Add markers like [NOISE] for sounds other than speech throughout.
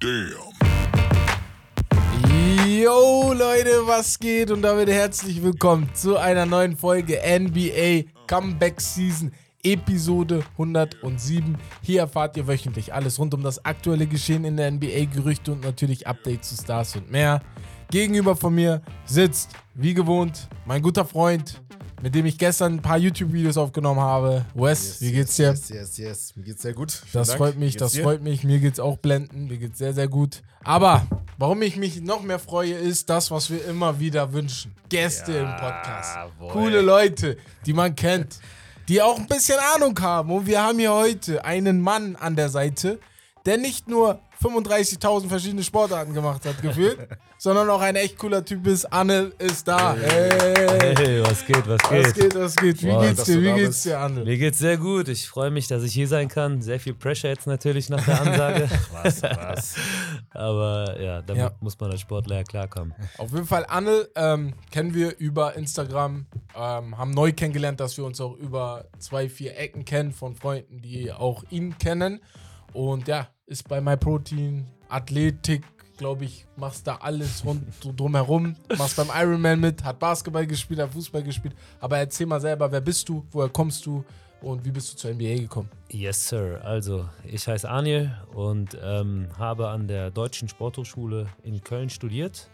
Damn. Yo Leute, was geht? Und damit herzlich willkommen zu einer neuen Folge NBA Comeback Season Episode 107. Hier erfahrt ihr wöchentlich alles rund um das aktuelle Geschehen in der NBA, Gerüchte und natürlich Updates zu Stars und mehr. Gegenüber von mir sitzt, wie gewohnt, mein guter Freund, mit dem ich gestern ein paar YouTube-Videos aufgenommen habe. Wes, wie geht's dir? Yes, yes, yes. Mir geht's sehr gut. Vielen Das Dank. freut mich, das dir? freut mich. Mir geht's auch blenden, mir geht's sehr, sehr gut. Aber warum ich mich noch mehr freue, ist das, was wir immer wieder wünschen. Gäste im Podcast. Jawohl. Coole Leute, die man kennt, die auch ein bisschen Ahnung haben. Und wir haben hier heute einen Mann an der Seite, der nicht nur 35.000 verschiedene Sportarten gemacht hat, gefühlt, [LAUGHS] sondern auch ein echt cooler Typ ist. Anne ist da. Hey. Hey, was geht, was geht? Was geht, was geht? Wie Wow, geht's dir? Wie geht's dir, Anne? Mir geht's sehr gut. Ich freue mich, dass ich hier sein kann. Sehr viel Pressure jetzt natürlich nach der Ansage. [LAUGHS] Was, was? [LAUGHS] Aber ja, damit Ja. muss man als Sportler ja klarkommen. Auf jeden Fall, Anne ähm, kennen wir über Instagram, ähm, haben neu kennengelernt, dass wir uns auch über zwei, vier Ecken kennen von Freunden, die auch ihn kennen. Und ja, ist bei MyProtein, Athletik, glaube ich, machst da alles rund drumherum. Machst beim Ironman mit, hat Basketball gespielt, hat Fußball gespielt. Aber erzähl mal selber, wer bist du, woher kommst du und wie bist du zur NBA gekommen? Yes, Sir. Also, ich heiße Aniel und ähm, habe an der Deutschen Sporthochschule in Köln studiert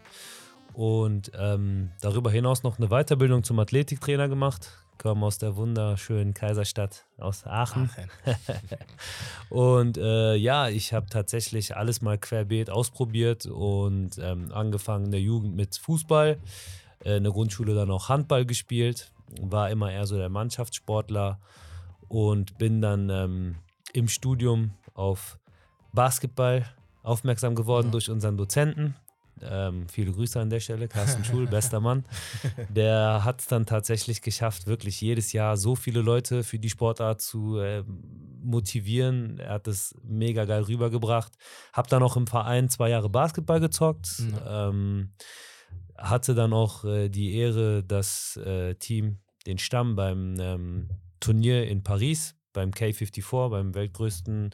und ähm, darüber hinaus noch eine Weiterbildung zum Athletiktrainer gemacht. Komme aus der wunderschönen Kaiserstadt aus Aachen. [LAUGHS] Und äh, ja, ich habe tatsächlich alles mal querbeet ausprobiert und ähm, angefangen in der Jugend mit Fußball, äh, in der Grundschule dann auch Handball gespielt, war immer eher so der Mannschaftssportler und bin dann ähm, im Studium auf Basketball aufmerksam geworden Ja. durch unseren Dozenten. Ähm, viele Grüße an der Stelle, Carsten Schul, [LAUGHS] bester Mann. Der hat es dann tatsächlich geschafft, wirklich jedes Jahr so viele Leute für die Sportart zu ähm, motivieren. Er hat es mega geil rübergebracht. Hab dann auch im Verein zwei Jahre Basketball gezockt. Ähm, hatte dann auch äh, die Ehre, das äh, Team, den Stamm beim ähm, Turnier in Paris, beim K54, beim weltgrößten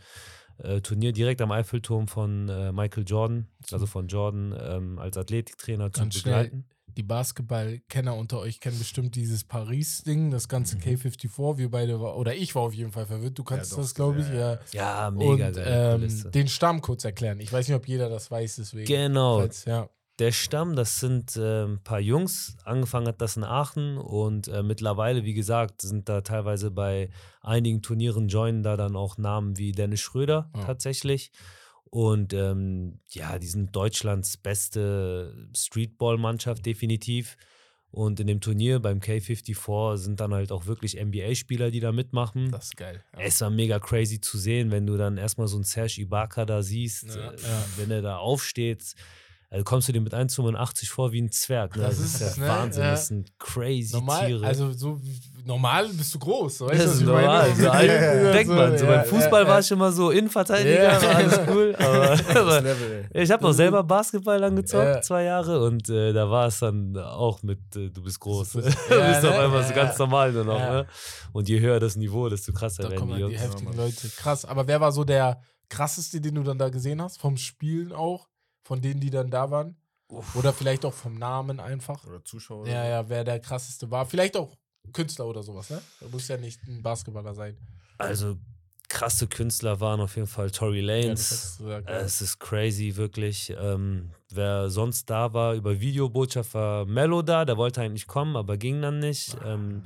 äh, Turnier direkt am Eiffelturm von äh, Michael Jordan, also von Jordan ähm, als Athletiktrainer zu Ganz schnell. begleiten. Die Basketballkenner unter euch kennen bestimmt dieses Paris-Ding, das ganze Mhm. K54. Wir beide war, oder ich war auf jeden Fall verwirrt. Du kannst Ja, doch, das, glaube ich, ja, ja. Mega Und geile ähm, den Stamm kurz erklären. Ich weiß nicht, ob jeder das weiß, deswegen. Genau, Falls, ja. Der Stamm, das sind äh, ein paar Jungs. Angefangen hat das in Aachen und äh, mittlerweile, wie gesagt, sind da teilweise bei einigen Turnieren joinen da dann auch Namen wie Dennis Schröder Ja. tatsächlich. Und ähm, ja, die sind Deutschlands beste Streetball-Mannschaft definitiv. Und in dem Turnier beim K54 sind dann halt auch wirklich NBA-Spieler, die da mitmachen. Das ist geil. Ja. Es war mega crazy zu sehen, wenn du dann erstmal so einen Serge Ibaka da siehst, Ja. äh, wenn er da aufsteht. Also kommst du dir mit 1,85 vor wie ein Zwerg. Ne? Das Das, ist ist ja ne? Wahnsinn. Ja. Das sind crazy Normal, Tiere. also so normal bist du groß. Weißt das ist normal. So alt, Ja, denkt man. So beim Fußball war ich immer so Innenverteidiger, war alles cool. [LAUGHS] Aber, aber Level, ich habe auch selber Basketball dann gezockt, zwei Jahre. Und äh, da war es dann auch mit, äh, du bist groß. [LAUGHS] Du ist- bist auf ne? einmal so ganz normal nur noch. Ne? Und je höher das Niveau, desto krasser Da werden kommen die halt die heftigen. Leute. Krass. Aber wer war so der krasseste, den du dann da gesehen hast? Vom Spielen auch? Von denen, die dann da waren? Oder vielleicht auch vom Namen einfach? Oder Zuschauer. Ja, ja, wer der krasseste war. Vielleicht auch Künstler oder sowas, ne? Er muss ja nicht ein Basketballer sein. Also krasse Künstler waren auf jeden Fall Tory gesagt, ja. es ist crazy, wirklich. Ähm, wer sonst da war, über Videobotschaft war Mello da, der wollte eigentlich kommen, aber ging dann nicht. Ähm,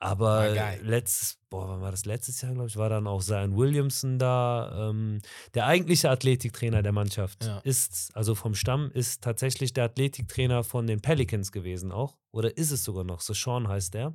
aber letztes, boah, wann war das letztes Jahr, glaube ich, war dann auch Zion Williamson da. Ähm, der eigentliche Athletiktrainer der Mannschaft Ja. ist, also vom Stamm, ist tatsächlich der Athletiktrainer von den Pelicans gewesen auch. Oder ist es sogar noch? So Sean heißt der.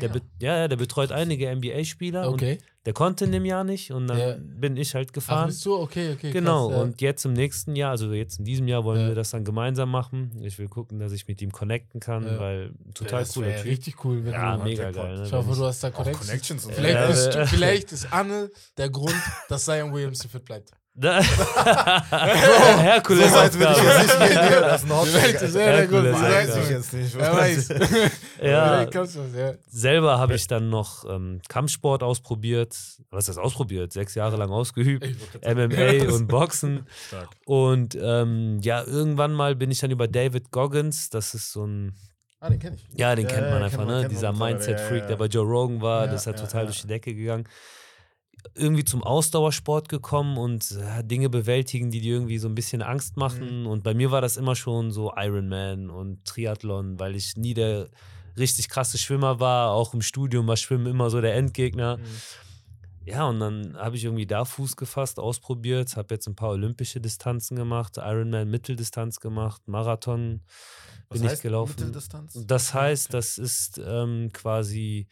Der be ja, ja, der betreut einige NBA-Spieler. Okay. Und der konnte in dem Jahr nicht und dann Ja. bin ich halt Ach, gefahren. bist du? Okay, okay. Genau, krass, ja. und jetzt im nächsten Jahr, also jetzt in diesem Jahr, wollen Ja. wir das dann gemeinsam machen. Ich will gucken, dass ich mit ihm connecten kann, Ja. weil total das cooler Typ. richtig cool, wenn Ja, du. mega geil. Ne? Ich hoffe, du hast da Auch Connections. Connections und so. Vielleicht, Ja, bist du, äh, vielleicht ist Anne der Grund, dass Zion Williamson fit bleibt. Da, [LAUGHS] Herkules. So weit will ich jetzt nicht gehen. Digga. Das ist ein Die Welt ist gut. Herkules, die Weiß ich ist- jetzt nicht. Wer weiß. [LAUGHS] Ja, Vielleicht selber habe ich dann noch ähm, Kampfsport ausprobiert. Was ist das ausprobiert? Sechs Jahre lang ausgeübt. MMA und Boxen. Stark. Und ähm, ja, irgendwann mal bin ich dann über David Goggins, das ist so ein, Ah, den kenne ich. ja, den Ja, kennt ja, man kennt einfach, man, ne? kennt man Dieser mittlerweile, Mindset-Freak, ja, der ja. bei Joe Rogan war, Ja, das ist halt ja, total ja. durch die Decke gegangen. Irgendwie zum Ausdauersport gekommen und äh, Dinge bewältigen, die dir irgendwie so ein bisschen Angst machen. Mhm. Und bei mir war das immer schon so Ironman und Triathlon, weil ich nie der richtig krasse Schwimmer war. Auch im Studium war Schwimmen immer so der Endgegner. Mhm. Ja, und dann habe ich irgendwie da Fuß gefasst, ausprobiert, habe jetzt ein paar olympische Distanzen gemacht, Ironman Mitteldistanz gemacht, Marathon Was bin ich heißt gelaufen. Mitteldistanz? Das heißt, das ist ähm, quasi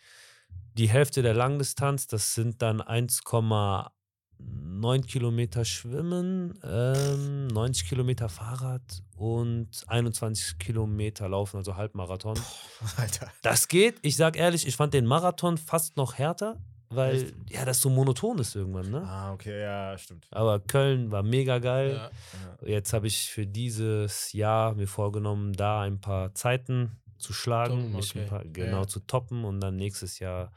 die Hälfte der Langdistanz. Das sind dann 1,9 Kilometer Schwimmen, ähm, 90 Kilometer Fahrrad und 21 Kilometer Laufen, also Halbmarathon. [LAUGHS] Alter. Das geht. Ich sag ehrlich, ich fand den Marathon fast noch härter, weil Echt? ja das so monoton ist irgendwann, ne? Ah, okay, ja, stimmt. Aber Köln war mega geil. Ja. Jetzt habe ich für dieses Jahr mir vorgenommen, da ein paar Zeiten zu schlagen, Toppen, mich ein paar, genau Ja. zu toppen und dann nächstes Jahr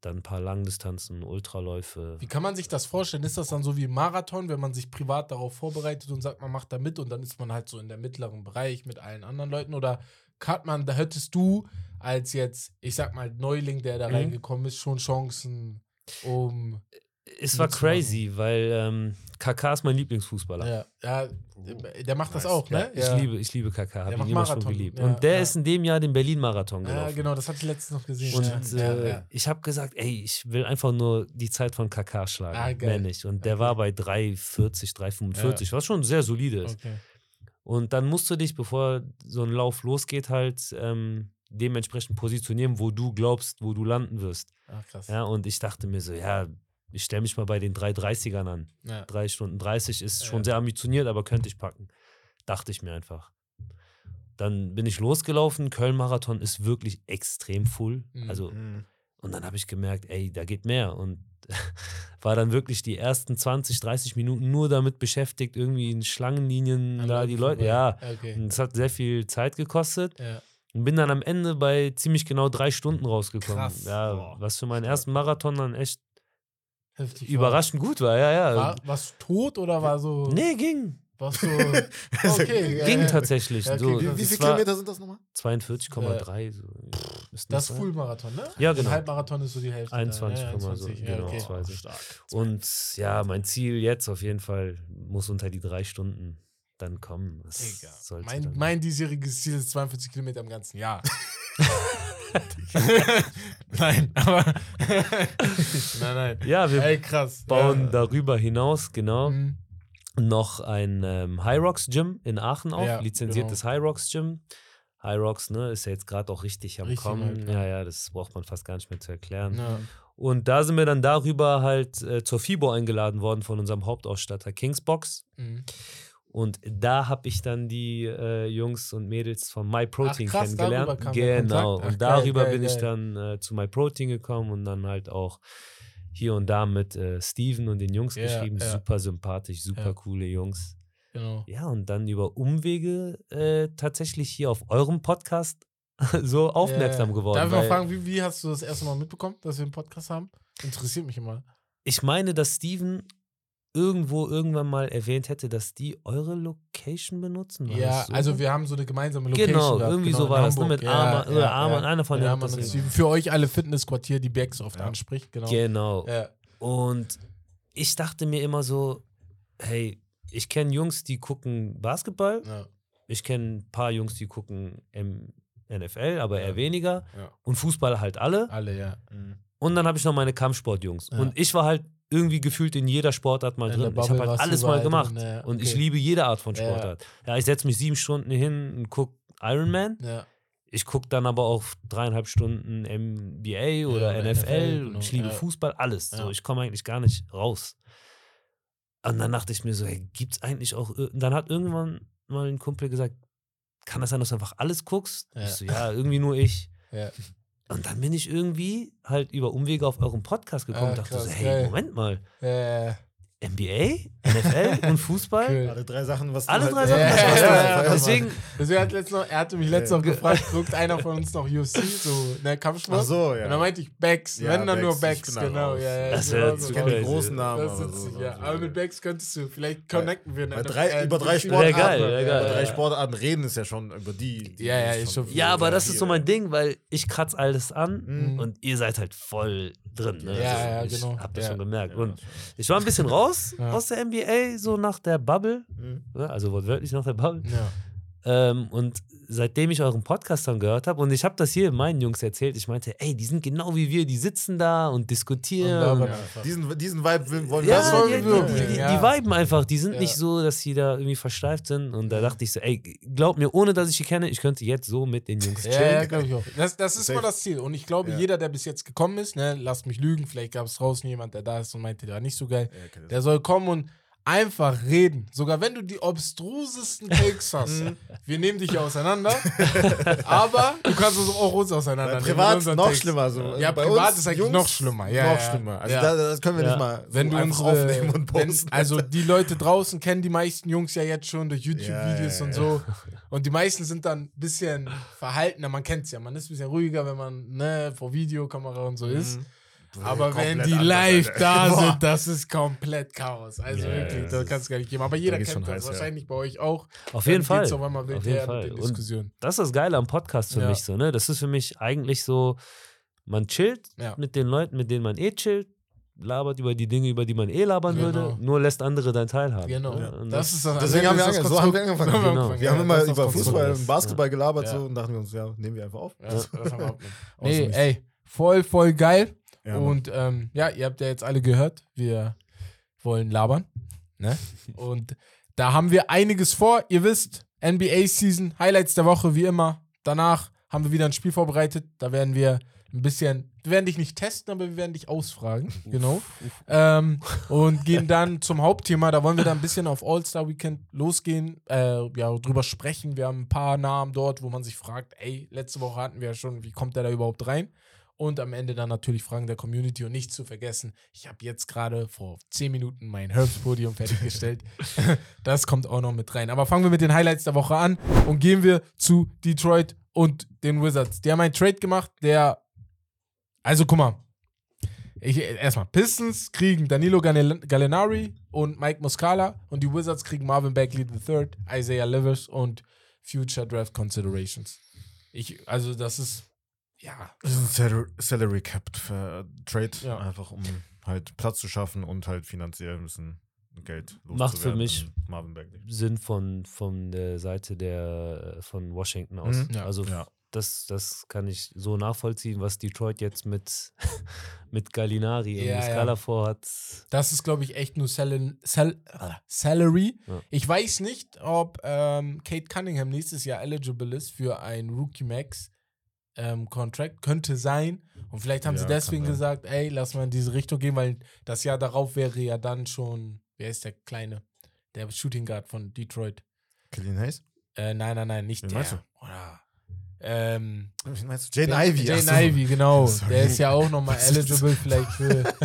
dann ein paar Langdistanzen, Ultraläufe. Wie kann man sich das vorstellen? Ist das dann so wie ein Marathon, wenn man sich privat darauf vorbereitet und sagt, man macht da mit und dann ist man halt so in der mittleren Bereich mit allen anderen Leuten? Oder hat man, da hättest du als jetzt, ich sag mal, Neuling, der da Mhm. reingekommen ist, schon Chancen, um. Es war crazy, weil ähm, KK ist mein Lieblingsfußballer. Ja, ja, der macht das auch, ne? Ich, liebe, ich liebe KK, habe ihn immer schon Marathon, geliebt. ja, und der ja. ist in dem Jahr den Berlin-Marathon gelaufen. Ja, genau, das hatte ich letztens noch gesehen. Und ja, äh, ja, ja. ich habe gesagt, ey, ich will einfach nur die Zeit von KK schlagen. Ah, geil. Mehr nicht. Und der Okay. war bei 3,40, 3,45, was schon sehr solide ist. Okay. Und dann musst du dich, bevor so ein Lauf losgeht, halt ähm, dementsprechend positionieren, wo du glaubst, wo du landen wirst. Ach, krass. Ja, und ich dachte mir so, ja, ich stelle mich mal bei den 3,30ern an. Ja. 3 Stunden 30 ist schon ja. sehr ambitioniert, aber könnte ich packen. Dachte ich mir einfach. Dann bin ich losgelaufen. Köln-Marathon ist wirklich extrem full. Mhm. Also, Mhm. und dann habe ich gemerkt, ey, da geht mehr. Und [LAUGHS] war dann wirklich die ersten 20, 30 Minuten nur damit beschäftigt, irgendwie in Schlangenlinien An da die Leute. Ja, Okay. und es hat sehr viel Zeit gekostet. Ja. Und bin dann am Ende bei ziemlich genau drei Stunden rausgekommen. Krass. Ja, Boah. was für meinen ersten Marathon dann echt Heftig. überraschend gut war. Ja, ja. War, warst du tot oder war so. Nee, ging. Warst du. [LAUGHS] Okay. ja, Ging ja. tatsächlich. Ja, okay, so. Wie, wie viele war Kilometer sind das nochmal? 42,3. So. Müssten Das sein. Fullmarathon, ne? Ja, Ein genau. Halbmarathon ist so die Hälfte. 21, da. Ja, so, 21, ja, genau, okay. Und ja, mein Ziel jetzt auf jeden Fall muss unter die drei Stunden dann kommen. Mein, dann- mein diesjähriges Ziel ist 42 Kilometer im ganzen Jahr. [LAUGHS] [LAUGHS] nein, aber. [LAUGHS] nein, nein. ja, wir Ey, krass. bauen ja. darüber hinaus, genau, Mhm. noch ein ähm, High Rocks Gym in Aachen auf, Ja, lizenziertes High Rocks Gym. High Rocks, ne, ist ja jetzt gerade auch richtig am Richtig Kommen. Hype, ja. ja, ja, das braucht man fast gar nicht mehr zu erklären. Ja. Und da sind wir dann darüber halt äh, zur FIBO eingeladen worden von unserem Hauptausstatter Kingsbox. Mhm. Und da habe ich dann die äh, Jungs und Mädels von MyProtein Ach, krass, kennengelernt. genau. Ach, und darüber geil, bin ich geil. dann äh, zu MyProtein gekommen und dann halt auch hier und da mit äh, Steven und den Jungs Ja, geschrieben. ja. Super sympathisch, super Ja. coole Jungs. Genau. Ja, und dann über Umwege äh, tatsächlich hier auf eurem Podcast [LAUGHS] so aufmerksam geworden. Darf ich mal fragen, wie, wie hast du das erste Mal mitbekommen, dass wir einen Podcast haben? Interessiert mich immer. Ich meine, dass Steven irgendwo irgendwann mal erwähnt hätte, dass die eure Location benutzen. War ja, so? also wir haben so eine gemeinsame Location. Genau, gehabt, irgendwie genau, so war das, ne? Mit oder Arman, einer von ja, denen Arman hat und das Steven. Für euch alle Fitnessquartier, die Becks oft Ja. anspricht, genau. Genau. Ja. Und ich dachte mir immer so, hey, ich kenne Jungs, die gucken Basketball. Ja. Ich kenne ein paar Jungs, die gucken NFL, aber Ja. eher weniger. Ja. Und Fußball halt alle. Alle, ja. Mhm. Und dann habe ich noch meine Kampfsportjungs. Ja. Und ich war halt irgendwie gefühlt in jeder Sportart mal In drin. Ich habe halt alles mal gemacht. drin, ja, Und ich okay. liebe jede Art von Ja. Sportart. Ja, ich setze mich sieben Stunden hin und gucke Ironman. Ja. Ich gucke dann aber auch dreieinhalb Stunden NBA oder oder NFL. NFL, und genau, ich liebe ja. Fußball, alles. Ja. So, ich komme eigentlich gar nicht raus. Und dann dachte ich mir so, hey, gibt's eigentlich auch. Dann hat irgendwann mal ein Kumpel gesagt, kann das sein, dass du einfach alles guckst? Ja. Ich so, ja, irgendwie nur ich. Ja. Und dann bin ich irgendwie halt über Umwege auf euren Podcast gekommen Ah, und dachte so, krass, hey, geil. Moment mal, Äh, NBA? NFL [LAUGHS] und Fußball. Cool. Alle drei Sachen, was du Alle halt drei Sachen. Ja, was ja, ja, feierst, Deswegen, Deswegen hat letztens noch, er hatte mich letztens noch gefragt, guckt einer von uns noch UFC, so ne, Kampfsport? Ach so, ja. Und dann meinte ich Becks, Ja, wenn dann nur Becks, ich Becks, genau. Ja, ja, Das genau so. Ich kenne die großen Namen. Das aber ist so- ja. Aber mit Becks könntest du, vielleicht connecten wir. Bei drei, äh, über drei Sportarten, geil, wäre über geil. drei Sportarten reden ist ja schon über die. die Ja, ja, ist ist schon- ja, aber das ist so mein Ding, weil ich kratze alles an Mhm. und ihr seid halt voll drin. Ne? Ja, Also ja, ich genau. hab das Ja. schon gemerkt. Ja, Und ich war ein bisschen raus Ja. aus der NBA, so nach der Bubble. Mhm. ne? Also wortwörtlich nach der Bubble. Ja. Ähm, und seitdem ich euren Podcast dann gehört habe, und ich habe das hier meinen Jungs erzählt, ich meinte, ey, die sind genau wie wir, die sitzen da und diskutieren. Und. Ja, diesen, diesen Vibe wollen wir ja, wir die, die, die, die viben einfach, die sind Ja. nicht so, dass sie da irgendwie versteift sind. Und da dachte ich so, ey, glaub mir, ohne dass ich die kenne, ich könnte jetzt so mit den Jungs chillen. Ja, ja glaube ich auch. Das, das ist Safe. mal das Ziel. Und ich glaube, Ja. jeder, der bis jetzt gekommen ist, ne, lasst mich lügen, vielleicht gab es draußen jemand, der da ist und meinte, der war nicht so geil. Der soll kommen und einfach reden. Sogar wenn du die obstrusesten Takes [LAUGHS] hast. wir nehmen dich ja auseinander. [LAUGHS] aber du kannst uns auch uns auseinander nehmen. privat noch Takes. schlimmer. So. Ja, Bei privat uns ist eigentlich Jungs noch schlimmer. Ja, noch ja. schlimmer. Also Ja. da, das können wir Ja. nicht mal so Wenn du unsere, aufnehmen und wenn, posten. also die Leute draußen kennen die meisten Jungs ja jetzt schon durch YouTube-Videos Ja, ja, und ja. so. Und die meisten sind dann ein bisschen verhaltener. Man kennt es ja. Man ist ein bisschen ruhiger, wenn man ne, vor Videokamera und so ist. Aber wenn die anders, live Alter. da Boah. sind, das ist komplett Chaos. Also Ja, wirklich, ja, das kannst du gar nicht geben. Aber jeder kennt schon das. heiß, ja. Wahrscheinlich bei euch auch. Auf jeden Fall. auf Auf jeden Fall. Und. Das ist das Geile am Podcast für Ja. mich so, ne? Das ist für mich eigentlich so, man chillt Ja. mit den Leuten, mit denen man eh chillt, labert über die Dinge, über die man eh labern Genau. würde, nur lässt andere dann teilhaben. Genau. ne? Und Das ist das, Deswegen haben wir das so haben wir angefangen. So haben wir Genau. angefangen, Wir ja, haben immer ist das über. Fußball und Basketball gelabert Ja. so und dachten wir uns, ja, nehmen wir einfach auf. Ja, das haben wir abgenommen. [LAUGHS] Aus nee, ey, voll, voll geil. Ja, und ähm, ja, ihr habt ja jetzt alle gehört, wir wollen labern. Ne? [LAUGHS] Und da haben wir einiges vor. Ihr wisst, NBA-Season, Highlights der Woche, wie immer. Danach haben wir wieder ein Spiel vorbereitet. Da werden wir ein bisschen, wir werden dich nicht testen, aber wir werden dich ausfragen. Genau. Ähm, [LAUGHS] und gehen dann zum Hauptthema. Da wollen wir dann ein bisschen auf All-Star Weekend losgehen, äh, ja, drüber sprechen. Wir haben ein paar Namen dort, wo man sich fragt, ey, letzte Woche hatten wir ja schon, wie kommt der da überhaupt rein? Und am Ende dann natürlich Fragen der Community und nicht zu vergessen, ich habe jetzt gerade vor 10 Minuten mein Herbst-Podium fertiggestellt. [LAUGHS] das kommt auch noch mit rein. Aber fangen wir mit den Highlights der Woche an und gehen wir zu Detroit und den Wizards. Die haben einen Trade gemacht, der. Also guck mal. Ich, erstmal, Pistons kriegen Danilo Gallinari und Mike Muscala und die Wizards kriegen Marvin Bagley III, Isaiah Livers und Future Draft Considerations. Ich, also das ist, ja, Das ist ein Salary, Cap Trade, Ja. einfach um halt Platz zu schaffen und halt finanziell ein bisschen Geld Macht für loszuwerden mich- Bagley. Sinn von, von der Seite der von Washington aus. Mhm. Ja. Also Ja. das, das kann ich so nachvollziehen, was Detroit jetzt mit, [LAUGHS] mit Gallinari und Ja, Muscala ja. vorhat. Das ist, glaube ich, echt nur Sal Sal äh, Salary. Ich weiß nicht, ob ähm, Kate Cunningham nächstes Jahr eligible ist für ein Rookie Max ähm, Contract. Könnte sein. Und vielleicht haben Ja, sie deswegen gesagt, ey, lass mal in diese Richtung gehen, weil das Jahr darauf wäre ja dann schon, wer ist der Kleine? Der Shooting Guard von Detroit. Killian Hayes? Äh, nein, nein, nein, nicht Wen der. meinst du? Oder, ähm, Wen meinst du? Jane Ivy. Jane. Ivy, genau. [LAUGHS] Sorry. Der ist ja auch nochmal eligible vielleicht für. [LAUGHS]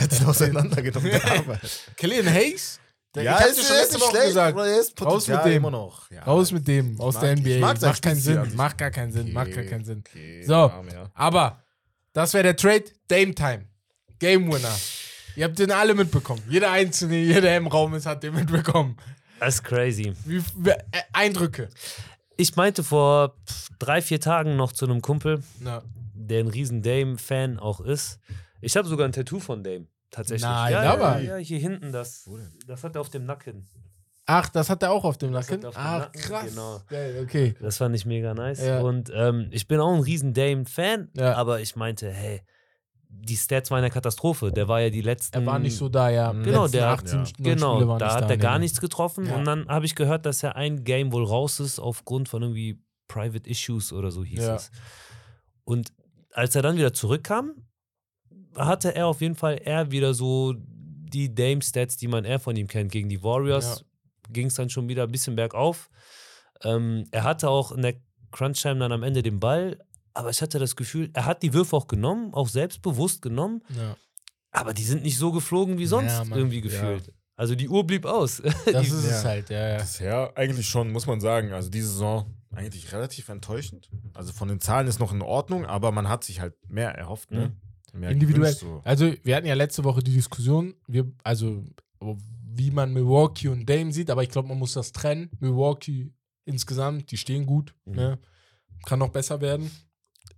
Hat ihn auseinandergenommen. der. [LAUGHS] Killian Hayes? Der- Ja, ich ist- schon ist nicht schlecht, gesagt. er ist Raus mit dem. immer noch. Ja. Raus mit dem aus mag- der NBA. macht keinen Sinn. Macht gar keinen Sinn. Okay, Macht gar keinen Sinn. okay, So. Arme, ja. Aber das wäre der Trade. Dame Time. Game Winner. Ihr habt den alle mitbekommen. Jeder Einzelne, jeder der im Raum ist, hat den mitbekommen. Das ist crazy. Wie, wie, äh, Eindrücke. Ich meinte vor drei, vier Tagen noch zu einem Kumpel, Na, der ein riesen Dame-Fan auch ist. Ich habe sogar ein Tattoo von Dame. Tatsächlich. Nein, ja, aber- Ja, ja, hier hinten das. Wo denn? Das hat er auf dem Nacken. Ach, das hat er auch auf dem Das Nacken? auf Ach, Nacken, krass. genau. Geil, okay. Das fand ich mega nice. Ja. Und ähm, ich bin auch ein riesen Dame-Fan, Ja. aber ich meinte, hey, die Stats waren eine Katastrophe. Der war ja die letzten. Er war nicht so da, ja. Genau, der- 18 ja. neun Spiele Genau, waren da hat er gar nee. nichts getroffen. Ja. Und dann habe ich gehört, dass er ein Game wohl raus ist aufgrund von irgendwie Private Issues oder so hieß Ja. es. Und als er dann wieder zurückkam, hatte er auf jeden Fall eher wieder so die Dame-Stats, die man eher von ihm kennt. Gegen die Warriors ging es dann schon wieder ein bisschen bergauf. Ähm, er hatte auch in der Crunch-Time dann am Ende den Ball, aber ich hatte das Gefühl, er hat die Würfe auch genommen, auch selbstbewusst genommen, Ja. aber die sind nicht so geflogen wie sonst Ja, Mann. irgendwie Ja. gefühlt. Also die Uhr blieb aus. [LAUGHS] Das die, ist es Ja. halt, ja, ja. Bisher eigentlich schon, muss man sagen. Also diese Saison eigentlich relativ enttäuschend. Also von den Zahlen ist noch in Ordnung, aber man hat sich halt mehr erhofft. Ne? Mehr Individuell. so. Also, wir hatten ja letzte Woche die Diskussion, wir, also wie man Milwaukee und Dame sieht, aber ich glaube, man muss das trennen. Milwaukee insgesamt, die stehen gut, Mhm. ne? kann noch besser werden.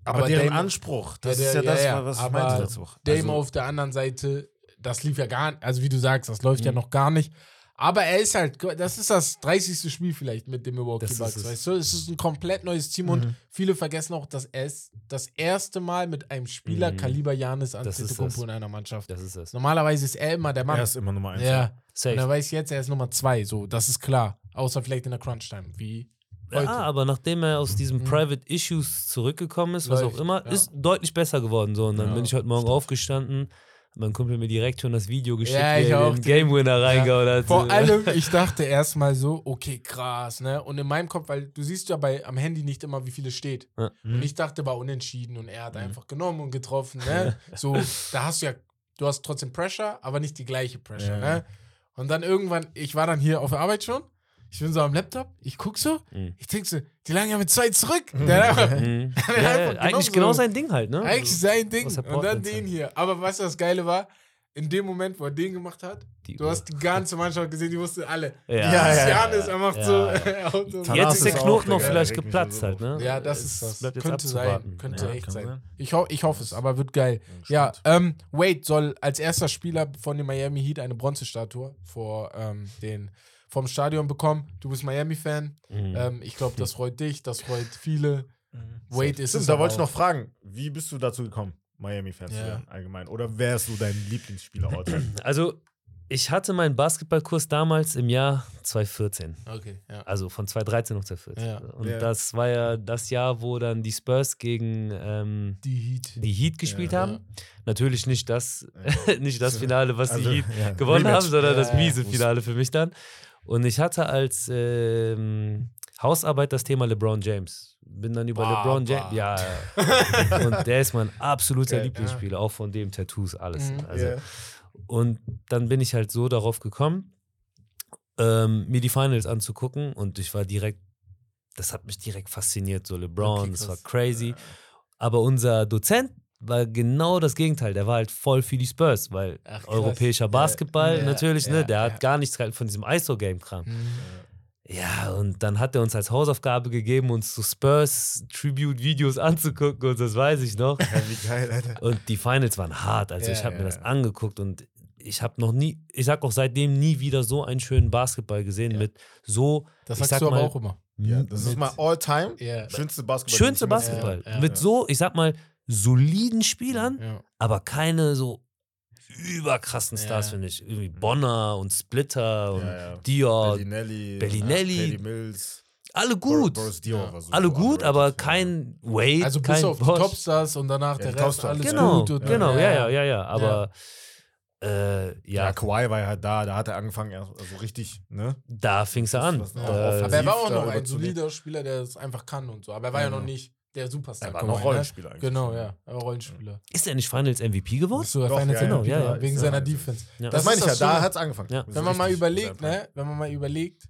Aber, aber deren Dame- Anspruch, das Ja, ist ja der- das, ja, ja, was ich meinte letzte Woche. Dame Also, auf der anderen Seite, das lief ja gar nicht, also wie du sagst, das läuft ja Mhm. noch gar nicht. Aber er ist halt, das ist das 30. Spiel vielleicht mit dem Milwaukee Das Bucks, es. weißt du? Es ist ein komplett neues Team und Mhm. viele vergessen auch, dass er es das erste Mal mit einem Spieler Mhm. Kaliber Janis Antetokounmpo in einer Mannschaft. das ist es. Normalerweise ist er immer der Mann. er ist immer Nummer eins. ja. Und er Safe. weiß jetzt, er ist Nummer zwei, so, das ist klar. Außer vielleicht in der Crunch-Time, wie heute. Ja, aber nachdem er aus diesen Mhm. Private Issues zurückgekommen ist, was Läuft, auch immer, ja. ist deutlich besser geworden. So. Und dann Ja, bin ich heute Morgen stimmt. aufgestanden, mein Kumpel mir direkt schon das Video geschickt, Ja, wie ich auch. den Game Winner reingehauen hat. Vor allem, [LAUGHS] ich dachte erstmal so, okay, krass, ne? Und in meinem Kopf, weil du siehst ja bei am Handy nicht immer, wie viel es steht. Ja. Und ich dachte, war unentschieden und er hat Mhm. einfach genommen und getroffen, ne? So, da hast du ja, du hast trotzdem Pressure, aber nicht die gleiche Pressure, Ja. ne? Und dann irgendwann, ich war dann hier auf der Arbeit schon, ich bin so am Laptop, ich guck so, Mhm. ich denk so, die lagen ja mit zwei zurück. Der hat einfach, Mhm. [LAUGHS] hat ja, einfach ja, eigentlich so. genau sein Ding halt, ne? Eigentlich Also, sein Ding. der Und dann den hier. Aber weißt du, was das Geile war? In dem Moment, wo er den gemacht hat, die du Uhr. hast die ganze Mannschaft gesehen, die wussten alle. Ja, Ja, ja, ja, Janis, ja. er macht Ja. so. so. Tanaz Jetzt ist der ist Knoten auch, noch vielleicht geplatzt halt, ne? Ja, das ist das. Bleibt könnte sein. Könnte ja. echt sein. sein. Ich, ho ich hoffe es, aber wird geil. Ja, Ja, ähm, Wade soll als erster Spieler von den Miami Heat eine Bronzestatue vor ähm, den vom Stadion bekommen. Du bist Miami-Fan. Mhm. Ähm, ich glaube, das freut dich, das freut viele. Wade ist es. Stimmt, da wollte ich noch fragen, wie bist du dazu gekommen, Miami-Fan zu Ja. werden allgemein? Oder wer ist so dein Lieblingsspieler heute? [CLEARS THROAT] Also, ich hatte meinen Basketballkurs damals im Jahr 2014. Okay, ja. Also von 2013 auf 2014. Ja. Und Ja. das war ja das Jahr, wo dann die Spurs gegen ähm, Die Heat. die Heat gespielt Ja. haben. Natürlich nicht das, [LAUGHS] nicht das Finale, was Also, die Heat ja, gewonnen Rematch. haben, sondern Ja, das ja. miese Finale für mich dann. Und ich hatte als ähm, Hausarbeit das Thema LeBron James. Bin dann über Bah, LeBron. James. Ja, [LAUGHS] ja. und der ist mein absoluter Geil, Lieblingsspieler, auch von dem Tattoos, alles. Mhm. Also, Ja. Und dann bin ich halt so darauf gekommen, ähm, mir die Finals anzugucken und ich war direkt, das hat mich direkt fasziniert, so LeBron, Okay, das war crazy. Aber unser Dozent war genau das Gegenteil, der war halt voll für die Spurs, weil Ach, europäischer Basketball ja, natürlich, ja, ne, der ja. hat gar nichts von diesem ISO-Game-Kram. Mhm. Ja, und dann hat er uns als Hausaufgabe gegeben, uns so Spurs-Tribute-Videos anzugucken und das weiß ich noch. [LAUGHS] Ja, wie geil, Alter. Und die Finals waren hart. Also Ja, ich habe ja, mir das ja. angeguckt und ich habe noch nie, ich sag auch seitdem nie wieder so einen schönen Basketball gesehen Ja. mit so, Das sagst sag du aber mal, auch immer. Ja, das ist mal all-time Ja. schönste Basketball. schönste Basketball. Ja, ja, mit ja. so, ich sag mal, soliden Spielern, ja. aber keine so überkrassen Ja. Stars, finde ich. Irgendwie Bonner und Splitter und Ja, ja. Dior. Bellinelli, Bellinelli. Paddy Mills, Alle gut. Boris Dior Ja. war so Alle gut, aber ja. kein Wade, Also kein bis auf die Bosch. Topstars und danach Ja, der Rest Topstars. alles Genau, gut. Und, genau, ja, ja, ja, ja. Aber äh, Ja, ja, Kawhi war ja halt da, da hat er angefangen, erst- also richtig, ne? da fing es an. was- Ja. Äh, Aber er war auch noch ein solider Spieler, der es einfach kann und so. Aber er war ja, Ja. noch nicht der Superstar. Er war noch ne? Rollenspieler eigentlich. Genau, ja. Er war Rollenspieler. ist er nicht Finals MVP geworden? Der Doch, Finals ja, MVP, ja, ja, wegen ist seiner er. Defense. Ja. Das, Das meine ist ich ja, da hat es angefangen. Wenn man mal überlegt, ne, wenn man mal überlegt,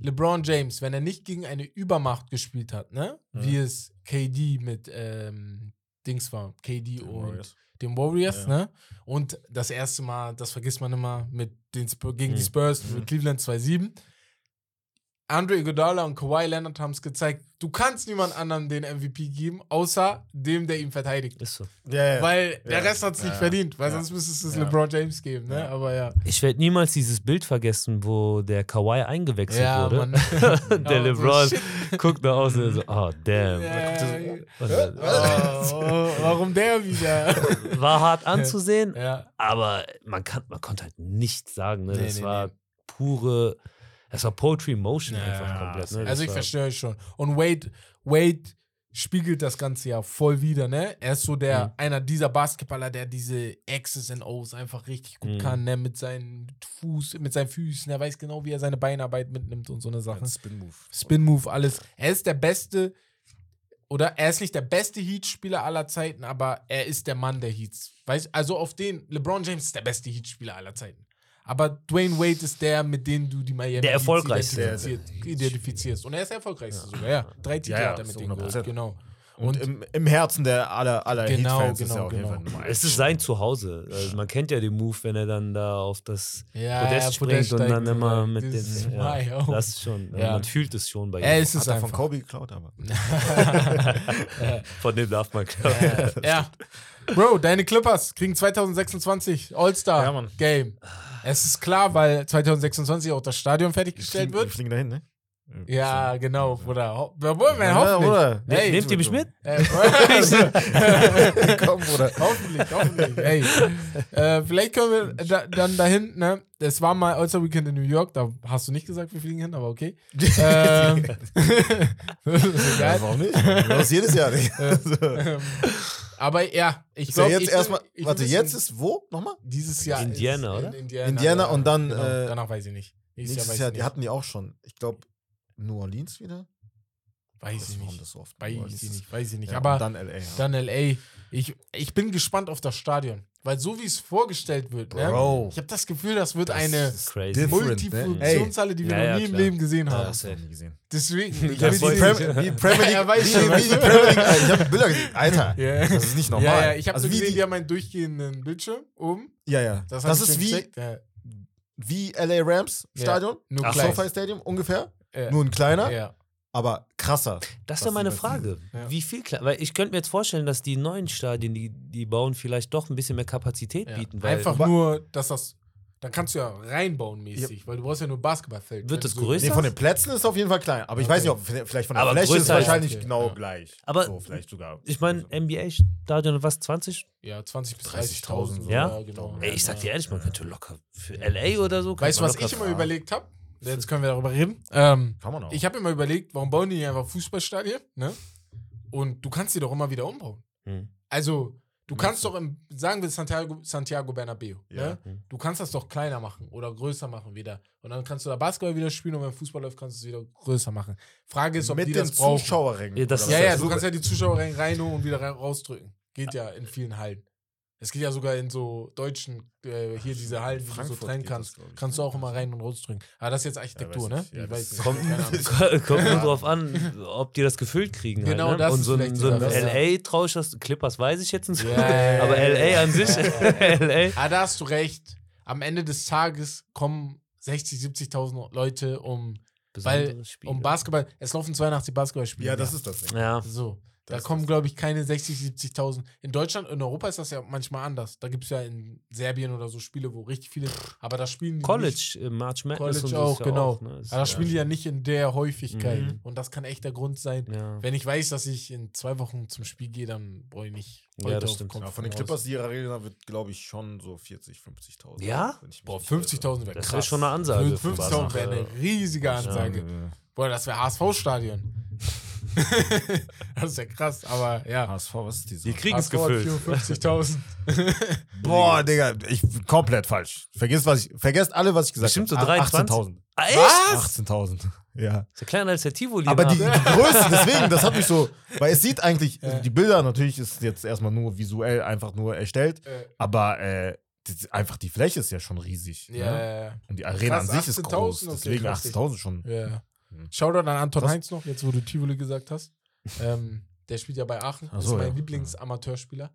LeBron James, wenn er nicht gegen eine Übermacht gespielt hat, ne, wie es KD mit ähm, Dings war, KD Prime. und Warriors. den Warriors, Ja. ne? Und das erste Mal, das vergisst man immer, mit den Spurs, gegen die Mhm. Spurs Mhm. mit Cleveland 2-7. Andre Iguodala und Kawhi Leonard haben es gezeigt, du kannst niemand anderem den MVP geben, außer dem, der ihn verteidigt. Ist so. Ja, ja. Weil der Ja. Rest hat es nicht Ja. verdient, weil Ja. sonst müsstest du es Ja. LeBron James geben, ne? Ja. Aber ja. Ich werde niemals dieses Bild vergessen, wo der Kawhi eingewechselt Ja, wurde. Mann. [LAUGHS] [LAUGHS] der so LeBron shit. guckt nach außen und so, oh damn. Dann, oh, oh, warum der wieder? [LAUGHS] war hart anzusehen, ja. aber man, kann, man konnte halt nichts sagen. Ne? Nee, das nee, war nee. pure, das war Poetry Motion Ja, einfach ja, komplett. Ne? Also ich verstehe euch schon. Und Wade, Wade spiegelt das Ganze ja voll wieder, ne? Er ist so der, Mhm. einer dieser Basketballer, der diese X's and O's einfach richtig gut Mhm. kann, ne? Mit seinen Fuß, mit seinen Füßen. Er weiß genau, wie er seine Beinarbeit mitnimmt und so eine Sache. Ein Spin-Move. Spin-Move, alles. Er ist der beste, oder er ist nicht der beste Heat-Spieler aller Zeiten, aber er ist der Mann der Heats. Weißt, also auf den, LeBron James ist der beste Heat-Spieler aller Zeiten. Aber Dwayne Wade ist der, mit dem du die Miami Der erfolgreichste. identifiziert- identifizierst. Und er ist der erfolgreichste sogar, ja. Drei Titel Ja, ja, hat er mit denen geholt, 100%. genau. Und, im, im Herzen der aller, aller Genau, Heat-Fans ist genau, er auf jeden genau. Fall Nummer eins. Es ist sein Zuhause. Also man kennt ja den Move, wenn er dann da auf das Ja, Podest ja, springt Podest und dann immer mit ist my Ja, das ist schon. Ja. Man fühlt es schon bei Er ihm. ist es Hat er von einfach. Kobe geklaut, aber. [LAUGHS] Von dem darf man glauben. Äh, ja. [LAUGHS] Bro, deine Clippers kriegen 2026 All-Star Ja, Mann. Game. Es ist klar, weil 2026 auch das Stadion fertiggestellt Wir wird. fliegen dahin, ne? Ja, genau, Bruder. Ho Obwohl, man Ja, hoffentlich. oder? Hey, Nehmt ihr mich mit? Äh, [LAUGHS] [LAUGHS] Komm, Bruder. hoffentlich, hoffentlich. Ey. Äh, vielleicht können wir da, dann dahin, ne? Es war mal All-Star Weekend in New York, da hast du nicht gesagt, wir fliegen hin, aber okay. [LAUGHS] ähm, das ist Ja, geil. warum nicht? Das ist jedes Jahr nicht. Aber ja, ich Ist ja glaube, jetzt erstmal. Warte, jetzt ist wo? Nochmal? dieses Jahr Indiana, ist oder? In Indiana, Indiana und dann, Genau, äh, danach weiß ich nicht. Nächstes, Nächstes Jahr weiß Jahr, die hatten die auch schon. Ich glaube, New Orleans wieder? weiß ich warum nicht. das so oft Weiß ich nicht, weiß ich nicht. Ja, aber dann LA. Ja. dann LA. Ich, ich bin gespannt auf das Stadion. Weil so wie es vorgestellt wird, ne? Bro. ich habe das Gefühl, das wird Das eine different, Multifunktionshalle, die wir Ja, noch ja, nie im klar. Leben gesehen Ja, haben. Das hab ich nie gesehen. Deswegen. ich wie, die- Premier League. Weiß wie, [LAUGHS] schon, wie weißt die? Premier League. Ich habe Bilder gesehen. Alter, [LAUGHS] Ja. das ist nicht normal. Ja, ja, ich habe also wie gesehen, die, die haben einen durchgehenden Bildschirm oben. ja, ja. Das, Das, ich ist wie. Ja. wie LA Rams Ja, Stadion. nur Ach. SoFi Stadium ungefähr. Ja. Nur ein kleiner, Ja. Aber krasser. Das Was wäre meine Frage. Ja. Wie viel klar? Weil ich könnte mir jetzt vorstellen, dass die neuen Stadien, die, die bauen, vielleicht doch ein bisschen mehr Kapazität Ja. bieten. Weil Einfach nur, dass das. Dann kannst du ja reinbauen mäßig, weil du brauchst ja nur Basketballfeld. Wird wenn es du so- größer? Nee, von den Plätzen ist auf jeden Fall klein. Aber ich Okay. weiß nicht, ob vielleicht von der Aber Fläche ist es wahrscheinlich okay. genau Ja. gleich. Aber so, vielleicht sogar. ich meine, NBA-Stadion, was, 20? Ja, 20 bis 30.000 30.000. so. Ja? genau. Ey, ich sag dir Ja. ehrlich, man könnte locker für LA oder so. Weißt du, was ich immer überlegt habe? Jetzt können wir darüber reden. Ähm, Kann man auch. ich habe immer überlegt, warum bauen die nicht einfach Fußballstadien? Ne? Und du kannst die doch immer wieder umbauen. Hm. Also, du kannst du? doch im, sagen wir Santiago, Santiago Bernabeu. Ja. Ne? Du kannst das doch kleiner machen oder größer machen wieder. Und dann kannst du da Basketball wieder spielen und wenn Fußball läuft, kannst du es wieder größer machen. Frage ist, ob Mit die den das brauchen. Zuschauerrängen. Ja, das Ja, ja, du kannst ja die Zuschauer rein, reinholen und wieder rausdrücken. Geht ja in vielen Hallen. Es geht ja sogar in so deutschen, äh, hier diese Hallen, die du so trennen geht das, kannst. kannst du auch immer rein und rausdrücken. Aber das ist jetzt Architektur, Ja, weiß ne? Ja, weiß nicht. Kommt, [LAUGHS] kommt nur drauf an, ob die das gefüllt kriegen. Genau, halt, ne? das Und ist so ein, so ein. LA-Trausch, Clippers weiß ich jetzt nicht. ja, aber LA an sich, [LAUGHS] LA. Ah, da hast du recht. Am Ende des Tages kommen 60, 70.000 Leute um, weil, um Basketball. Es laufen 82 Basketballspiele. Ja, das ist das Ding. Ja, So. Da Das kommen, ist- glaube ich, keine 60, 70.000. In Deutschland, in Europa ist das ja manchmal anders. Da gibt es ja in Serbien oder so Spiele, wo richtig viele. Aber da spielen die Nicht, College, äh, March Madness College auch, genau. Auch, ne? Ist aber da spielen die ja nicht in der Häufigkeit. Mhm. Und das kann echt der Grund sein. ja. Wenn ich weiß, dass ich in zwei Wochen zum Spiel gehe, dann brauche ich nicht. Ja, das stimmt. Ja, von den. Clippers, die Arena wird, glaube ich, schon so 40, 50.000. Ja? Boah, nicht 50.000 wäre Das krass. wäre schon eine Ansage. für 50.000 wäre eine riesige. Ansage. Ja, Boah, das wäre HSV-Stadion. [LAUGHS] das ist ja krass, aber ja. HSV, was ist diese? Die kriegen es gefüllt. 54.000. [LAUGHS] Boah, Digga, ich komplett falsch. Vergiss, was ich, vergesst alle, was ich gesagt so habe. 23. 18.000. Ah, echt? Was? [LAUGHS] 18.000. Ja. Ist ja kleiner als der Tivoli. Aber die, die Größe, deswegen, das hat mich so, weil es sieht eigentlich, Ja. die Bilder natürlich ist jetzt erstmal nur visuell einfach nur erstellt, Äh, aber äh, das, einfach die Fläche ist ja schon riesig. ja, Ne? ja, ja. Und die Arena Krass, an sich ist 18.000, groß. okay, deswegen krass. 18.000 schon. ja. Mhm. Shoutout an Anton Was? Heinz noch, jetzt wo du Tivoli gesagt hast. Ähm, der spielt ja bei Aachen. Ach Das so, ist mein ja. Lieblingsamateurspieler.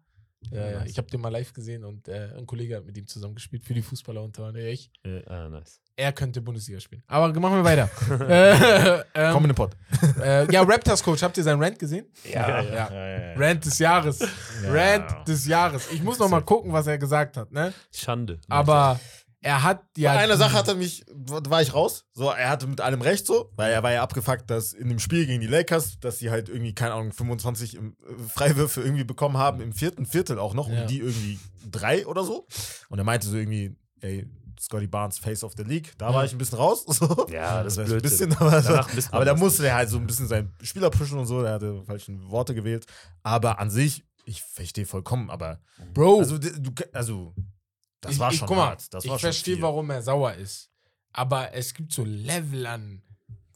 Ja, ja. Ich habe den mal live gesehen und äh, ein Kollege hat mit ihm zusammen gespielt für die Fußballer unter anderem ich. Äh, ah, nice. Er könnte Bundesliga spielen. Aber machen wir weiter. [LAUGHS] äh, ähm, Komm in den Pott. äh, ja, Raptors Coach, habt ihr seinen Rant gesehen? Ja, ja. ja. Rant des Jahres. Ja. Rant des Jahres. Ich muss noch mal gucken, was er gesagt hat, ne? Schande. Aber er hat ja. Bei einer Sache hat er mich, war ich raus. So, er hatte mit allem recht so, weil er war ja abgefuckt, dass in dem Spiel gegen die Lakers, dass sie halt irgendwie, keine Ahnung, 25 im, äh, Freiwürfe irgendwie bekommen haben, im vierten Viertel auch noch, Ja. und die irgendwie drei oder so. Und er meinte so irgendwie, ey, Scotty Barnes, Face of the League. Da war ich ein bisschen raus. [LAUGHS] So. Ja, das ist war ein bisschen, aber, misst man aber da das. musste er halt so ein bisschen seinen Spieler pushen und so, der hatte falsche Worte gewählt. Aber an sich, ich verstehe vollkommen, aber Bro, also, du, also das ich, war ich, schon guck mal, hart. Das ich war schon verstehe, viel. warum er sauer ist. Aber es gibt so Level an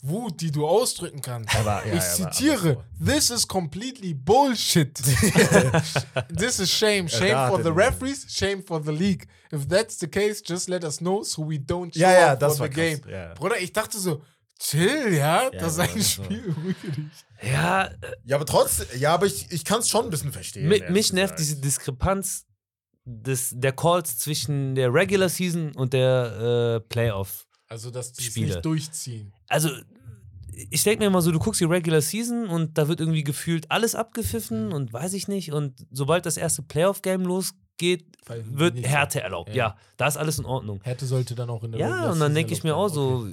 Wut, die du ausdrücken kannst. Aber, ja, ich ja, zitiere, this is completely bullshit. [LAUGHS] this is shame. Shame da for the er- referees, shame for the league. If that's the case, just let us know so we don't show Ja, ja, up das for war the game. krass. Ja. Bruder, ich dachte so, chill, ja, das ist ein das Spiel, ruhige dich. Ja, Ja, aber trotzdem, ja, aber ich, ich kann es schon ein bisschen verstehen. Mich nervt diese Diskrepanz des, der Calls zwischen der Regular Season und der äh, Playoff. Also, dass die Spiele. nicht durchziehen. Also, ich denke mir immer so, du guckst die Regular Season und da wird irgendwie gefühlt alles abgepfiffen Mhm. und weiß ich nicht. Und sobald das erste Playoff-Game losgeht, die wird. Härte erlaubt. Ja. Ja. da ist alles in Ordnung. Härte sollte dann auch in der Ja, Regular und dann Season denke ich mir auch so,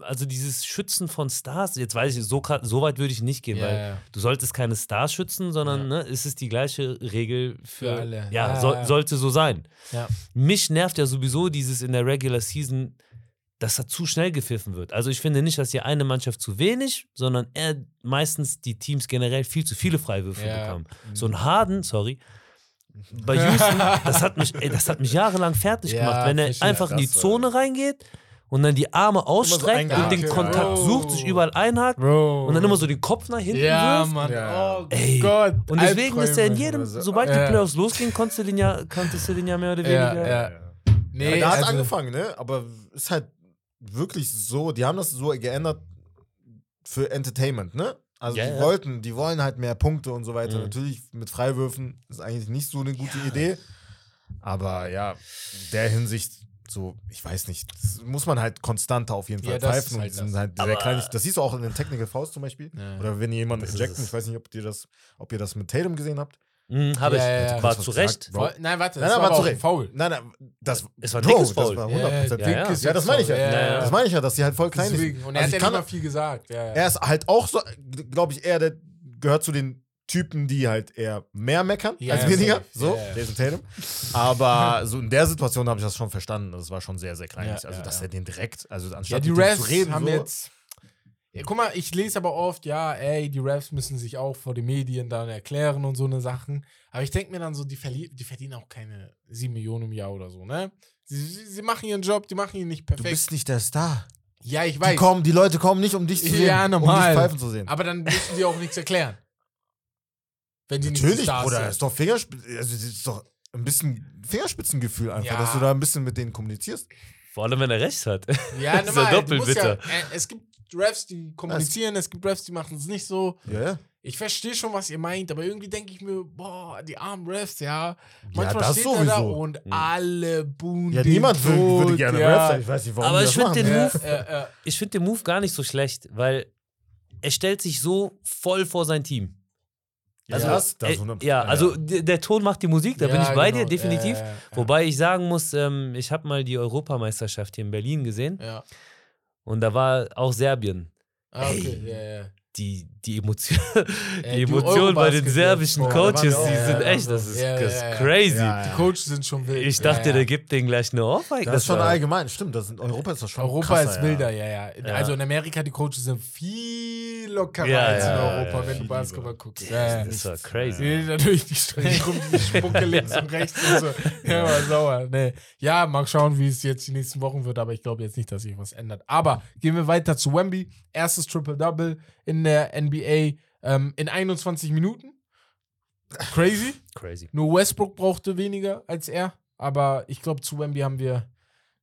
also dieses Schützen von Stars, jetzt weiß ich, so, so weit würde ich nicht gehen, Ja, weil ja. du solltest keine Stars schützen, sondern Ja. ne, es ist die gleiche Regel für, Für alle. Ja, Ja, soll, ja. sollte so sein. Ja. Mich nervt ja sowieso dieses in der Regular Season, dass da zu schnell gepfiffen wird. Also ich finde nicht, dass hier eine Mannschaft zu wenig, sondern eher meistens die Teams generell viel zu viele Freiwürfe Ja. bekommen. So ein Harden, sorry, bei [LAUGHS] Houston, das hat mich, ey, das hat mich jahrelang fertig Ja, gemacht, wenn er einfach in die Zone reingeht und dann die Arme ausstreckt und den Kontakt ja. sucht, sich überall einhakt Bro. und dann immer so den Kopf nach hinten Ja, wirft. Mann. Ja. Oh. Gott. Und deswegen ist er in jedem, sobald ja. die Playoffs losgehen, konntest du den ja, konntest du den ja mehr oder weniger. ja. Ja. Nee, ja, da hat also- angefangen, ne? Aber ist halt wirklich so, die haben das so geändert für Entertainment, ne? Also Ja, die wollten, die wollen halt mehr Punkte und so weiter. Mhm. Natürlich mit Freiwürfen ist eigentlich nicht so eine gute Idee. Aber ja, in der Hinsicht so, ich weiß nicht, muss man halt konstanter auf jeden Fall Ja, pfeifen. halt das. halt sehr Aber- klein. Das siehst du auch in den Technical Fouls zum Beispiel. Ja. Oder wenn jemand ejecten, es. ich weiß nicht, ob ihr das, ob ihr das mit Tatum gesehen habt. Mhm, Habe Ja, ich. ja. War zu Recht. Nein, warte, Nein, das nein, war war zu Foul. Nein, nein, das, Es war ein dickes Foul. Das war Ja, 100%. ja, ja. Ja, das meine ich ja. Das meine ich ja, dass sie halt voll klein Deswegen. ist. Und er Also hat ja nicht mal viel gesagt. Er ist halt auch so, glaube ich, eher der gehört zu den Typen, die halt eher mehr meckern Ja, als ja, weniger. So, Ja, ja. Jason Tatum. Aber [LAUGHS] so in der Situation habe ich das schon verstanden. Das war schon sehr, sehr kleinlich. Ja, also, ja, dass ja. er den direkt, also Ja, anstatt die mit dem Refs zu reden, haben so, jetzt. Ja, guck mal, ich lese aber oft, ja, ey, die Refs müssen sich auch vor den Medien dann erklären und so eine Sachen. Aber ich denke mir dann so, die, die verdienen auch keine 7 Millionen im Jahr oder so, ne? Sie, sie, sie machen ihren Job, die machen ihn nicht du perfekt. bist nicht der Star. ja, ich Die, weiß. kommen, die Leute kommen nicht, um dich zu sehen, Ja, um normal. dich pfeifen zu sehen. Aber dann müssen die auch nichts erklären. Wenn die nicht Natürlich, die Stars Bruder, sind. ist doch Fingerspitzen, also das ist doch ein bisschen Fingerspitzengefühl einfach, Ja. dass du da ein bisschen mit denen kommunizierst. Vor allem, wenn er recht hat. Ja, [LAUGHS] Das ist ja normal. doppelt musst ja, bitter. äh, es gibt Refs, die kommunizieren, es gibt Refs, die machen es nicht so. Ja, ja. Ich verstehe schon, was ihr meint, aber irgendwie denke ich mir, boah, die armen Refs, ja. Manchmal das steht er da sowieso. und Mhm. alle buhen Ja, niemand würde, tot, würde gerne ja. Rap sein. Ich weiß nicht, warum Aber ich das find machen. den Ja, Move- äh, äh, Ich finde den Move gar nicht so schlecht, weil er stellt sich so voll vor sein Team. Also, ja, das, das äh, 100 ja, also der, Ton macht die Musik, da bin ja, ich bei genau. dir, definitiv. Ja. Wobei ich sagen muss, ähm, ich habe mal die Europameisterschaft hier in Berlin gesehen Ja. und da war auch Serbien. Ah, okay, Ey. ja, ja. Die, die Emotion, Äh, die Emotion bei den serbischen da Coaches, wir die auch- sind ja, echt, das ist, ja, das ist ja, ja. crazy. Ja, Die ja. Coaches sind schon wild. Ich dachte, ja, ja. der gibt denen gleich eine Ohrfeige. Das ist schon allgemein, stimmt. Das in Europa ist das schon Europa krasser, ist wilder, ja. ja, ja. Ja. Also in Amerika, die Coaches sind viel lockerer Ja, als in ja, Europa, ja, wenn du Basketball lieber. guckst. Ja, ja. Das war crazy. Nee, natürlich die rum, [LAUGHS] die Spucke links und rechts und so. Ja, war sauer. Nee. Ja, mal schauen, wie es jetzt die nächsten Wochen wird, aber ich glaube jetzt nicht, dass sich was ändert. Aber gehen wir weiter zu Wemby. Erstes Triple-Double in der NBA ähm, in 21 Minuten. Crazy. [LAUGHS] Crazy. Nur Westbrook brauchte weniger als er. Aber ich glaube, zu Wemby haben wir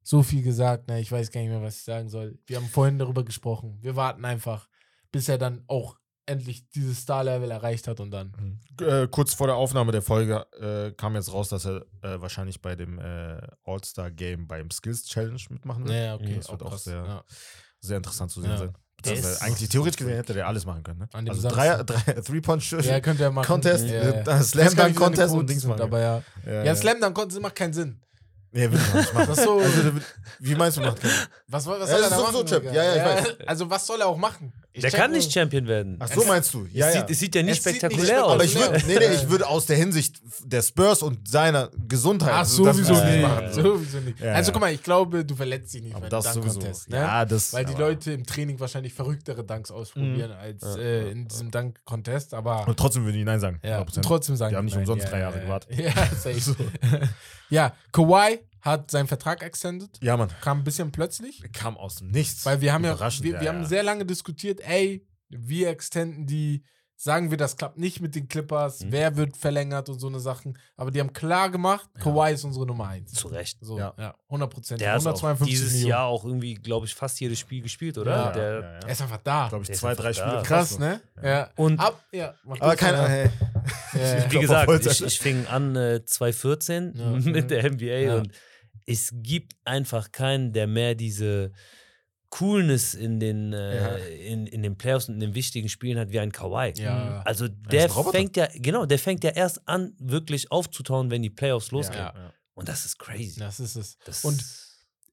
so viel gesagt. Na, ich weiß gar nicht mehr, was ich sagen soll. Wir haben vorhin darüber gesprochen. Wir warten einfach, bis er dann auch endlich dieses Star-Level erreicht hat und dann. Äh, kurz vor der Aufnahme der Folge äh, kam jetzt raus, dass er äh, wahrscheinlich bei dem äh, All-Star-Game beim Skills Challenge mitmachen wird. Naja, okay. Das wird auch krass. sehr- Ja. Sehr interessant zu sehen Ja. sein. Ist- eigentlich theoretisch gesehen hätte der alles machen können. Ne? An dem Also Samstag. drei, drei Three-Point Ja, könnt ihr machen. Contest, ja, äh, ja. äh, Slam Dunk Contest und Dings machen. Aber ja. Ja, Ja, Slam Dunk Contest macht keinen Sinn. Nee, will ich machen. Das so. Also, wie meinst du, macht keinen Was, was soll er da machen? sowieso Champ. Digga? Ja, ja, ich Also, was soll er auch machen? Ich Der check kann nicht Champion werden. Ach so, meinst du? Ja, es, ja. Sieht, es sieht ja nicht Es sieht nicht spektakulär aus. Aber ich würde, nee, nee, ich würde aus der Hinsicht der Spurs und seiner Gesundheit. Ach, also das sowieso würde ich nicht. machen. So. Sowieso nicht. Ja, also, ja. guck mal, ich glaube, du verletzt dich nicht Aber beim das sowieso. Contest. Ne? Ja, das. Weil die aber- Leute im Training wahrscheinlich verrücktere Dunks ausprobieren als Ja. äh, in diesem Dunk-Contest, aber Und trotzdem würde ich Nein sagen. ja, 100%. trotzdem sagen Die haben nicht nein. umsonst drei ja, Jahre ja. gewartet. [LAUGHS] Ja, safe. [LAUGHS] ja, Kawhi hat seinen Vertrag extended. Ja, Mann. Kam ein bisschen plötzlich. Kam aus dem Nichts. Weil wir haben ja, wir, ja, wir haben ja. sehr lange diskutiert, ey, wir extenden die, sagen wir, das klappt nicht mit den Clippers, Mhm. wer wird verlängert und so eine Sachen. Aber die haben klar gemacht, Kawhi ist unsere Nummer eins. Zu Recht. So, Ja. ja, 100 Prozent. Der hat auch 152 dieses Millionen. Jahr auch irgendwie, glaube ich, fast jedes Spiel gespielt, oder? Ja. Der, ja, ja. Er ist einfach da. glaube ich, zwei, drei da. Spiele. Krass, ne? Ja. Und Ab, ja. Aber keiner, ja. hey. Ja. [LAUGHS] Wie gesagt, ich, ich fing an äh, 2014 Ja. [LAUGHS] mit der NBA Ja. und es gibt einfach keinen, der mehr diese Coolness in den, äh, Ja. in, in den Playoffs und in den wichtigen Spielen hat wie ein Kawhi. Ja. Also ist der fängt ja, genau, der fängt ja erst an, wirklich aufzutauen, wenn die Playoffs losgehen. Ja. Und das ist crazy. Das ist es. Das Und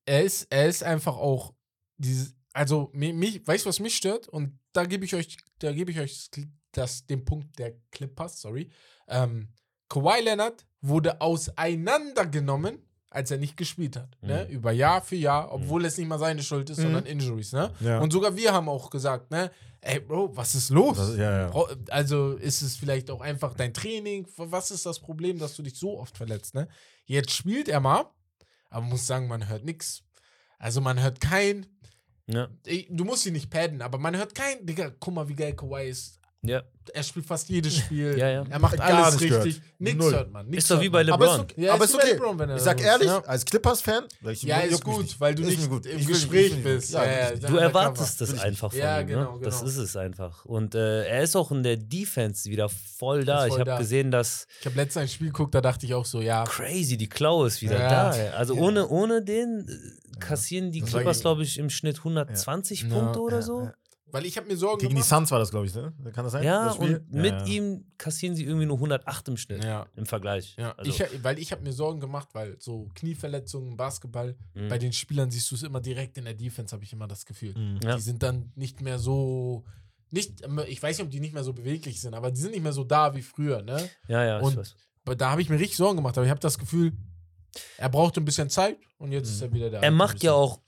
er ist, er ist einfach auch dieses, also mi- mich, weißt du, was mich stört? Und da gebe ich euch, da gebe ich euch das, den Punkt der Clippers, sorry. Ähm, Kawhi Leonard wurde auseinandergenommen, als er nicht gespielt hat. Ne? Mhm. Über Jahr für Jahr, obwohl es nicht mal seine Schuld ist, Mhm. sondern Injuries. Ne? Ja. Und sogar wir haben auch gesagt, ne, ey Bro, was ist los? Das ja, ja. Also ist es vielleicht auch einfach dein Training? Was ist das Problem, dass du dich so oft verletzt? Ne? Jetzt spielt er mal, aber man muss sagen, man hört nichts. Also man hört kein, ja, du musst ihn nicht padden, aber man hört kein, Digga, guck mal, wie geil Kawhi ist. Ja. Er spielt fast jedes Spiel. Ja, ja. Er macht Gar alles nicht gehört. richtig. Nichts Null. hört man. Nix Ist doch wie hört bei man. Aber ist LeBron. okay. Ja, aber ist okay. LeBron, wenn er ich sag ehrlich, ja. als Clippers-Fan, Ja, ist gut, nicht. weil du nicht gut. im Gespräch ich will- bist. Richtig. Du erwartest das einfach von Ja, ihm. genau, ne? Das genau. ist es einfach. Und äh, er ist auch in der Defense wieder voll da. Ist ich voll habe da. gesehen, dass Ich habe letztens ein Spiel geguckt, da dachte ich auch so, ja. crazy, die Klaue ist wieder Ja. da. Also ohne, ohne den äh, kassieren die Clippers, glaube ich, im Schnitt 120 Ja. Punkte oder Ja, so. Weil ich habe mir Sorgen Gegen die gemacht. Suns war das, glaube ich, ne? Kann das sein? Ja, das und mit Ja, ja. ihm kassieren sie irgendwie nur 108 im Schnitt Ja. im Vergleich. Ja, Also, ich, weil ich habe mir Sorgen gemacht, weil so Knieverletzungen, Basketball, Mhm. bei den Spielern siehst du es immer direkt in der Defense, habe ich immer das Gefühl. Mhm. Ja. Die sind dann nicht mehr so, nicht, ich weiß nicht, ob die nicht mehr so beweglich sind, aber die sind nicht mehr so da wie früher, ne? ja, ja, ich Und- weiß. Aber da habe ich mir richtig Sorgen gemacht, aber ich habe das Gefühl, er brauchte ein bisschen Zeit und jetzt ist er wieder da. Er macht ja auch,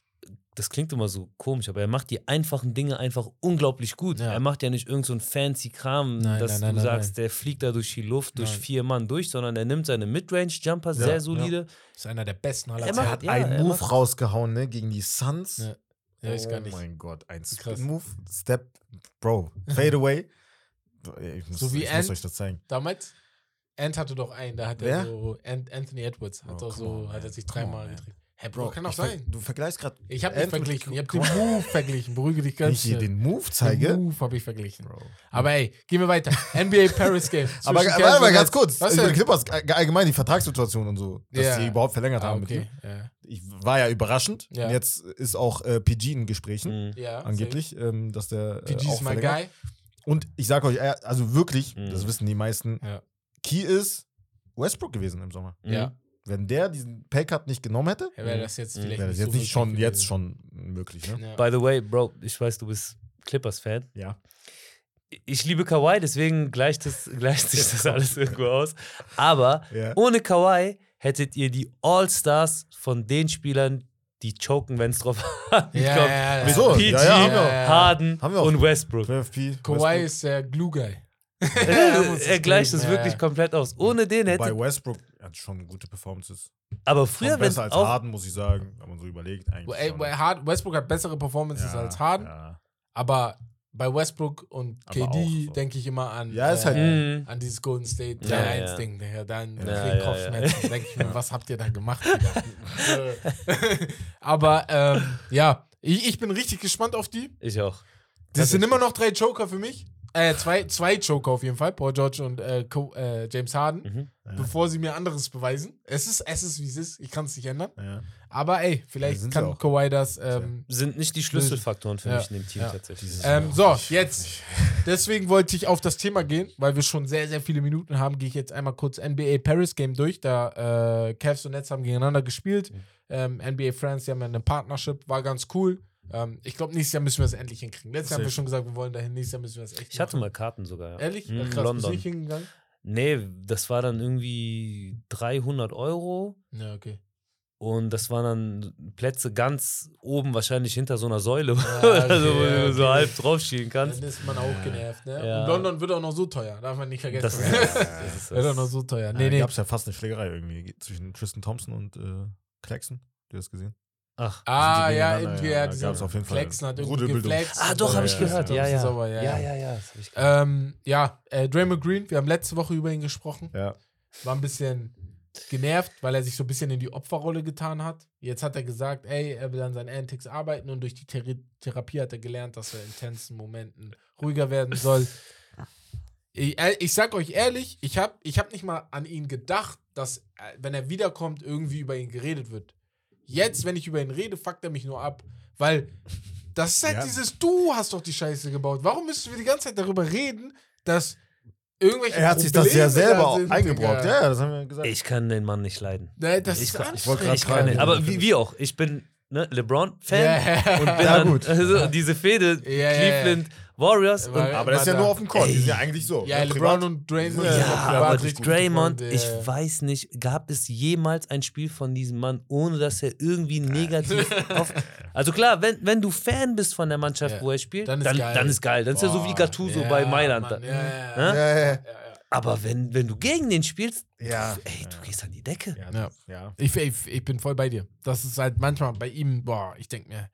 das klingt immer so komisch, aber er macht die einfachen Dinge einfach unglaublich gut. Ja. Er macht ja nicht irgend so ein fancy Kram, Nein, dass nein, nein, du nein, sagst, der fliegt da durch die Luft, durch Nein. vier Mann durch, sondern er nimmt seine Midrange-Jumper Ja, sehr solide. Ist einer der besten aller Er Er Zeiten. hat Ja, einen er Move macht- rausgehauen, ne? Gegen die Suns. Ja. Ja, ist gar nicht. Oh mein Gott, ein Krass. Spin-Move, Step, Bro, Fadeaway. Ich muss, So wie ich Ant- muss euch das zeigen. Damals, Ant hatte doch einen, da hat er so, Ant, Anthony Edwards hat Oh, doch come so, on, hat er sich dreimal gedreht. Hä, Bro, kann ich ver- sein. Du vergleichst gerade. Ich habe nicht verglichen, ich habe den. Move verglichen. Beruhige dich Wenn ganz ich dir schnell. den Move Den zeige. Move habe ich verglichen. Bro. Aber ey, gehen wir weiter. [LAUGHS] NBA Paris Game. Aber warte mal ganz kurz. Was über die? Clippers äh, allgemein die Vertragssituation und so, dass Ja. sie überhaupt verlängert Ah, haben mit okay. ihm. Ja. Ich war ja überraschend. Ja. Und jetzt ist auch äh, PG in Gesprächen, Mhm. ja angeblich, ähm, dass der. Äh, PG auch ist mein. Guy. Und ich sag euch, äh, also wirklich, Mhm. das wissen die meisten, Ja. Key ist Westbrook gewesen im Sommer. Ja. Wenn der diesen Paycut nicht genommen hätte, Ja, wäre das jetzt Mhm. vielleicht das nicht jetzt so nicht schon, möglich jetzt schon möglich, ne? Ja. By the way, Bro, ich weiß, du bist Clippers-Fan. Ja. Ich liebe Kawhi, deswegen gleicht, das, [LAUGHS] gleicht sich das alles irgendwo aus. Aber Ja. ohne Kawhi hättet ihr die All-Stars von den Spielern, die choken, wenn es drauf [LAUGHS] ankommt. Ja, ja, ja, Mit so, PG, ja. Harden und Westbrook. 12P. Kawhi ist der Glue-Guy. [LAUGHS] er gleicht es wirklich ja. komplett aus. Ohne den Bei hätte. Westbrook hat schon gute Performances. Aber früher, wenn besser als auch. Harden, muss ich sagen, wenn man so überlegt. Eigentlich Ey, schon. bei Hard- Westbrook hat bessere Performances Ja, als Harden, Ja, aber bei Westbrook und Aber KD so. denke ich immer an, Ja, ist halt- äh, an dieses Golden State Ja, 3-1 ja. Ding. Ja, dann Ja, ja, Kopfschmerzen. ja. denke ich mir, was habt ihr da gemacht? [LAUGHS] Aber ähm, ja, ich, ich bin richtig gespannt auf die. Ich auch. Das sind immer noch drei Joker für mich. Äh, zwei, zwei Joker auf jeden Fall, Paul George und äh, äh, James Harden, Mhm. Ja. bevor sie mir anderes beweisen. Es ist, es ist wie es ist, ich kann es nicht ändern. ja. Aber ey, vielleicht kann. Kawhi das. Ähm, Sind nicht die Schlüsselfaktoren für Ja, mich in dem Team ja. tatsächlich. Dieses- ähm, so, ich- jetzt. [LAUGHS] Deswegen wollte ich auf das Thema gehen, weil wir schon sehr, sehr viele Minuten haben. Gehe ich jetzt einmal kurz NBA Paris Game durch. Da äh, Cavs und Nets haben gegeneinander gespielt. Mhm. Ähm, NBA France, die haben ja eine Partnership, war ganz cool. Ähm, ich glaube, nächstes Jahr müssen wir es endlich hinkriegen. Letztes Jahr haben wir schon gesagt, wir wollen dahin. Nächstes Jahr müssen wir es echt Ich hatte machen. mal Karten sogar. Ja. Ehrlich? Mhm, Ach, krass, bist du London. nicht hingegangen? Nee, das war dann irgendwie 300 Euro. Ja, okay. Und das waren dann Plätze ganz oben, wahrscheinlich hinter so einer Säule, [LAUGHS] Ja, so, okay, wo ja, du so okay. halb draufschielen kannst. Dann ist man auch genervt, ne? Ja. Und London wird auch noch so teuer, darf man nicht vergessen. Das [LAUGHS] ist, das ist wird auch noch das. so teuer. Nee. nee. gab es ja fast eine Schlägerei irgendwie zwischen Tristan Thompson und äh, Claxon, du hast gesehen? Ach. Ah, ja, irgendwie Ja, dieser auf jeden Fall Flexen hat irgendwie geflext. Ah, doch, habe ich Ja, gehört. ja, Ja, ja. Sauber, ja, Ja, ja. ja, ja. Ähm, ja, äh, Draymond Green, wir haben letzte Woche über ihn gesprochen. Ja. War ein bisschen genervt, weil er sich so ein bisschen in die Opferrolle getan hat. Jetzt hat er gesagt, ey, er will an seinen Antics arbeiten und durch die Thera Therapie hat er gelernt, dass er in intensen Momenten ruhiger werden soll. [LAUGHS] Ich, äh, ich sag euch ehrlich, ich habe ich hab nicht mal an ihn gedacht, dass, äh, wenn er wiederkommt, irgendwie über ihn geredet wird. Jetzt, wenn ich über ihn rede, fuckt er mich nur ab. Weil das ist halt Ja. dieses, du hast doch die Scheiße gebaut. Warum müssen wir die ganze Zeit darüber reden, dass irgendwelche Er hat sich das ja Probleme selber da eingebrockt. Ja, das haben wir gesagt. Ich kann den Mann nicht leiden. Nee, das Ich ist kann- ich wollte grad anstrengend. Ich kann nicht. fragen. Aber wie, wie auch. Ich bin ne, LeBron-Fan Ja. und bin Ja, dann gut. [LAUGHS] Also, diese Fehde Ja, ja, ja. Cleveland Warriors und Weil- Aber das ist ja nur auf dem Court. Ey. sind ja eigentlich so. Ja, LeBron und Draymond. Ja, sind Ja, aber Draymond, ich ja, ja. weiß nicht, gab es jemals ein Spiel von diesem Mann, ohne dass er irgendwie negativ [LAUGHS] auf. Also klar, wenn, wenn du Fan bist von der Mannschaft, Ja, wo er spielt, dann dann ist ist, geil. dann ist geil. Dann ist er so wie Gattuso Ja, bei Mailand. Mann, ja, ja, Ne? Ja, ja, ja. Aber wenn, wenn du gegen den spielst, Ja. ey, gehst an die Decke. Ja, Ja. das- ja. Ich, ich, ich bin voll bei dir. Das ist halt manchmal bei ihm, boah, ich denke mir,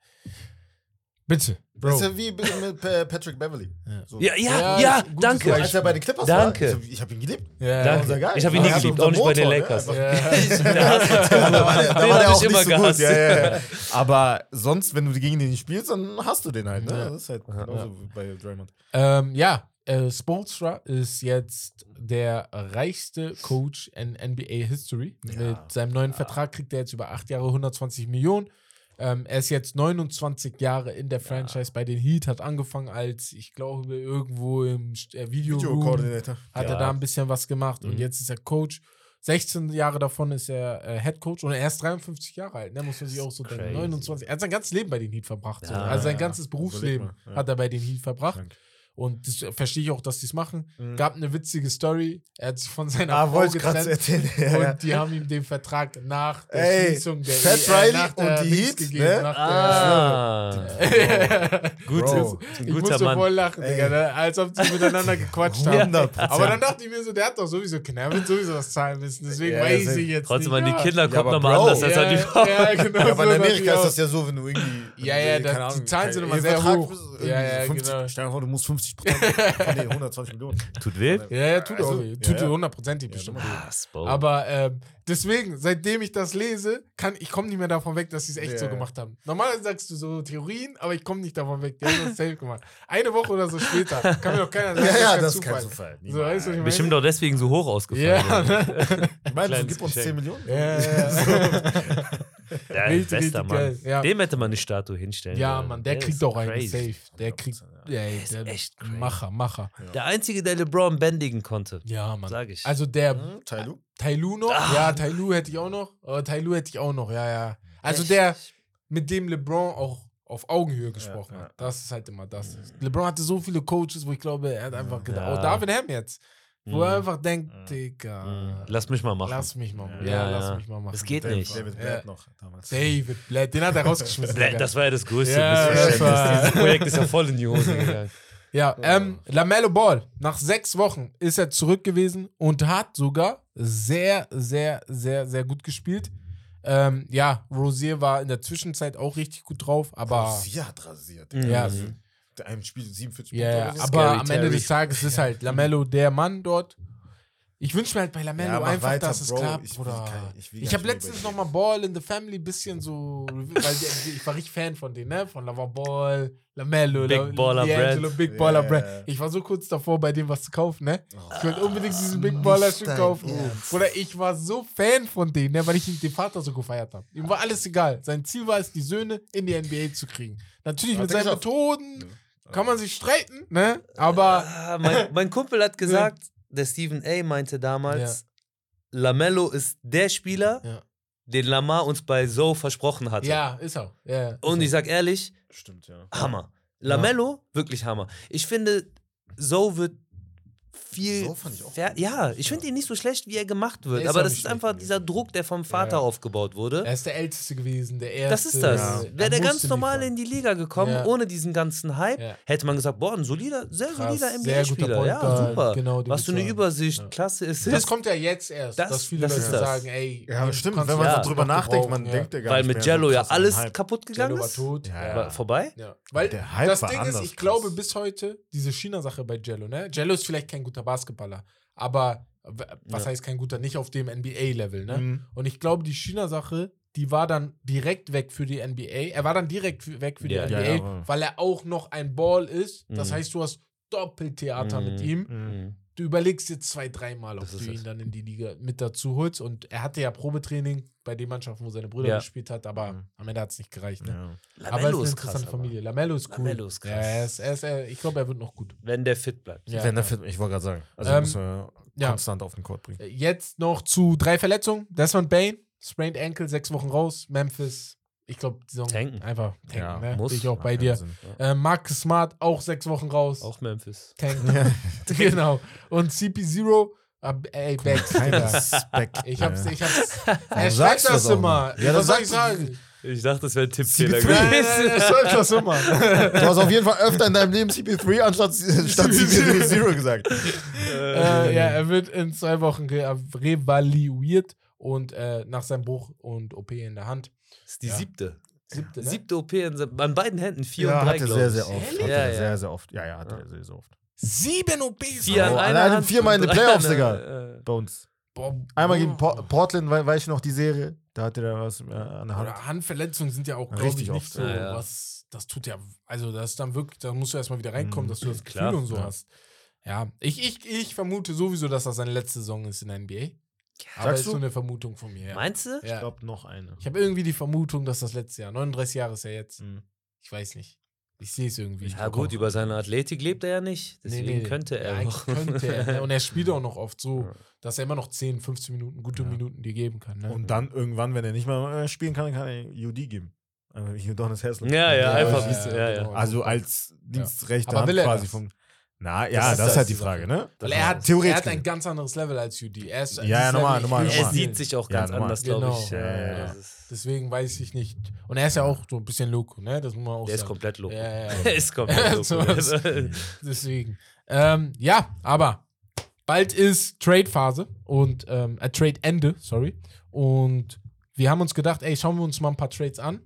bitte, Das Bro. ist ja wie mit Patrick Beverly. Ja. So. Ja, ja, Ja, danke. Beispiel. Als er bei den Clippers Danke. war, ich, ich habe ihn geliebt. Ja, Danke. Geil. Ich hab ihn nie geliebt, auch nicht bei den Motor, ne? Lakers. Einfach- Ja. [LAUGHS] [LAUGHS] Da war der, da Den war hab der ich auch nicht so gut. gehasst. Ja, ja, ja. [LAUGHS] Aber sonst, wenn du gegen den spielst, dann hast du den halt. Ne? Ja. Das ist halt genauso wie bei Draymond. Ähm, ja, äh, Spoelstra ist jetzt der reichste Coach in NBA History. Ja. Mit seinem neuen Vertrag kriegt er jetzt über acht Jahre 120 Millionen. Ähm, er ist jetzt 29 Jahre in der Franchise bei den Heat, hat angefangen als, ich glaube, irgendwo im äh, Video Videokoordinator. hat Ja. er da ein bisschen was gemacht und Mhm. jetzt ist er Coach. 16 Jahre davon ist er äh, Head Coach und er ist 53 Jahre alt, ne? muss man sich auch so denken. Crazy. 29. Er hat sein ganzes Leben bei den Heat verbracht. so. Ja, also sein ja. ganzes Berufsleben ja. hat er bei den Heat verbracht. Krank. Und das äh, verstehe ich auch, dass die es machen. Mhm. Gab eine witzige Story. Er hat sich von seiner Ah, Frau getrennt. erzählen. Ja, [LAUGHS] ja. Und die haben ihm den Vertrag nach der Ey, Schließung der Pat äh, Riley nach der und die Dings Heat, gegeben, ne? Ah, der- gut, Bro. ich guter musste Mann. voll lachen, Digga, ne? als ob sie miteinander gequatscht haben. 100 Aber dann dachte ich mir so, der hat doch sowieso Kinder, er wird sowieso das zahlen müssen. Deswegen Ja, weiß ich jetzt Trotzdem nicht. an die. Kinder Ja, kommt aber nochmal anders als an die Frau. Ja, genau. Ja, aber in so Amerika dachte ist das ja so, wenn du irgendwie. Ja, ja, die Zahlen sind immer sehr hoch. bist, Ja, irgendwie ja, 50, genau. Stell dir vor, du musst 50 Prozent [LAUGHS] von den 120 Millionen. Tut weh? auch. Ja, ja, tut Also, auch weh. ja, Tut ja. hundertprozentig Ja, bestimmt normal. weh. Aber ähm, deswegen, seitdem ich das lese, kann ich komme nicht mehr davon weg, dass sie es echt Ja, so ja. gemacht haben. Normalerweise sagst du so Theorien, aber ich komme nicht davon weg. Die haben das safe gemacht. Eine Woche oder so später kann mir doch keiner [LAUGHS] sagen, Ja, ja, kein das ist kein Zufall. So, weißt du, Bestimmt meine? doch deswegen so hoch ausgefallen. Ja, [LAUGHS] ne? Ich meine, du gib uns Geschenk. 10 Millionen. ja, ja, ja. Ja, Richtig, bester Mann. geil, ja. Dem hätte man eine Statue hinstellen ja, sollen. Mann, der, kriegt ist auch einen safe. Der kriegt, ja, ey, ist der echt crazy. Macher, Macher. Der Einzige, der LeBron bändigen konnte, Ja, Mann. sag ich. Also der Hm, Tailu? Tailu noch? Ah. Ja, Tailu hätte ich auch noch. Aber Tailu hätte ich auch noch, ja, ja. Also Echt? der, mit dem LeBron auch auf Augenhöhe gesprochen ja. hat. Das ist halt immer das. LeBron hatte so viele Coaches, wo ich glaube, er hat einfach gedacht, Ja. oh, David Ham jetzt. Wo Mhm. er einfach denkt, Mhm. Digga, Mhm. Lass mich mal machen. lass mich mal. Ja, Ja, ja. lass mich mal machen. Das geht David- nicht. David Ja. Blatt noch damals. David Blatt, den hat er rausgeschmissen. Bla- Digga. Das war ja das größte Ja, Missverständnis. Dieses Projekt ist ja voll in die Hose gegangen. [LAUGHS] Ja, ähm, Lamello Ball, nach sechs Wochen ist er zurück gewesen und hat sogar sehr, sehr, sehr, sehr gut gespielt. Ähm, ja, Rosier war in der Zwischenzeit auch richtig gut drauf, aber Sie hat rasiert. Mhm. Ja. Der einem Spiel 47 ja, ja, aber am Ende des Tages ist [LAUGHS] halt Lamello der Mann dort. Ich wünsche mir halt bei Lamello Ja, einfach, weiter, dass es Bro. klappt, Ich ich Ich gar habe letztens nochmal Ball in the Family bisschen so, weil ich war richtig Fan von denen, ne? Von Lava Ball, Lamello, Big La- Baller D'Angelo, Brand. Big Baller Ja, Brand. ja, ja. Ich war so kurz davor, bei dem was zu kaufen, ne? Oh. Ich wollte unbedingt diesen Big Baller Stück kaufen. Ernst. Oder ich war so Fan von denen, ne, weil ich den Vater so gefeiert habe. Ihm war alles egal. Sein Ziel war es, die Söhne in die NBA zu kriegen. Natürlich Hat mit seinen. Methoden kann man sich streiten, ne? Aber Ah, mein, mein Kumpel hat [LAUGHS] gesagt, der Stephen A. meinte damals, Lamello ist der Spieler, Ja. den Lamar uns bei Zoe versprochen hatte. ja, ist auch. Ja, ist Und auch. ich sag ehrlich, Stimmt, ja. Hammer. Lamello, wirklich Hammer. Ich finde, Zoe wird viel. So fand ich auch gut. ja, ich finde ihn nicht so schlecht, wie er gemacht wird. Ist Aber das ist einfach dieser Druck, der vom Vater Ja. aufgebaut wurde. Er ist der Älteste gewesen, der Erste. Das ist das. Ja. Wäre der Er ganz normal liefern. in die Liga gekommen, Ja. ohne diesen ganzen Hype, Ja. hätte man gesagt, boah, ein solider, sehr Krass, solider NBA-Spieler. Ja, super. genau, Was für eine Übersicht, Ja. klasse ist Das es. kommt ja jetzt erst, Das- dass viele das Leute sagen, ey, Ja, stimmt. Wenn man ja so drüber nachdenkt, man denkt ja gar Weil nicht mit mehr Jello ja alles kaputt gegangen Jello war ist. tot. Ja, Ja. War vorbei? Ja. Weil Der Hype das Ding ist, ich glaube bis heute, diese China-Sache bei Jello, ne? Jello ist vielleicht kein guter Basketballer, aber was Ja. heißt kein guter? Nicht auf dem NBA-Level, ne? Mhm. Und ich glaube, die China-Sache, die war dann direkt weg für die NBA. Er war dann direkt weg für die Ja, NBA, ja, weil er auch noch ein Ball ist. Das Mhm. heißt, du hast Doppeltheater Mhm. mit ihm. Du überlegst jetzt zwei, dreimal, ob Das du ihn es. dann in die Liga mit dazu holst. Und er hatte ja Probetraining bei den Mannschaften, wo seine Brüder Ja. gespielt hat, aber Mhm. am Ende hat es nicht gereicht. Ne? Ja. Aber es ist Lamello eine ist interessante krass. aber. Familie. Lamello ist cool. Lamello ist krass. Ja, er ist, er ist, er, ich glaube, er wird noch gut. Wenn der fit bleibt. Ja, Wenn der fit, ich wollte gerade sagen. Also Ähm, muss man ja. konstant auf den Court bringen. Jetzt noch zu drei Verletzungen. Desmond Bain, sprained Ankle, sechs Wochen raus. Memphis, ich glaube, die Saison Tanken. einfach tanken. Ja, ne? muss. Bin ich auch bei dir. Sinn. Äh, Marcus Smart, auch sechs Wochen raus. Auch Memphis. Tanken. [LAUGHS] genau. Und CP0, ab, ey, Digga. Respekt. Ich hab's, ich hab's. Er schreibt das immer. Ja, das Was soll ich sagen? Ich dachte, das wäre ein Tippfehler CP3. Nein, gewesen. er schreibt das immer. Du hast auf jeden Fall öfter in deinem Leben CP3 anstatt statt [LAUGHS] CP0 gesagt. äh, ja, er wird in zwei Wochen re revaluiert und äh, nach seinem Bruch und OP in der Hand. Das ist die Ja. siebte. Siebte, ne? Siebte OP in, an beiden Händen, vier Ja, und drei, hat er glaube sehr, ich. sehr oft. Ehrlich? Hat Ja, er ja. sehr, sehr oft. Ja, ja, hat er sehr, sehr oft. Sieben OPs. Vier an Oh, einer Hand viermal in den Playoffs, Digga. äh, Bei uns. Boah, Einmal gegen. Por Portland, we weiß ich noch, die Serie. Da hatte er was äh, an der Hand. Oder Handverletzungen sind ja auch, glaube Richtig ich, nicht oft, so ja, was. Das tut ja, also das ist dann wirklich, da musst du erstmal wieder reinkommen, Mhm. dass du das Gefühl Klar, und so ja. hast. Ja, ich, ich, ich vermute sowieso, dass das seine letzte Saison ist in der NBA. Aber Sagst ist du? so eine Vermutung von mir. Ja. Meinst du? Ich Ja. glaube, noch eine. Ich habe irgendwie die Vermutung, dass das letzte Jahr, 39 Jahre ist er jetzt. Mhm. Ich weiß nicht. Ich sehe es irgendwie. Ja gut, über seine Athletik lebt er ja nicht. Deswegen könnte er ja, noch. Könnte er. ne? Und er spielt [LAUGHS] auch noch oft so, Ja. dass er immer noch 10, 15 Minuten, gute Ja. Minuten dir geben kann. Ne? Und dann irgendwann, wenn er nicht mehr äh, spielen kann, kann er UD geben. Einfach Udonis Haslem. Ja, ja, Ja, einfach. ja, ja, ja, ja. genau. Also als dienstrechte Aber Hand will er quasi das? vom. Na, ja, Das das, ist ist halt die Frage, ne? Weil er hat, Theoretisch er hat ein gesehen. ganz anderes Level als UD. Er ist, Ja, ja, normal, will Er sieht sich auch Ja, ganz normal. anders, glaube Genau. ich. Ja, ja, ja. ist- Deswegen weiß ich nicht. Und er ist ja auch so ein bisschen loco, ne? Das muss man auch Der ist sagen. komplett loco. Ja, ja, ja. [LAUGHS] Er ist komplett [LAUGHS] loco. [LAUGHS] Deswegen. Ähm, ja, aber bald ist Trade-Phase und ähm, äh, Trade-Ende, sorry. Und wir haben uns gedacht, ey, schauen wir uns mal ein paar Trades an,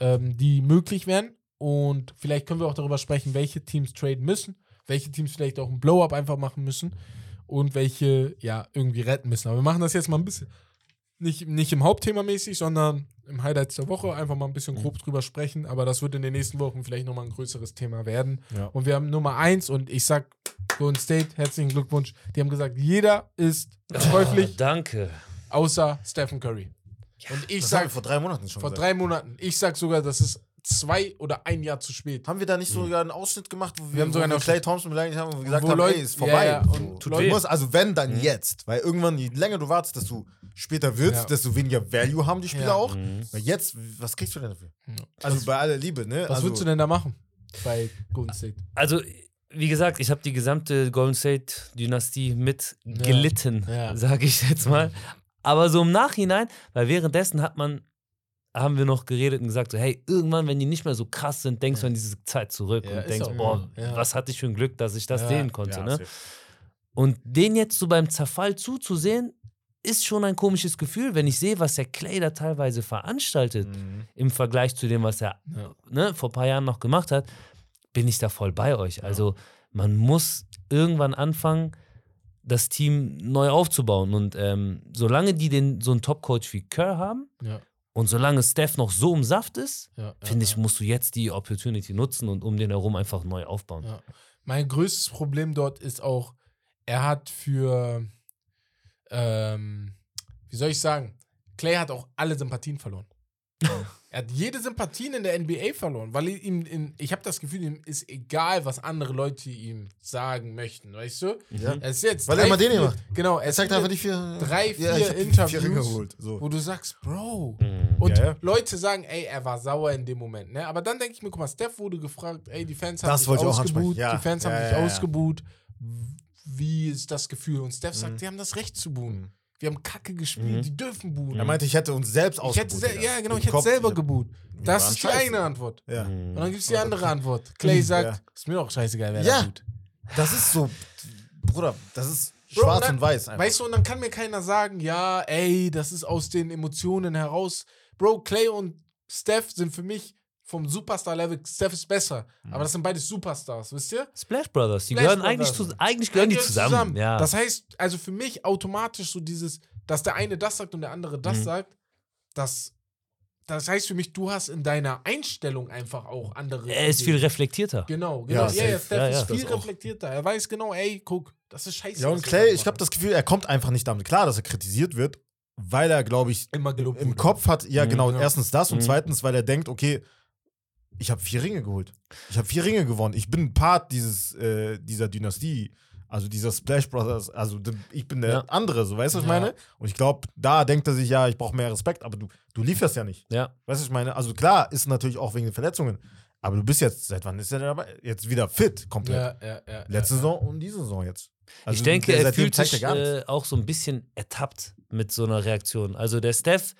ähm, die möglich wären. Und vielleicht können wir auch darüber sprechen, welche Teams traden müssen, welche Teams vielleicht auch ein Blow-up einfach machen müssen und welche ja irgendwie retten müssen. Aber wir machen das jetzt mal ein bisschen nicht, nicht im Hauptthema mäßig, sondern im Highlights der Woche einfach mal ein bisschen grob drüber sprechen. Aber das wird in den nächsten Wochen vielleicht nochmal ein größeres Thema werden. Ja. Und wir haben Nummer eins und ich sag Golden State, herzlichen Glückwunsch. Die haben gesagt, jeder ist käuflich, Oh, danke. außer Stephen Curry. Und ich Das haben wir sag vor drei Monaten schon vor gesagt. drei Monaten, ich sag sogar, das ist zwei oder ein Jahr zu spät. Haben wir da nicht sogar einen Ausschnitt gemacht, wo wir, Wir haben sogar wo wir Clay Thompson beleidigt haben und wir gesagt Wo haben, Leute- ey, ist vorbei. ja, ja, und weh. musst, also wenn, dann jetzt. Weil irgendwann, je länger du wartest, desto später wird's, Ja. desto weniger Value haben die Spieler Ja. auch. Mhm. Weil jetzt, was kriegst du denn dafür? Ja. Also bei aller Liebe, ne? Was also, würdest du denn da machen bei Golden State? Also, wie gesagt, ich habe die gesamte Golden State-Dynastie mitgelitten, Ja. sage ich jetzt mal. Aber so im Nachhinein, weil währenddessen hat man, haben wir noch geredet und gesagt, so, hey, irgendwann, wenn die nicht mehr so krass sind, denkst du an diese Zeit zurück Ja, und denkst, boah, ja. was hatte ich für ein Glück, dass ich das Ja. sehen konnte. Ne? Und den jetzt so beim Zerfall zuzusehen, ist schon ein komisches Gefühl, wenn ich sehe, was der Clay da teilweise veranstaltet Mhm. im Vergleich zu dem, was er ne, vor ein paar Jahren noch gemacht hat, bin ich da voll bei euch. Also man muss irgendwann anfangen, das Team neu aufzubauen. Und ähm, solange die den, so einen Top-Coach wie Kerr haben Ja, und solange Steph noch so im Saft ist, ja, finde ja, ich, musst du jetzt die Opportunity nutzen und um den herum einfach neu aufbauen. Ja. Mein größtes Problem dort ist auch, er hat für, ähm, wie soll ich sagen, Clay hat auch alle Sympathien verloren. Er hat jede Sympathien in der NBA verloren, weil ihm, in, ich habe das Gefühl, ihm ist egal, was andere Leute ihm sagen möchten, weißt du? Ja. Er ist jetzt Weil er drei, immer den hier macht. Genau, er Er zeigt einfach die vier. drei, Ja, vier die Interviews, vier geholt. So. wo du sagst, Bro. Mhm. Und Ja, ja. Leute sagen, ey, er war sauer in dem Moment. Ne? Aber dann denke ich mir, guck mal, Steph wurde gefragt, ey, die Fans haben Das dich wollte ich auch ausgebuht. Ja, die Fans haben ja, dich ja, ja. ausgebuht. wie ist das Gefühl? Und Steph sagt, Mhm. die haben das Recht zu buhen. Wir haben Kacke gespielt, Mhm. die dürfen buhen. Er meinte, ich hätte uns selbst Digga. ja, genau, ich hätte Kopf, selber wir Das ist die eine Antwort. Ja. Und dann gibt es die andere Antwort. Clay sagt, Ja. ist mir doch scheißegal, wer Ja. da tut. Das ist so, Bruder, das ist Bro, schwarz und dann- und weiß einfach. Weißt du, und dann kann mir keiner sagen, ja, ey, das ist aus den Emotionen heraus. Bro, Clay und Steph sind für mich vom Superstar-Level, Steph ist besser. Mhm. Aber das sind beide Superstars, wisst ihr? Splash Brothers, die Splash gehören Brothers. eigentlich, zu, eigentlich gehören die Gehören zusammen. Ja. Das heißt, also für mich automatisch so dieses, dass der eine das sagt und der andere das Mhm. sagt, das, das heißt für mich, du hast in deiner Einstellung einfach auch andere. er ist viel Ideen. reflektierter. Genau, genau. Ja, Ja, ja. Steph Ja, ja. ist viel reflektierter. Er weiß genau, ey, guck, das ist scheiße. ja, und Clay, ich habe das Gefühl, er kommt einfach nicht damit klar, dass er kritisiert wird, weil er, glaube ich, im wurde. Kopf hat, ja Mhm, genau, ja. erstens das und Mhm. zweitens, weil er denkt, okay, ich habe vier Ringe geholt. Ich habe vier Ringe gewonnen. Ich bin Part dieses, äh, dieser Dynastie, also dieser Splash Brothers, also ich bin der Ja. andere, so weißt du, was ich Ja. meine? Und ich glaube, da denkt er sich, ja, ich brauche mehr Respekt, aber du, du lieferst ja nicht. Ja. Weißt du, was ich meine? Also klar, ist natürlich auch wegen den Verletzungen, aber du bist jetzt, seit wann ist er dabei? Jetzt wieder fit, komplett. Ja, ja, ja. Letzte ja, ja. Saison und diese Saison jetzt. Also ich denke, er fühlt sich äh, auch so ein bisschen ertappt mit so einer Reaktion. Also der Steph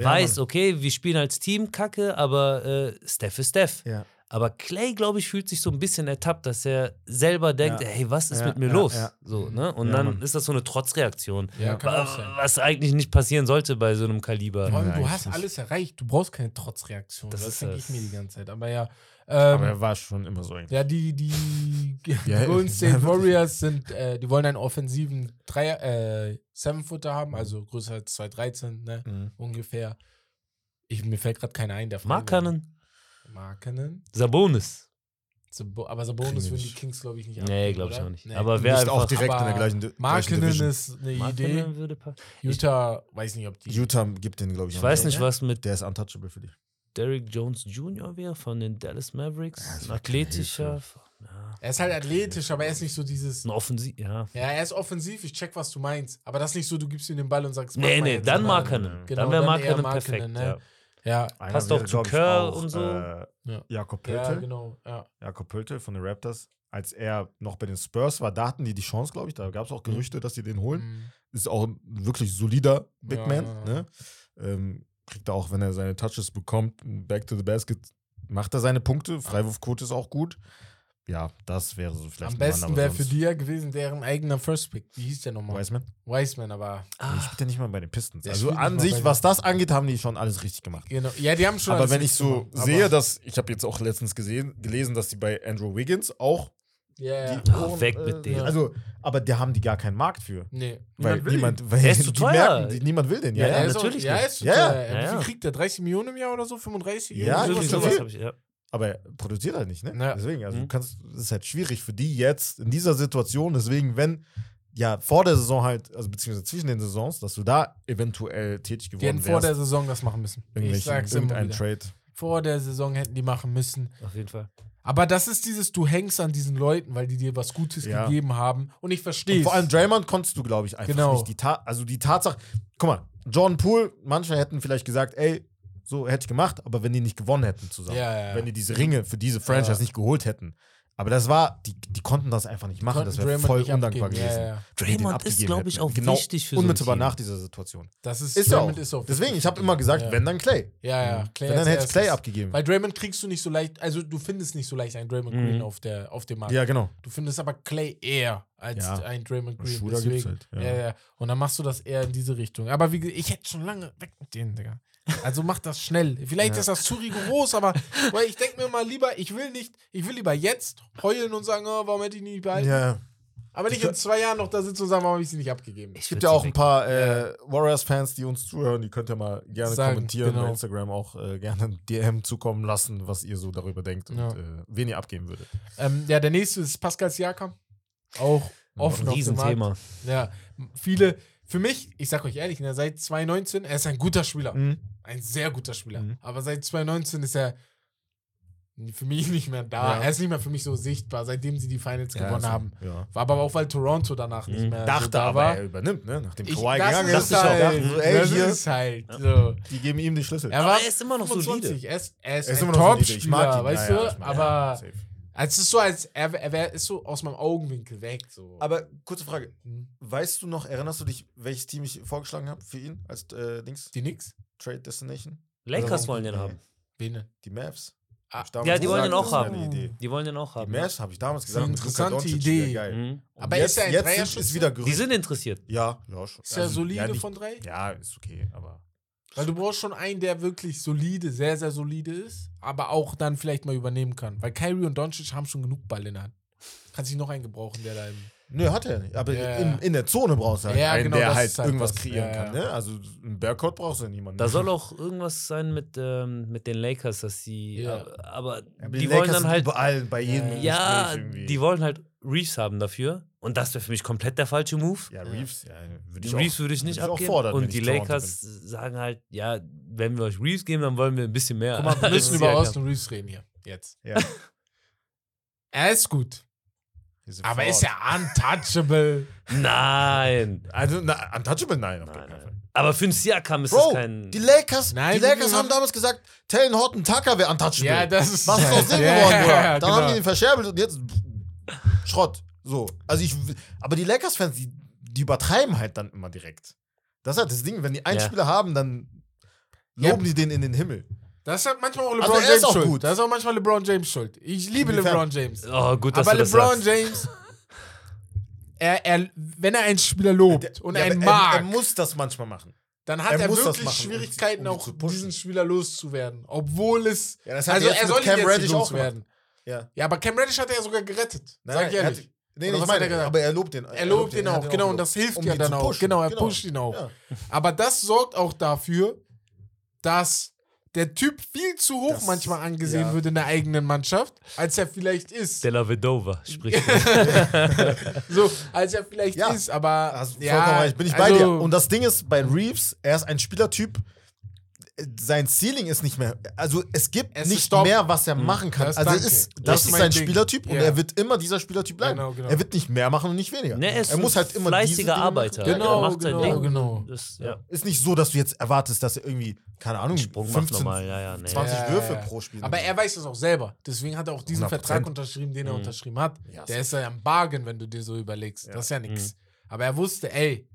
Ja, weiß, Mann. okay, wir spielen als Team Kacke, aber äh, Steph ist Steph. Ja. Aber Clay, glaube ich, fühlt sich so ein bisschen ertappt, dass er selber denkt, Ja. hey, was ist Ja, mit mir ja, los? ja. So, ne? Und Ja, dann Mann. ist das so eine Trotzreaktion. Ja, kann Wa- auch sein. Was eigentlich nicht passieren sollte bei so einem Kaliber. Du hast alles erreicht. Du brauchst keine Trotzreaktion. Das, Das denke ich mir die ganze Zeit. Aber ja. Ähm, Aber er war schon immer so eigentlich. ja, die, [LAUGHS] [LAUGHS] die Ja, Golden State. [LAUGHS] Warriors sind, äh, die wollen einen offensiven Dreier, äh, Seven-Footer haben, also größer als 213, ne? Mhm. Ungefähr. Ich, mir fällt gerade keiner ein, der. Markanen, Markanen. Sabonis. Sabo aber Sabonis würden die. Kings, glaube ich, nicht Nee, abgeben, glaube ich auch nicht. Nee. Aber wer Nicht auch einfach. direkt in der gleichen, gleichen Markanen Division. ist eine Idee. Würde passen. Utah, weiß nicht, ob die. Utah gibt den, glaube ich, Ich weiß nicht. nicht, was mit Der ist untouchable für dich. Derrick Jones Jr. wäre von den Dallas Mavericks. Ja, ein athletischer. Ja, Er ist halt athletisch, aber er ist nicht so dieses. ein Offensiv. Ja. Ja, er ist offensiv, ich check, was du meinst. Aber das ist nicht so, du gibst ihm den Ball und sagst, mach Nee, mal nee, jetzt, dann Markanen. Genau, dann wäre Markanen perfekt. ne? Ja. Ja, Passt auch zu auch, und so. Äh, Ja. Jakob ja, Pöltl. genau. Ja. Jakob Pöltl von den Raptors. Als er noch bei den Spurs war, da hatten die die Chance, glaube ich. Da gab es auch Gerüchte, dass sie den holen. Mhm. Ist auch ein wirklich solider Big Ja, Man. ja, ja. Ne? Ähm, kriegt er auch, wenn er seine Touches bekommt, Back to the Basket, macht er seine Punkte. Freiwurfquote ist auch gut. Ja, das wäre so vielleicht Am besten wäre für die ja gewesen, deren eigener First Pick. Wie hieß der nochmal? Wiseman. Wiseman, aber. Ich spiele ja nicht mal bei den Pistons. Also an sich, was das angeht, haben die schon alles richtig gemacht. Genau. Ja, die haben schon. Aber wenn ich so gemacht, sehe, dass, ich habe jetzt auch letztens gesehen, gelesen, dass die bei Andrew Wiggins auch Ja, ja. die Ah, weg mit denen. Also, aber da haben die gar keinen Markt für. Nee. Weil ihn. niemand, weil Der ist zu die teuer. merken, die, niemand will den. Ja, Ja, er ja. ist natürlich Auch, ja, nicht. er ist zu Ja, ja. teuer. Ja, Wie viel ja. kriegt der? 30 Millionen im Jahr oder so? 35? Ja, irgendwie sowas. sowas. hab ich, ja. Aber er produziert halt nicht, ne? Ja. Deswegen, also Mhm. du kannst, es ist halt schwierig für die jetzt in dieser Situation. Deswegen, wenn ja vor der Saison halt, also beziehungsweise zwischen den Saisons, dass du da eventuell tätig Die geworden hätten vor der wärst, Saison das machen müssen. Ich sag's wieder. Trade. Vor der Saison hätten die machen müssen. Auf jeden Fall. Aber das ist dieses, du hängst an diesen Leuten, weil die dir was Gutes Ja. gegeben haben. Und ich verstehe vor allem Draymond konntest du, glaube ich, einfach Genau. nicht. Die Ta also die Tatsache, guck mal, Jordan Poole, manche hätten vielleicht gesagt, ey, so hätte ich gemacht, aber wenn die nicht gewonnen hätten zusammen, Ja, ja, wenn die diese Ringe für diese Franchise nicht geholt hätten. Aber das war, die, die konnten das einfach nicht machen. Das wäre Draymond voll undankbar abgeben. gewesen. Ja, ja. Draymond ist, glaube ich, auch genau wichtig für so Unmittelbar Team. nach dieser Situation. Das ist, Ist ja auch. Draymond ist auch Deswegen, ich habe immer gesagt, ja. wenn dann Clay. Ja, ja. Clay wenn dann hätte ich Clay abgegeben. Bei Draymond kriegst du nicht so leicht, also du findest nicht so leicht einen Draymond Mhm. Green auf, der, auf dem Markt. Ja, genau. Du findest aber Clay eher als Ja. ein Draymond Green. Shooter deswegen. gibt's halt, ja. ja. ja, Und dann machst du das eher in diese Richtung. Aber wie, ich hätte schon lange weg mit denen, Digga. Also mach das schnell. Vielleicht Ja. ist das zu rigoros, aber weil ich denke mir mal lieber, ich will nicht, ich will lieber jetzt heulen und sagen, oh, warum hätte ich die nicht behalten? Ja. Aber nicht in zwei Jahren noch da sitzen und sagen, warum habe ich sie nicht abgegeben. Es gibt ja auch ein paar äh, Warriors-Fans, die uns zuhören. Die könnt ihr mal gerne Sagen, kommentieren genau. bei Instagram auch äh, gerne ein DM zukommen lassen, was ihr so darüber denkt und Ja. äh, wen ihr abgeben würdet. Ähm, ja, der nächste ist Pascal Siakam. Auch offen Ein. Riesenthema. Ja, viele, für mich, ich sag euch ehrlich, ne, seit 2019, er ist ein guter Spieler. Ein sehr guter Spieler. Mhm. Aber seit 2019 ist er für mich nicht mehr da. Ja. Er ist nicht mehr für mich so sichtbar, seitdem sie die Finals Ja, gewonnen also, haben. Ja. War aber auch, weil Toronto danach nicht Mhm. mehr so Dachte da aber, war. er übernimmt, ne? Nachdem Ich, Kawhi das gegangen ist auch, halt, so, ey, das hier, ist halt so. die geben ihm die Schlüssel. Er Aber war er ist immer noch 25. solide. Er ist, er ist, Er ist ein immer noch Top-Spieler, ihn. weißt ja, du? ja, ich mag- aber ja, safe. Also es ist so, als er, er wär, ist so aus meinem Augenwinkel weg. So. Aber kurze Frage. Hm. Weißt du noch, erinnerst du dich, welches Team ich vorgeschlagen habe für ihn als äh, Dings? Die nix? Trade Destination? Lakers wollen den nee, haben. Wen? Die Mavs. Ah, Ja, die wollen den gesagt, auch das wär haben. eine Idee. Die wollen den auch Die haben. Mavs habe ich damals gesagt. interessante Idee. Geil. Ja. Mhm. Aber jetzt, ist er ein jetzt ist wieder Die Gerücht. sind interessiert. Ja, ja, schon. Ist er Also, solide ja, nicht- von drei? Ja, ist okay, aber. Weil du brauchst schon einen, der wirklich solide, sehr, sehr solide ist, aber auch dann vielleicht mal übernehmen kann. Weil Kyrie und Doncic haben schon genug Ball in der Hand. Kannst dich noch einen gebrauchen, der da im. Nö, hat er nicht. Aber Ja, in, ja. in der Zone brauchst du halt Ja, einen, genau, der das halt halt irgendwas das. kreieren Ja, kann. ja. Ne? Also im Backcourt brauchst du niemanden. Da soll auch irgendwas sein mit, ähm, mit den Lakers, dass sie. Ja. Aber, aber Ja, aber die wollen dann sind halt. überall bei jedem Ja, die wollen halt Reeves haben dafür. Und das wäre für mich komplett der falsche Move. Ja, Reeves, ja, würde ich Reeves auch, würde ich nicht auch abgeben. fordern, und ich die Lakers sagen halt, ja, wenn wir euch Reeves geben, dann wollen wir ein bisschen mehr. Guck mal, wir [LAUGHS] müssen über Austin Reeves reden hier. Jetzt. Ja. [LAUGHS] Er ist gut. Diese Aber ist er untouchable? [LAUGHS] Nein. Also, na, untouchable? Nein, auf Nein, keinen Fall. nein. Aber für einen Siakam ist Bro, das kein. die Lakers, Nein, die Lakers haben damals gesagt, Talon Horton Tucker wäre untouchable. Ja, das ist. Was ist aus dem Ja, geworden, Bruder? ja, Dann haben die genau. ihn verscherbelt und jetzt Schrott. So. Also ich, aber die Lakers-Fans, die, die übertreiben halt dann immer direkt. Das ist halt das Ding, wenn die einen Ja. Spieler haben, dann Ja. loben die den in den Himmel. Das ist halt manchmal auch Also LeBron er ist James auch schuld. gut. Das ist auch manchmal LeBron James schuld. Ich liebe Inwiefern? LeBron James. Oh, gut, dass Aber du das LeBron sagst. James, [LAUGHS] er, er, wenn er einen Spieler lobt und Ja, einen aber mag, Er, er muss das manchmal machen. dann hat er er, muss das wirklich machen, um Schwierigkeiten, die- um die auch zu pushen. diesen Spieler loszuwerden. Obwohl es. Ja, das hat Also er jetzt er mit soll ihn Cam jetzt Reddish nicht auch gemacht. loswerden. Ja. Ja, aber Cam Reddish hat er ja sogar gerettet. Nein, sag ich er ehrlich. Nee, Oder nee, ich er meine, gesagt? aber er lobt den. Er lobt ihn er hat auch, genau, und gelobt, das hilft um ja dann auch. Genau, er pusht ihn auch. Ja. Aber das sorgt auch dafür, dass der Typ viel zu hoch Das- manchmal angesehen ja. wird in der eigenen Mannschaft, als er vielleicht ist. Della Vedova spricht. [LAUGHS] [LAUGHS] So, als er vielleicht Ja. ist, aber. Du ja, vollkommen recht, bin ich bei also- dir. Und das Ding ist, bei Reeves, er ist ein Spielertyp, sein Ceiling ist nicht mehr, also es gibt Es nicht Stopp. mehr, was er machen kann. Das- also danke. ist, Das das ist sein Ding. Spielertyp und Ja. er wird immer dieser Spielertyp bleiben. Genau, genau. Er wird nicht mehr machen und nicht weniger. Ne, er ist er muss halt immer fleißiger Arbeiter. Machen. Genau, er macht sein genau, Ding. genau. Das, ja. Ist nicht so, dass du jetzt erwartest, dass er irgendwie, keine Ahnung, Sprung macht 15, normal, ja, ja. Nee. 20 Ja, Würfe ja. pro Spiel. Aber er weiß das auch selber. Deswegen hat er auch diesen 100%. Vertrag unterschrieben, den er Mhm. unterschrieben hat. Der ist ja am Bargain, wenn du dir so überlegst. Ja. Das ist ja nichts. Aber er wusste, ey,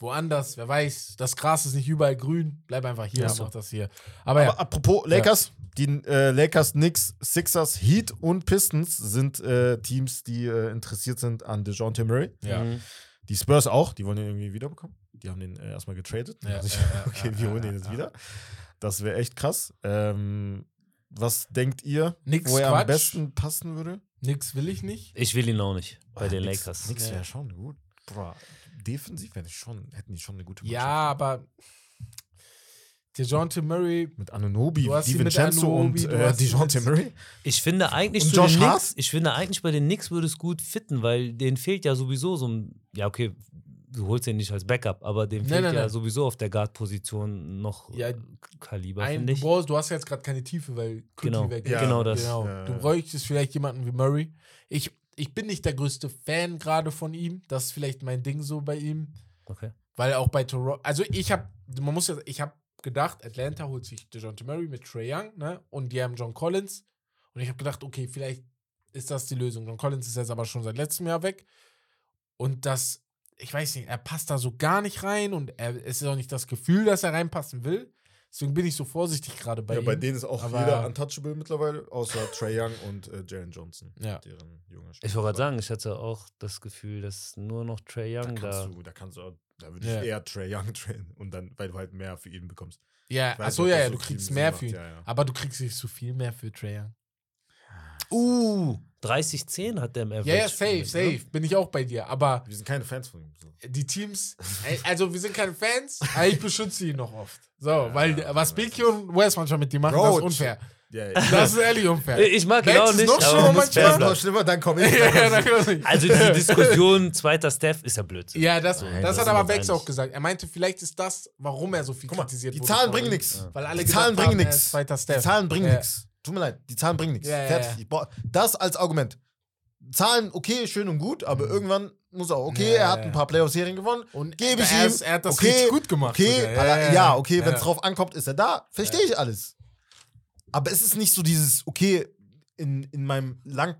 woanders, wer weiß, das Gras ist nicht überall grün, bleib einfach hier Ja. mach das hier. Aber, ja, Aber apropos Lakers, die äh, Lakers, Knicks, Sixers, Heat und Pistons sind äh, Teams, die äh, interessiert sind an DeJounte Murray. ja. Mhm. Die Spurs auch, die wollen ihn irgendwie wiederbekommen. Die haben den äh, erstmal getradet. Ja, Also ich- ja, ja, [LAUGHS] okay, ja, wir ja, holen ja, den jetzt ja. wieder. Das wäre echt krass. Ähm, was denkt ihr, Nix wo er Quatsch. am besten passen würde? Nix will ich nicht. Ich will ihn auch nicht bei Ah, den nix- Lakers. Nix Ja. wäre schon gut. Boah, defensiv wäre ich schon, hätten die schon eine gute Ja, aber DeJounte Murray, Mit Anunobi, DiVincenzo und äh, DeJounte Murray. Ich finde eigentlich Und zu Josh den? Knicks, ich finde eigentlich bei den Knicks würde es gut fitten, weil denen fehlt ja sowieso so ein, ja okay, du holst den nicht als Backup, aber dem Nein, fehlt nein, ja nein. sowieso auf der Guard-Position noch Ja, äh, Kaliber, ein, finde du, ich. brauchst, du hast ja jetzt gerade keine Tiefe, weil Quickly Genau, weg Ja, ist. genau das. Genau. Ja, Du ja. bräuchtest vielleicht jemanden wie Murray. Ich, ich bin nicht der größte Fan gerade von ihm. Das ist vielleicht mein Ding so bei ihm. Okay. Weil auch bei Toronto, also ich habe, man muss ja, ich habe gedacht, Atlanta holt sich DeJounte Murray mit Trey Young, ne? Und die haben John Collins. Und ich habe gedacht, okay, vielleicht ist das die Lösung. John Collins ist jetzt aber schon seit letztem Jahr weg. Und das, ich weiß nicht, er passt da so gar nicht rein und er, es ist auch nicht das Gefühl, dass er reinpassen will. Deswegen bin ich so vorsichtig gerade bei ja, ihm. bei denen ist auch Aber- jeder untouchable mittlerweile, außer Trey Young und äh, Jalen Johnson. Ja. Deren junger Ich wollte gerade sagen, ich hatte auch das Gefühl, dass nur noch Trey Da Young kannst da. du, da kannst du, da würde Ja. ich eher Trey Young [LAUGHS] trainen und dann, weil du halt mehr für ihn bekommst. Ja, achso, ja, ja, du kriegst mehr macht, für ihn. ja, ja. Aber du kriegst nicht so viel mehr für Trey Young. Uh, 30-10 hat der im Average. Ja, ja, safe, ne? safe. Bin ich auch bei dir. Aber Wir sind keine Fans von ihm. So. die Teams, also wir sind keine Fans, [LAUGHS] aber ich beschütze ihn noch oft. So, weil ja, was ja, Biggie und Wes manchmal mit ihm machen, Bro, das ist unfair. Ja, ja. Das ist ehrlich unfair. Ich mag ist nicht, noch schlimmer manchmal. noch schlimmer, dann komm ich. [LAUGHS] ja, ja, Also diese Diskussion, zweiter Steph, ist ja Blödsinn. ja, das, Nein, das das hat aber Bex auch gesagt. Er meinte, vielleicht ist das, warum er so viel Guck mal, kritisiert die wurde Zahlen bringen nichts. Weil alle Die Zahlen bringen nichts. Zweiter Die Steph. Zahlen bringen Ja. nichts. Tut mir leid, die Zahlen bringen nichts. Ja, Fertig. ja. Das als Argument. Zahlen, okay, schön und gut, aber irgendwann muss er, okay, Mhm. Er hat ein paar Playoff-Serien gewonnen. Und Gebe ich er, ihm. er hat das okay, richtig gut gemacht. Okay, sogar. ja, okay, wenn es drauf ankommt, ist er da. Verstehe ich alles. Aber es ist nicht so dieses, okay, in, in meinem Lang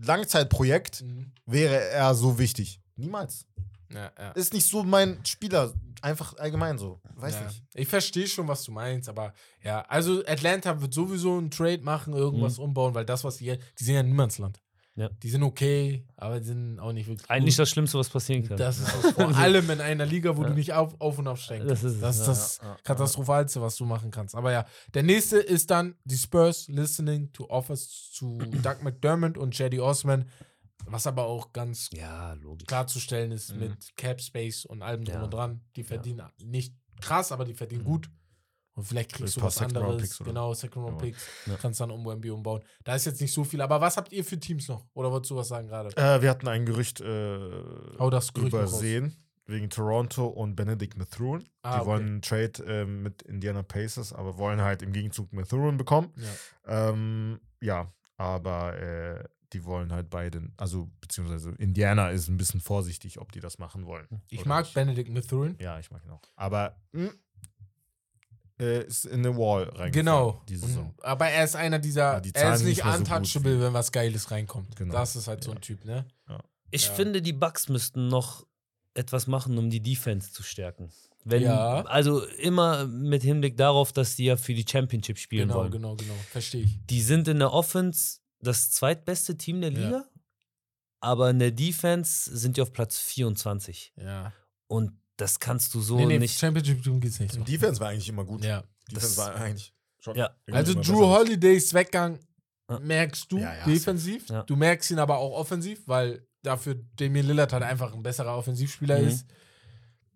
Langzeitprojekt Mhm. wäre er so wichtig. Niemals. Ja, ja. Ist nicht so mein Spieler, einfach allgemein so. Weiß ja. nicht. Ich verstehe schon, was du meinst, aber ja, also Atlanta wird sowieso einen Trade machen, irgendwas umbauen, weil das, was die, die sind ja Niemandsland. Ja. Die sind okay, aber die sind auch nicht wirklich Eigentlich gut. das Schlimmste, was passieren kann. Das ist [LAUGHS] vor allem in einer Liga, wo Ja. du nicht auf, auf und aufsteigen Das kannst. ist es, das ist das ja, ja. Katastrophalste, was du machen kannst. Aber ja, der nächste ist dann die Spurs listening to offers zu Doug McDermott und Jedi Osman, was aber auch ganz ja, klarzustellen ist Mhm. mit Cap Space und allem drum Ja. und dran. Die verdienen nicht krass, aber die verdienen gut. Und vielleicht kriegst du was anderes. Genau, Second Round Ja. Picks. Ja. Kannst dann um Wemby umbauen. Da ist jetzt nicht so viel. Aber was habt ihr für Teams noch? Oder wolltest du was sagen gerade? Äh, wir hatten ein Gerücht, äh, das Gerücht übersehen. Wegen Toronto und Benedict Mathurin. Ah, die okay. wollen einen Trade ähm, mit Indiana Pacers, aber wollen halt im Gegenzug Mathurin bekommen. Ja. Ähm, ja, aber äh, die wollen halt beide, also beziehungsweise Indiana ist ein bisschen vorsichtig, ob die das machen wollen. Ich mag nicht. Benedict Mathurin. Ja, ich mag ihn auch. Aber mh, äh, ist in eine Wall reingefallen. Genau. Die Saison. Und, aber er ist einer dieser, Ja, die er ist nicht nicht so untouchable, wie- wenn was Geiles reinkommt. Genau. Das ist halt so ein Ja. Typ, ne? Ich Ja. finde, die Bucks müssten noch etwas machen, um die Defense zu stärken. Wenn, Ja. Also immer mit Hinblick darauf, dass die ja für die Championship spielen Genau, wollen. genau, genau. Verstehe ich. Die sind in der Offense das zweitbeste Team der Ja. Liga, aber in der Defense sind die auf Platz 24. Ja. Und das kannst du so nee, nee, nicht. Championship Team geht's nicht so. Defense war eigentlich immer gut. Ja. Defense Das- war eigentlich schon. Ja. Also Drew besser. Holidays Weggang Ja. merkst du Ja, ja, defensiv. Ja. Du merkst ihn aber auch offensiv, weil dafür Damian Lillard halt einfach ein besserer Offensivspieler Mhm. ist.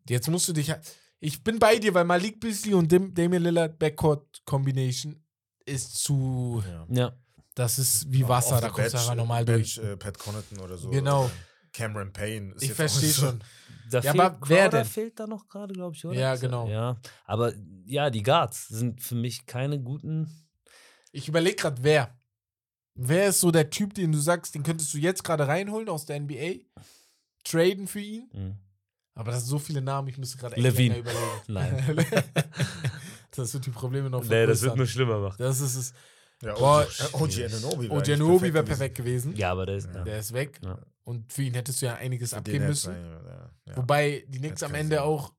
Jetzt musst du dich halt. Ich bin bei dir, weil Malik Beasley und Damian Lillard Backcourt Combination ist zu. Ja. Das ist wie Wasser, auf da kommst du einfach äh, normal Bench, durch. Äh, Pat Connaughton oder so. Genau. Äh, Cameron Payne. Ist Ich verstehe so- schon. Da Ja, fehlt aber wer Crowder denn? fehlt da noch gerade, glaube ich, oder? Ja, genau. Ja, aber ja, die Guards sind für mich keine guten. Ich überlege gerade, wer. Wer ist so der Typ, den du sagst, den könntest du jetzt gerade reinholen aus der NBA? Traden für ihn? Hm. Aber das sind so viele Namen, ich müsste gerade echt Levine. überlegen. Nein. [LAUGHS] das wird die Probleme noch Nee, das wird nur schlimmer machen. Das ist es. Ja, Boah, OG, OG Ananobi Oh, wäre perfekt gewesen. Ja, aber der ist. Ja. Der ist weg. Ja. Und für ihn hättest du ja einiges Den abgeben müssen. ja, ja. Wobei die Knicks am Ende Sinn. auch.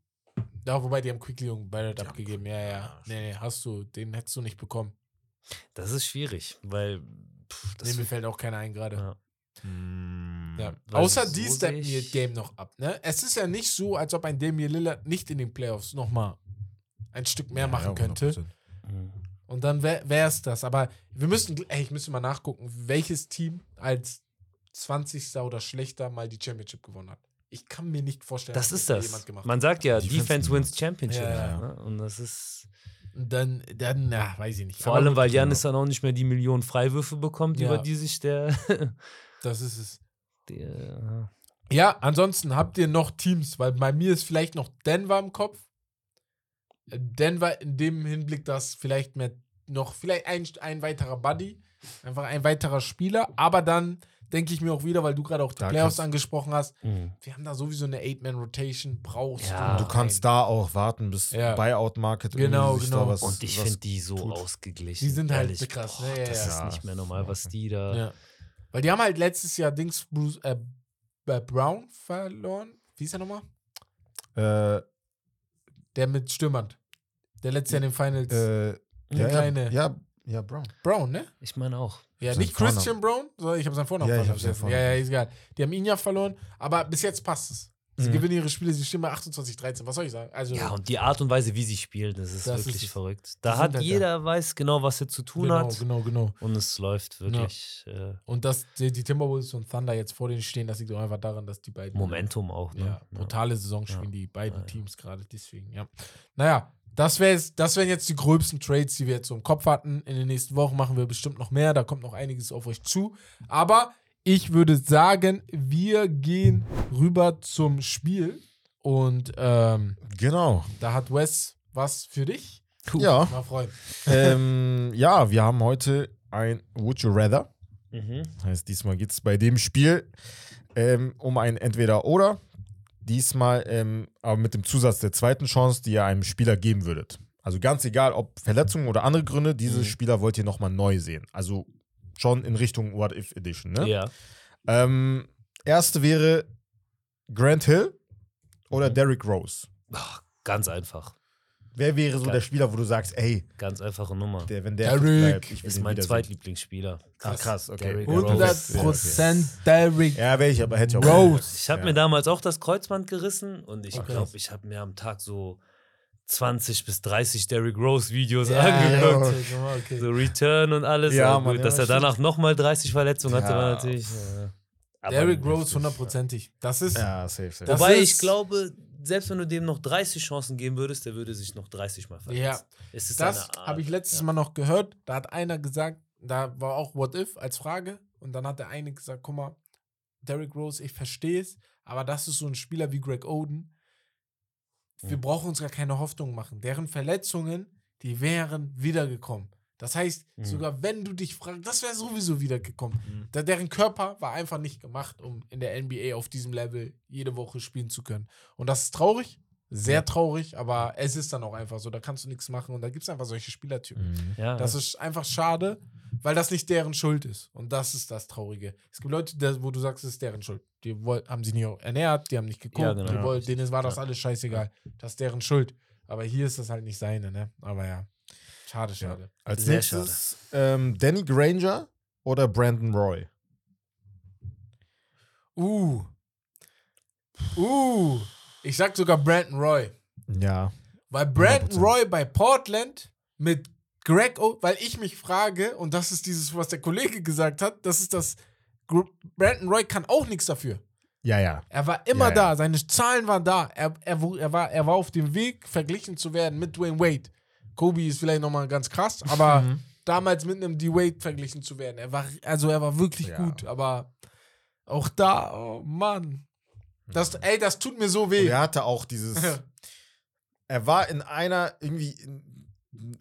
Ja, wobei die haben Quickly und Barrett abgegeben. Ja, ja. ja, Nee, nee, hast du. Den hättest du nicht bekommen. Das ist schwierig, weil. Pff, Nee, mir fällt auch keiner ein gerade. ja. Mm, Ja. Außer so die steppen ihr Game noch ab. Ne? Es ist ja nicht so, als ob ein Damian Lillard nicht in den Playoffs nochmal ein Stück mehr ja, machen ja, könnte. 100%. Und dann wäre es das. Aber wir müssen, ey, ich müsste mal nachgucken, welches Team als 20. oder schlechter mal die Championship gewonnen hat. Ich kann mir nicht vorstellen, Das dass ist das. jemand gemacht Man sagt ja, Defense Defense wins Championship. Ja, ja. Ne? Und das ist. Und dann, dann, ja, weiß ich nicht. Vor Aber allem, weil Janis dann auch nicht mehr die Millionen Freiwürfe bekommt, Ja. über die sich der. [LAUGHS] Das ist es. [LAUGHS] der Ja, ansonsten habt ihr noch Teams, weil bei mir ist vielleicht noch Denver im Kopf. Denver in dem Hinblick, dass vielleicht mehr noch, vielleicht ein, ein weiterer Buddy, einfach ein weiterer Spieler, aber dann denke ich mir auch wieder, weil du gerade auch die Da Playoffs kannst- angesprochen hast, Mhm. wir haben da sowieso eine Eight-Man-Rotation, brauchst Ja. du. Du kannst da auch warten, bis Ja. Buyout-Market Genau, genau. da was Und ich finde die so tut. ausgeglichen. Die sind halt Ehrlich, krass, boah, ne? Ja, Das ja. ist nicht mehr normal, was die da. Ja. Weil die haben halt letztes Jahr Dings Bruce, äh, äh, Brown verloren. Wie ist er nochmal? Äh, Der mit Stürmern. Der letztes Jahr in den Finals. äh, Der ja, kleine. Ja, ja, Brown. Brown, ne? Ich meine auch. Ja, Sein nicht Vorname. Christian Brown, sondern ich habe seinen Vornamen Ja, vergessen. Ja, Vornamen. ja, ist egal. Die haben ihn ja verloren, aber bis jetzt passt es. Sie Mhm. gewinnen ihre Spiele, sie stehen bei 28, 13. Was soll ich sagen? Also, Ja, und die Art und Weise, wie sie spielen, das ist Das ist wirklich es. verrückt. Da hat halt jeder weiß genau, was er zu tun genau, hat. genau, genau. Und es läuft wirklich äh, Und dass die, die Timberwolves und Thunder jetzt vor denen stehen, das liegt doch einfach daran, dass die beiden. Momentum auch. Ne? Ja, brutale Saison Ja. spielen die beiden Ja, ja. Teams gerade, deswegen, ja. Naja, das, jetzt, das wären jetzt die gröbsten Trades, die wir jetzt so im Kopf hatten. In den nächsten Wochen machen wir bestimmt noch mehr, da kommt noch einiges auf euch zu. Aber ich würde sagen, wir gehen rüber zum Spiel. Und ähm, Genau. da hat Wes was für dich. Ja. Mal freuen. ähm, ja, wir haben heute ein Would You Rather. Mhm. Heißt, diesmal geht es bei dem Spiel ähm, um ein Entweder-Oder. Diesmal ähm, aber mit dem Zusatz der zweiten Chance, die ihr einem Spieler geben würdet. Also ganz egal, ob Verletzungen oder andere Gründe, diese Mhm. Spieler wollt ihr nochmal neu sehen. Also schon in Richtung What If Edition. Ne? Ja. Ähm, erste wäre Grant Hill oder Mhm. Derrick Rose. Ach, ganz einfach. Wer wäre so Geil. der Spieler, wo du sagst, ey, Ganz einfache Nummer. der, wenn der Derrick bleibt, ist mein. Zweitlieblingsspieler. Ah, krass, okay. Derrick Ja, Rose. 100 Prozent Derrick Ja, wäre ich, aber hätte ich auch. Rose. Ich habe Ja. mir damals auch das Kreuzband gerissen und ich Okay. glaube, ich habe mir am Tag so 20 bis 30 Derrick Rose Videos Ja, angeguckt. mal, okay. So Return und alles. Ja, aber Mann, gut, ja, dass er stimmt. danach nochmal 30 Verletzungen hatte, Ja. war natürlich. äh, Derrick Rose hundertprozentig. Das ist, Ja, safe, safe. Das Wobei ist- ich glaube, selbst wenn du dem noch 30 Chancen geben würdest, der würde sich noch 30 Mal verletzen. Ja. Es ist das habe ich letztes ja. Mal noch gehört. Da hat einer gesagt, da war auch What If als Frage. Und dann hat der eine gesagt, guck mal, Derrick Rose, ich verstehe es, aber das ist so ein Spieler wie Greg Oden. Wir brauchen uns gar keine Hoffnung machen. Deren Verletzungen, die wären wiedergekommen. Das heißt, Mhm. sogar wenn du dich fragst, das wäre sowieso wiedergekommen. Mhm. Da, deren Körper war einfach nicht gemacht, um in der NBA auf diesem Level jede Woche spielen zu können. Und das ist traurig, sehr traurig, aber es ist dann auch einfach so. Da kannst du nichts machen und da gibt es einfach solche Spielertypen. Mhm. Ja, Das ist einfach schade, weil das nicht deren Schuld ist. Und das ist das Traurige. Es gibt Leute, der- wo du sagst, es ist deren Schuld. Die haben sich nicht ernährt, die haben nicht geguckt, Ja, genau. die Ja. woll- denen war das alles scheißegal. Das ist deren Schuld. Aber hier ist das halt nicht seine, ne? Aber ja. Schade, schade. Als Sehr nächstes ähm, Danny Granger oder Brandon Roy. Uh. Uh. Ich sag sogar Brandon Roy. Ja. Weil Brandon 100%. Roy bei Portland mit Greg, o weil ich mich frage, und das ist dieses, was der Kollege gesagt hat, das ist das, Brandon Roy kann auch nichts dafür. Ja, ja. Er war immer Ja, ja. da, seine Zahlen waren da. Er, er, er, war, er war auf dem Weg, verglichen zu werden mit Dwayne Wade. Kobe ist vielleicht nochmal ganz krass, aber Mhm. damals mit einem D-Wade verglichen zu werden. Er war, also er war wirklich Ja. gut, aber auch da, oh Mann. Das, ey, das tut mir so Und weh. er hatte auch dieses. [LAUGHS] er war in einer, irgendwie, in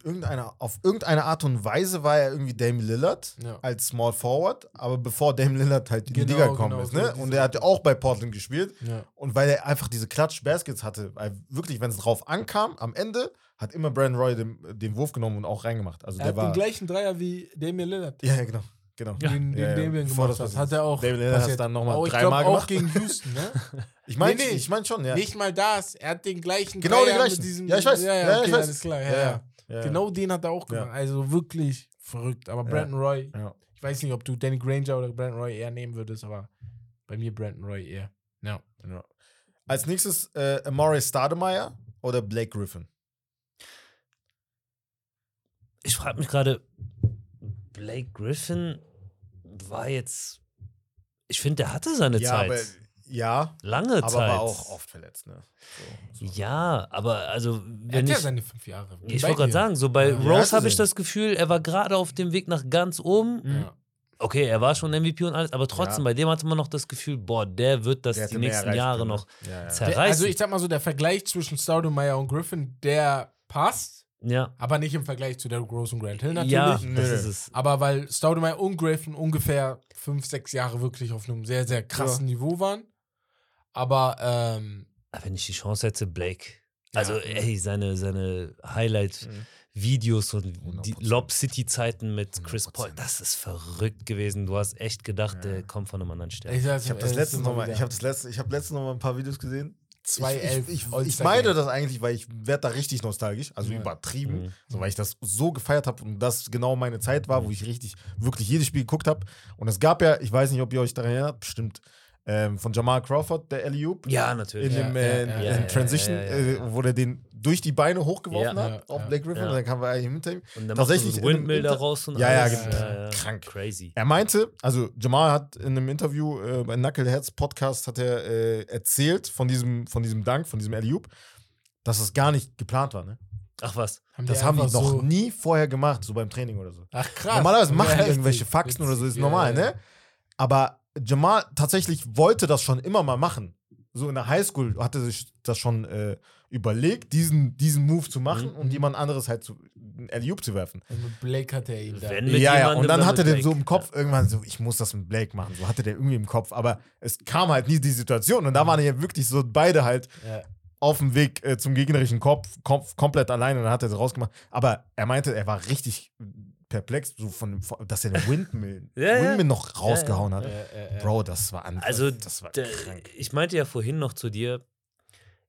irgendeiner, auf irgendeine Art und Weise war er irgendwie Dame Lillard Ja. als Small Forward, aber bevor Dame Lillard halt in die Genau, Liga gekommen genau, ist, ne? Und er hatte auch bei Portland gespielt. Ja. Und weil er einfach diese Klatsch-Baskets hatte, weil wirklich, wenn es drauf ankam, am Ende hat immer Brandon Roy den, den Wurf genommen und auch reingemacht. Also Er der hat war. den gleichen Dreier wie Damian Lillard. Ja, ja, genau. genau. Den, den Ja, ja. Damian gemacht das hat. Hat er auch. Damian Lillard hat es dann nochmal Oh, dreimal glaub, auch gemacht. gegen Houston, ne? [LAUGHS] Ich meine, Nee, nee. ich mein schon, ja. Nicht mal das. Er hat den gleichen Genau den Dreier gleichen. mit diesem. Ja, ich weiß. Ja, ja, Ja, ja, okay, ich weiß. alles klar. Ja, Ja, ja. Genau den hat er auch Ja. gemacht. Also wirklich verrückt. Aber Ja. Brandon Roy, Ja. ich weiß nicht, ob du Danny Granger oder Brandon Roy eher nehmen würdest, aber bei mir Brandon Roy eher. Ja. Ja. Als nächstes äh, Amore Stademeyer oder Blake Griffin. Ich frage mich gerade, Blake Griffin war jetzt. Ich finde, der hatte seine ja, Zeit. Aber, ja, Lange aber Zeit. war auch oft verletzt. Ne? So, so. Ja, aber also, Er wenn hat ja ich. seine fünf Jahre. Ich wollte gerade sagen, so bei Ja. Ja, Rose habe ich das Gefühl, er war gerade auf dem Weg nach ganz oben. Ja. Okay, er war schon MVP und alles, aber trotzdem, Ja. bei dem hatte man noch das Gefühl, boah, der wird das Der die nächsten Jahre können, ne? noch Ja, ja. Der, zerreißen. also ich sag mal so, der Vergleich zwischen Staudemeyer und Griffin, der passt, ja, aber nicht im Vergleich zu Derrick Rose und Grant Hill natürlich. ja, Nö, das ist es. Aber weil Staudemeyer und Griffin ungefähr fünf, sechs Jahre wirklich auf einem sehr, sehr krassen Niveau waren. Aber ähm, Aber wenn ich die Chance hätte, Blake. Also, Ja. ey, seine, seine Mhm. Highlight-Videos und die 100%. Lob City-Zeiten mit Chris 100%. Paul, das ist verrückt gewesen. Du hast echt gedacht, Ja. der kommt von einem anderen Stern. ich, sag's Ich habe dir, das letzte noch mal, ich habe das letzte, ich habe letztens noch mal ein paar Videos gesehen. Ich, 2-11 ich, ich, ich meine Game. das eigentlich, weil ich werde da richtig nostalgisch, also Ja. übertrieben, Mhm. so, weil ich das so gefeiert habe und das genau meine Zeit war, wo ich richtig, wirklich jedes Spiel geguckt habe. Und es gab ja, ich weiß nicht, ob ihr euch daran erinnert, bestimmt, ähm, von Jamal Crawford, der Alley-Oop. Ja, In natürlich. Ja, dem ja, äh, ja, in ja, ja, Transition, ja, ja, ja. Äh, wo der den durch die Beine hochgeworfen Ja. hat Ja, auf ja, Blake Griffin ja. und dann kam er hinter ihm. Und dann Tatsächlich macht in so Windmill Inter- daraus und Ja, ja, alles. genau. Krank. Crazy. Er meinte, also Jamal hat in einem Interview äh, bei Knuckleheads Podcast hat er äh, erzählt von diesem, von diesem Dank, von diesem Alley-Oop, dass es gar nicht geplant war. Ne? Ach was. Haben Das haben die noch so- nie vorher gemacht, so beim Training oder so. Ach krass. Normalerweise Ja, machen die heftig. irgendwelche Faxen oder so, ist normal, ja, ja. ne? Aber Jamal tatsächlich wollte das schon immer mal machen. So in der Highschool hatte sich das schon äh, überlegt, diesen, diesen Move zu machen Mhm. und jemand anderes halt zu Alley-Oop zu werfen. Und mit Blake hat er ihn da. Ja, ja, und dann hatte mit der so im Kopf irgendwann so, ich muss das mit Blake machen. So hatte der irgendwie im Kopf, aber es kam halt nie die Situation und da waren ja wirklich so beide halt Ja. auf dem Weg äh, zum gegnerischen Kopf, Kopf komplett alleine und dann hat er es rausgemacht. Aber er meinte, er war richtig perplex, so von, dass er eine [LAUGHS] Windmill, Ja, ja. Windmill noch rausgehauen hat. Äh, äh. Bro, das war anders. Also, das war krank. ich meinte ja vorhin noch zu dir,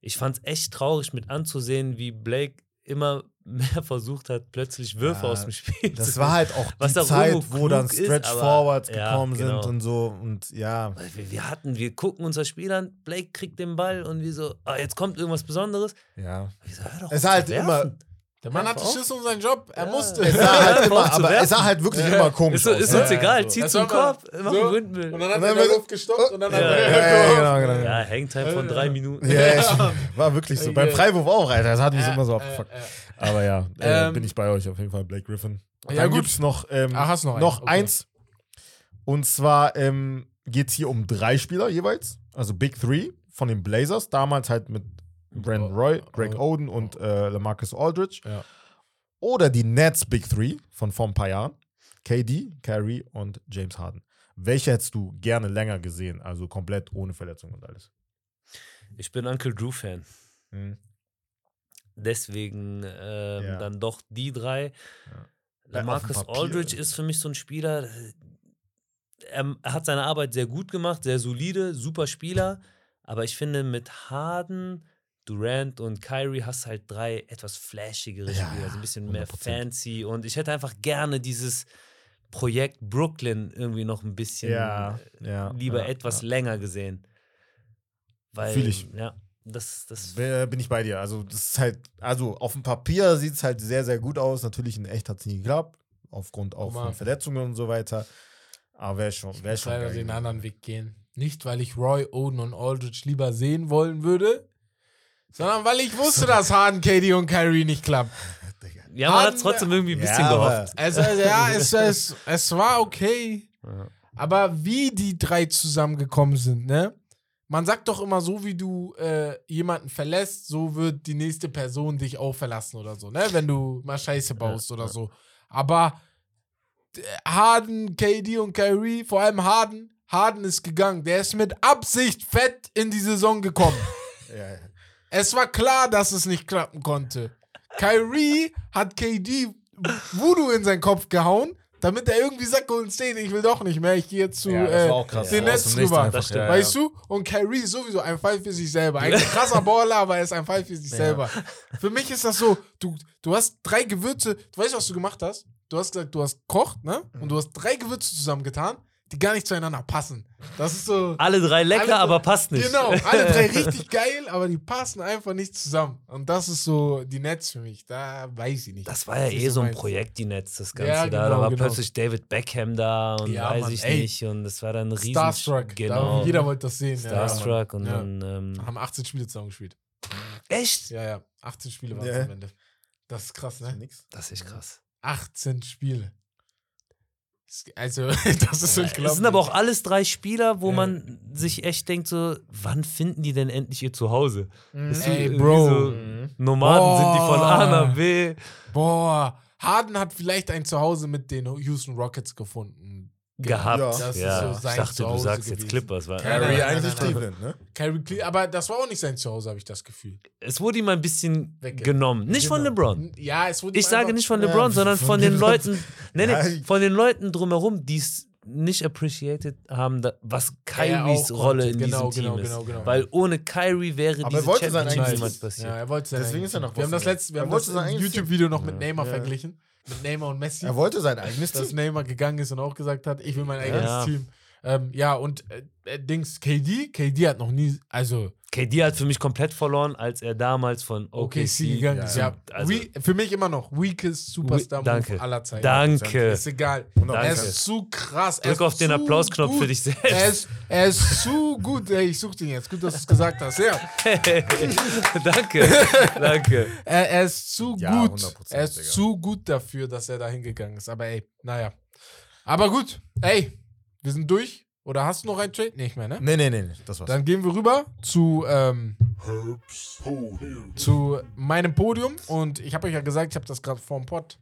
ich fand es echt traurig mit anzusehen, wie Blake immer [LAUGHS] mehr versucht hat, plötzlich Würfe Ja, aus dem Spiel Das zu war halt auch Was die Zeit, wo dann ist, Stretch aber- Forwards ja, gekommen genau. sind und so. Und ja, wir, wir hatten, wir gucken uns das Spiel an, Blake kriegt den Ball und wir so, ah, jetzt kommt irgendwas Besonderes. ja. So, hör doch Es auf halt zu immer, werfen. Der Mann hatte Schiss um seinen Job. Er Ja. musste. es sah halt Ja, [LAUGHS] immer, aber es sah halt wirklich Ja. immer komisch Ist, aus. ist uns egal, So. zieh zum Korb, mach so. einen Windmill. Und dann hat er wird- Luft gestoppt und dann hat Ja, er ja, ja, genau, genau. Ja, Hangtime von drei Minuten. Ja, [LAUGHS] war wirklich so. Beim Freiwurf auch, Alter. Das hat mich Ja, immer so äh, abgefuckt. äh. Aber ja, äh, Ähm, bin ich bei euch auf jeden Fall, Blake Griffin. Ja, Dann gut. gibt's noch, ähm, Ach, hast noch noch okay. eins. Und zwar ähm, geht es hier um drei Spieler jeweils. Also Big Three von den Blazers. Damals halt mit Brandon Roy, Greg Oh. Oden und äh, Lamarcus Aldridge. Ja. Oder die Nets Big Three von vor ein paar Jahren. KD, Kyrie und James Harden. Welche hättest du gerne länger gesehen? Also komplett ohne Verletzung und alles. Ich bin Uncle Drew-Fan. Mhm. Deswegen ähm, Ja. dann doch die drei. Ja. Ja, auf Marcus dem Papier. Aldridge ist für mich so ein Spieler. äh, Er, er hat seine Arbeit sehr gut gemacht, sehr solide, super Spieler. Aber ich finde, mit Harden, Durant und Kyrie hast halt drei etwas flashigere Ja, Spieler, so ein bisschen mehr 100%. fancy. Und ich hätte einfach gerne dieses Projekt Brooklyn irgendwie noch ein bisschen Ja, äh, ja, lieber ja, etwas ja. länger gesehen. Weil, Fühl ich. ja, das, das Bin ich bei dir. Also, das ist halt, also auf dem Papier sieht es halt sehr, sehr gut aus. Natürlich in echt hat es nie geklappt. Aufgrund auch von Verletzungen und so weiter. Aber wäre schon, wäre Ich schon. leider geil den anderen Weg gehen. Nicht, weil ich Roy, Oden und Aldridge lieber sehen wollen würde, sondern weil ich wusste, dass Harden, KD und Kyrie nicht klappt. ja, man hat trotzdem irgendwie ein Ja, bisschen aber- gehofft. Also, ja, es, es, es war okay. Ja. Aber wie die drei zusammengekommen sind, ne? Man sagt doch immer, so wie du äh, jemanden verlässt, so wird die nächste Person dich auch verlassen oder so, ne? Wenn du mal Scheiße baust oder so. Aber Harden, KD und Kyrie, vor allem Harden, Harden ist gegangen. Der ist mit Absicht fett in die Saison gekommen. [LAUGHS] Ja, ja. Es war klar, dass es nicht klappen konnte. Kyrie hat KD Voodoo in seinen Kopf gehauen, damit er irgendwie sagt, Golden State, ich will doch nicht mehr, ich gehe jetzt zu Ja, äh, krass. den Aus Netz rüber. ja, Weißt ja. du? Und Kyrie ist sowieso ein Fall für sich selber. Ein krasser Baller, aber er ist ein Fall für sich selber. Für mich ist das so, du, du hast drei Gewürze, du weißt, was du gemacht hast? Du hast gesagt, du hast gekocht, ne? Und du hast drei Gewürze zusammengetan, die gar nicht zueinander passen. Das ist so. Alle drei lecker, Alle- aber passt nicht. Genau, alle drei [LAUGHS] richtig geil, aber die passen einfach nicht zusammen. Und das ist so die Netz für mich. Da weiß ich nicht. Das war ja Das eh so ein. Projekt, die Netz, das Ganze Ja, da. Da genau, war genau. plötzlich David Beckham da und Ja, weiß Mann, ich ey. nicht. Und das war dann ein riesen... Starstruck. Genau. Da, jeder wollte das sehen. Starstruck und Ja. dann... Ähm, Haben 18 Spiele zusammen gespielt. echt? Ja, ja. 18 Spiele waren es Ja. am Ende. Das ist krass, ne? Nix. Das ist echt krass. 18 Spiele. Also, [LAUGHS] das ist unglaublich. Es sind aber auch alles drei Spieler, wo Ja. man sich echt denkt so, wann finden die denn endlich ihr Zuhause? So Ey, Bro. So, Nomaden sind die von A nach Boah. B. Boah, Harden hat vielleicht ein Zuhause mit den Houston Rockets gefunden. Gehabt. Ja. Ja, Das ist so ich dachte, du Zuhause sagst gewesen. jetzt Clippers. Weil, Nein, nein, eigentlich nein. Cleveland, ne? Kyrie Cle aber das war auch nicht sein Zuhause, habe ich das Gefühl. Es wurde ihm ein bisschen Wegge- genommen. Nicht von Genau. LeBron. Ja, es wurde Ich sage nicht von Ja, LeBron, sondern von von den. Leuten, [LAUGHS] nee, nee, Ja. von den Leuten drumherum, die es nicht appreciated haben, was Kyries Rolle in Genau, diesem genau, Team ist. genau, genau. Weil ohne Kyrie wäre Aber er diese Championship niemals passiert. Ja, er wollte sein Deswegen eigenes ist er nach Team. Wir haben das letzte, wir haben das YouTube-Video noch mit Ja. Neymar Ja. verglichen. Mit Neymar und Messi. Er wollte sein eigenes dass Team. Neymar gegangen ist und auch gesagt hat, ich will mein eigenes Ja. Team. Ähm, ja, und äh, äh, Dings, KD, KD hat noch nie, also KD hat für mich komplett verloren, als er damals von OKC OKC, gegangen ist. ja. Ja, Also- We, für mich immer noch weakest Superstar danke. aller Zeiten. Danke. Ist egal. Danke. Er ist zu krass. Er Drück auf den Applausknopf gut. für dich selbst. Er ist, er ist zu gut. Ey, ich such den jetzt. Gut, dass du es gesagt hast. Ja. [LAUGHS] danke, danke. Er, er ist zu Ja, gut. 100%, Er ist Digga. zu gut dafür, dass er da hingegangen ist. Aber ey, naja. Aber gut. Ey, wir sind durch. Oder hast du noch einen Trade? Nicht mehr, ne? Nee, nee, nee, nee, das war's. Dann gehen wir rüber zu, ähm, zu meinem Podium. Und ich habe euch ja gesagt, ich habe das gerade vor dem Pod,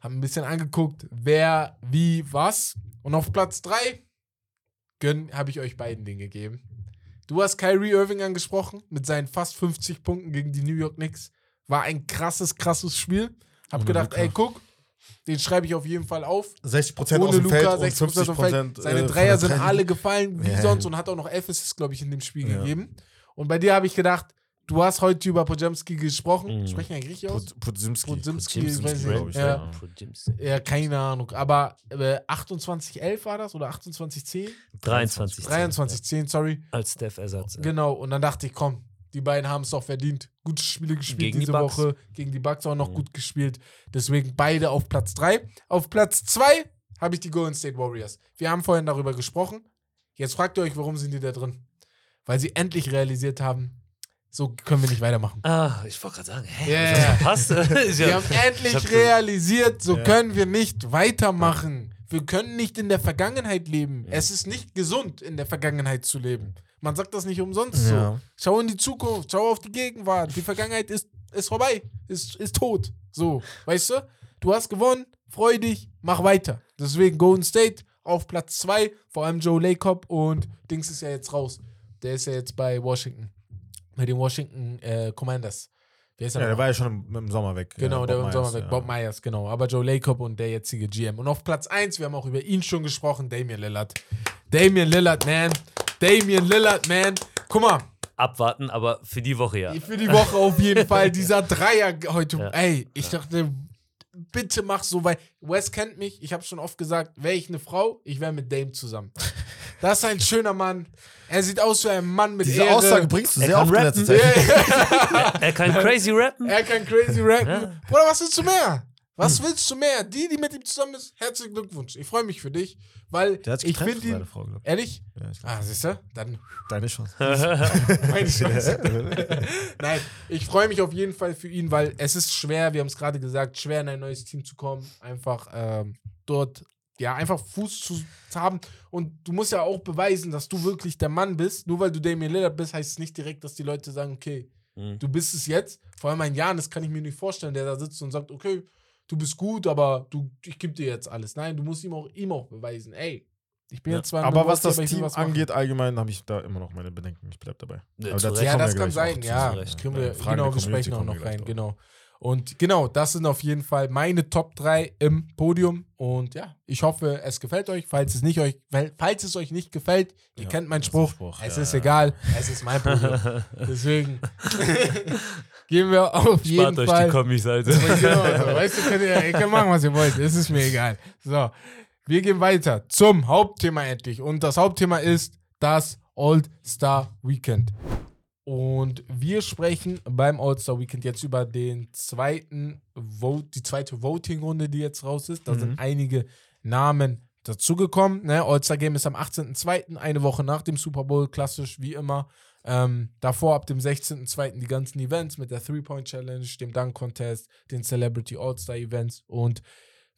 habe ein bisschen angeguckt, wer, wie, was. Und auf Platz 3 habe ich euch beiden den gegeben. Du hast Kyrie Irving angesprochen mit seinen fast 50 Punkten gegen die New York Knicks. War ein krasses, krasses Spiel. Hab Ohne gedacht, ey, guck, Den schreibe ich auf jeden Fall auf. 60% aus Ohne dem Feld Luca, und 60% auf dem 50% Feld. Seine äh, Dreier sind alle gefallen, wie Ja. sonst, und hat auch noch elf Assists, glaube ich, in dem Spiel Ja. gegeben. Und bei dir habe ich gedacht, du hast heute über Pojemski gesprochen. Mhm. Sprechen eigentlich richtig aus? Pod- Podzimski. Podzimski, Podzimski, weiß ich Ja. ja. ja, keine Ahnung. Aber äh, 28-11 war das oder 28-10? 23. 23-10, sorry. Als Steph-Ersatz. Genau. Und dann dachte ich, komm, die beiden haben es doch verdient. Gute Spiele gespielt Gegen die diese Bucks. Woche. Gegen die Bucks auch noch Mhm. gut gespielt. Deswegen beide auf Platz 3. Auf Platz 2 habe ich die Golden State Warriors. Wir haben vorhin darüber gesprochen. Jetzt fragt ihr euch, warum sind die da drin? Weil sie endlich realisiert haben, so können wir nicht weitermachen. Ah, ich wollte gerade sagen, hä? Ja, ja, [LAUGHS] [LAUGHS] ich ja. verpasst? Wir hab- haben endlich realisiert, so Ja. können wir nicht weitermachen. Wir können nicht in der Vergangenheit leben. Es ist nicht gesund, in der Vergangenheit zu leben. Man sagt das nicht umsonst so. Ja. Schau in die Zukunft, schau auf die Gegenwart. Die Vergangenheit ist, ist vorbei, ist, ist tot. So, weißt du? Du hast gewonnen, freu dich, mach weiter. Deswegen Golden State auf Platz 2, vor allem Joe Lacob und Dings ist ja jetzt raus. Der ist ja jetzt bei Washington. Bei den Washington äh, Commanders. Wer ist Ja, noch? der war ja schon im, im Sommer weg. Genau, Ja, der Bob war im Sommer weg. ja. Bob Myers, genau. Aber Joe Lacob und der jetzige GM. Und auf Platz 1, wir haben auch über ihn schon gesprochen, Damian Lillard. Damian Lillard, man. Damian Lillard, man. Guck mal, Abwarten, aber für die Woche ja. für die Woche auf jeden Fall. [LAUGHS] Dieser Dreier heute. Ja. Ey, ich dachte, bitte mach so, weil Wes kennt mich. Ich habe schon oft gesagt, wäre ich eine Frau, ich wäre mit Dame zusammen. Das ist ein schöner Mann. Er sieht aus wie ein Mann mit Diese Ehre. Aussage bringst du Er sehr kann oft in letzter rappen. Zeit. [LAUGHS] Er kann crazy rappen. Er kann crazy rappen. Ja. Bruder, was willst du mehr? Was willst du mehr? Die, die mit ihm zusammen ist, herzlichen Glückwunsch. Ich freue mich für dich, weil Der hat sich ich finde ihn. Frau, glaub Ehrlich? ich. Ja, ich Ah, siehst du? Dann Deine Chance. meine Chance. [LAUGHS] Nein, ich freue mich auf jeden Fall für ihn, weil es ist schwer, wir haben es gerade gesagt, schwer in ein neues Team zu kommen, einfach ähm, dort, ja, einfach Fuß zu, haben. Und du musst ja auch beweisen, dass du wirklich der Mann bist. Nur weil du Damian Lillard bist, heißt es nicht direkt, dass die Leute sagen, okay, Mhm. du bist es jetzt. Vor allem ein Janis kann ich mir nicht vorstellen, der da sitzt und sagt, okay, du bist gut, aber du, ich gebe dir jetzt alles. Nein, du musst ihm auch, ihm auch beweisen, ey, ich bin Ja. jetzt zwar Aber was das Team was angeht, allgemein habe ich da immer noch meine Bedenken. Ich bleib dabei. Ja, Recht. Ja, das kann sein, ja. Kriegen wir, Ja, Fragen genau, wir sprechen auch noch rein, genau. Und genau, das sind auf jeden Fall meine Top 3 im Podium. Und ja, ich hoffe, es gefällt euch. Falls es, nicht euch, falls es euch nicht gefällt, ihr Ja, kennt meinen Spruch, Spruch, es ja, ist ja. egal, es ist mein Podium. [LAUGHS] Deswegen [LAUGHS] gehen wir auf jeden Spart euch Fall. die Kommis-Seite. genau, so. [LAUGHS] weißt du, könnt ihr, ihr könnt machen, was ihr wollt. Es ist mir egal. So, wir gehen weiter zum Hauptthema endlich. Und das Hauptthema ist das All-Star Weekend. Und wir sprechen beim All-Star Weekend jetzt über den zweiten Vote, die zweite Voting-Runde, die jetzt raus ist. Da sind einige Namen dazugekommen. Ne? All-Star Game ist am 18.02., eine Woche nach dem Super Bowl, klassisch wie immer. Ähm, davor ab dem 16.02. die ganzen Events mit der Three-Point-Challenge, dem Dunk-Contest, den Celebrity All-Star-Events. Und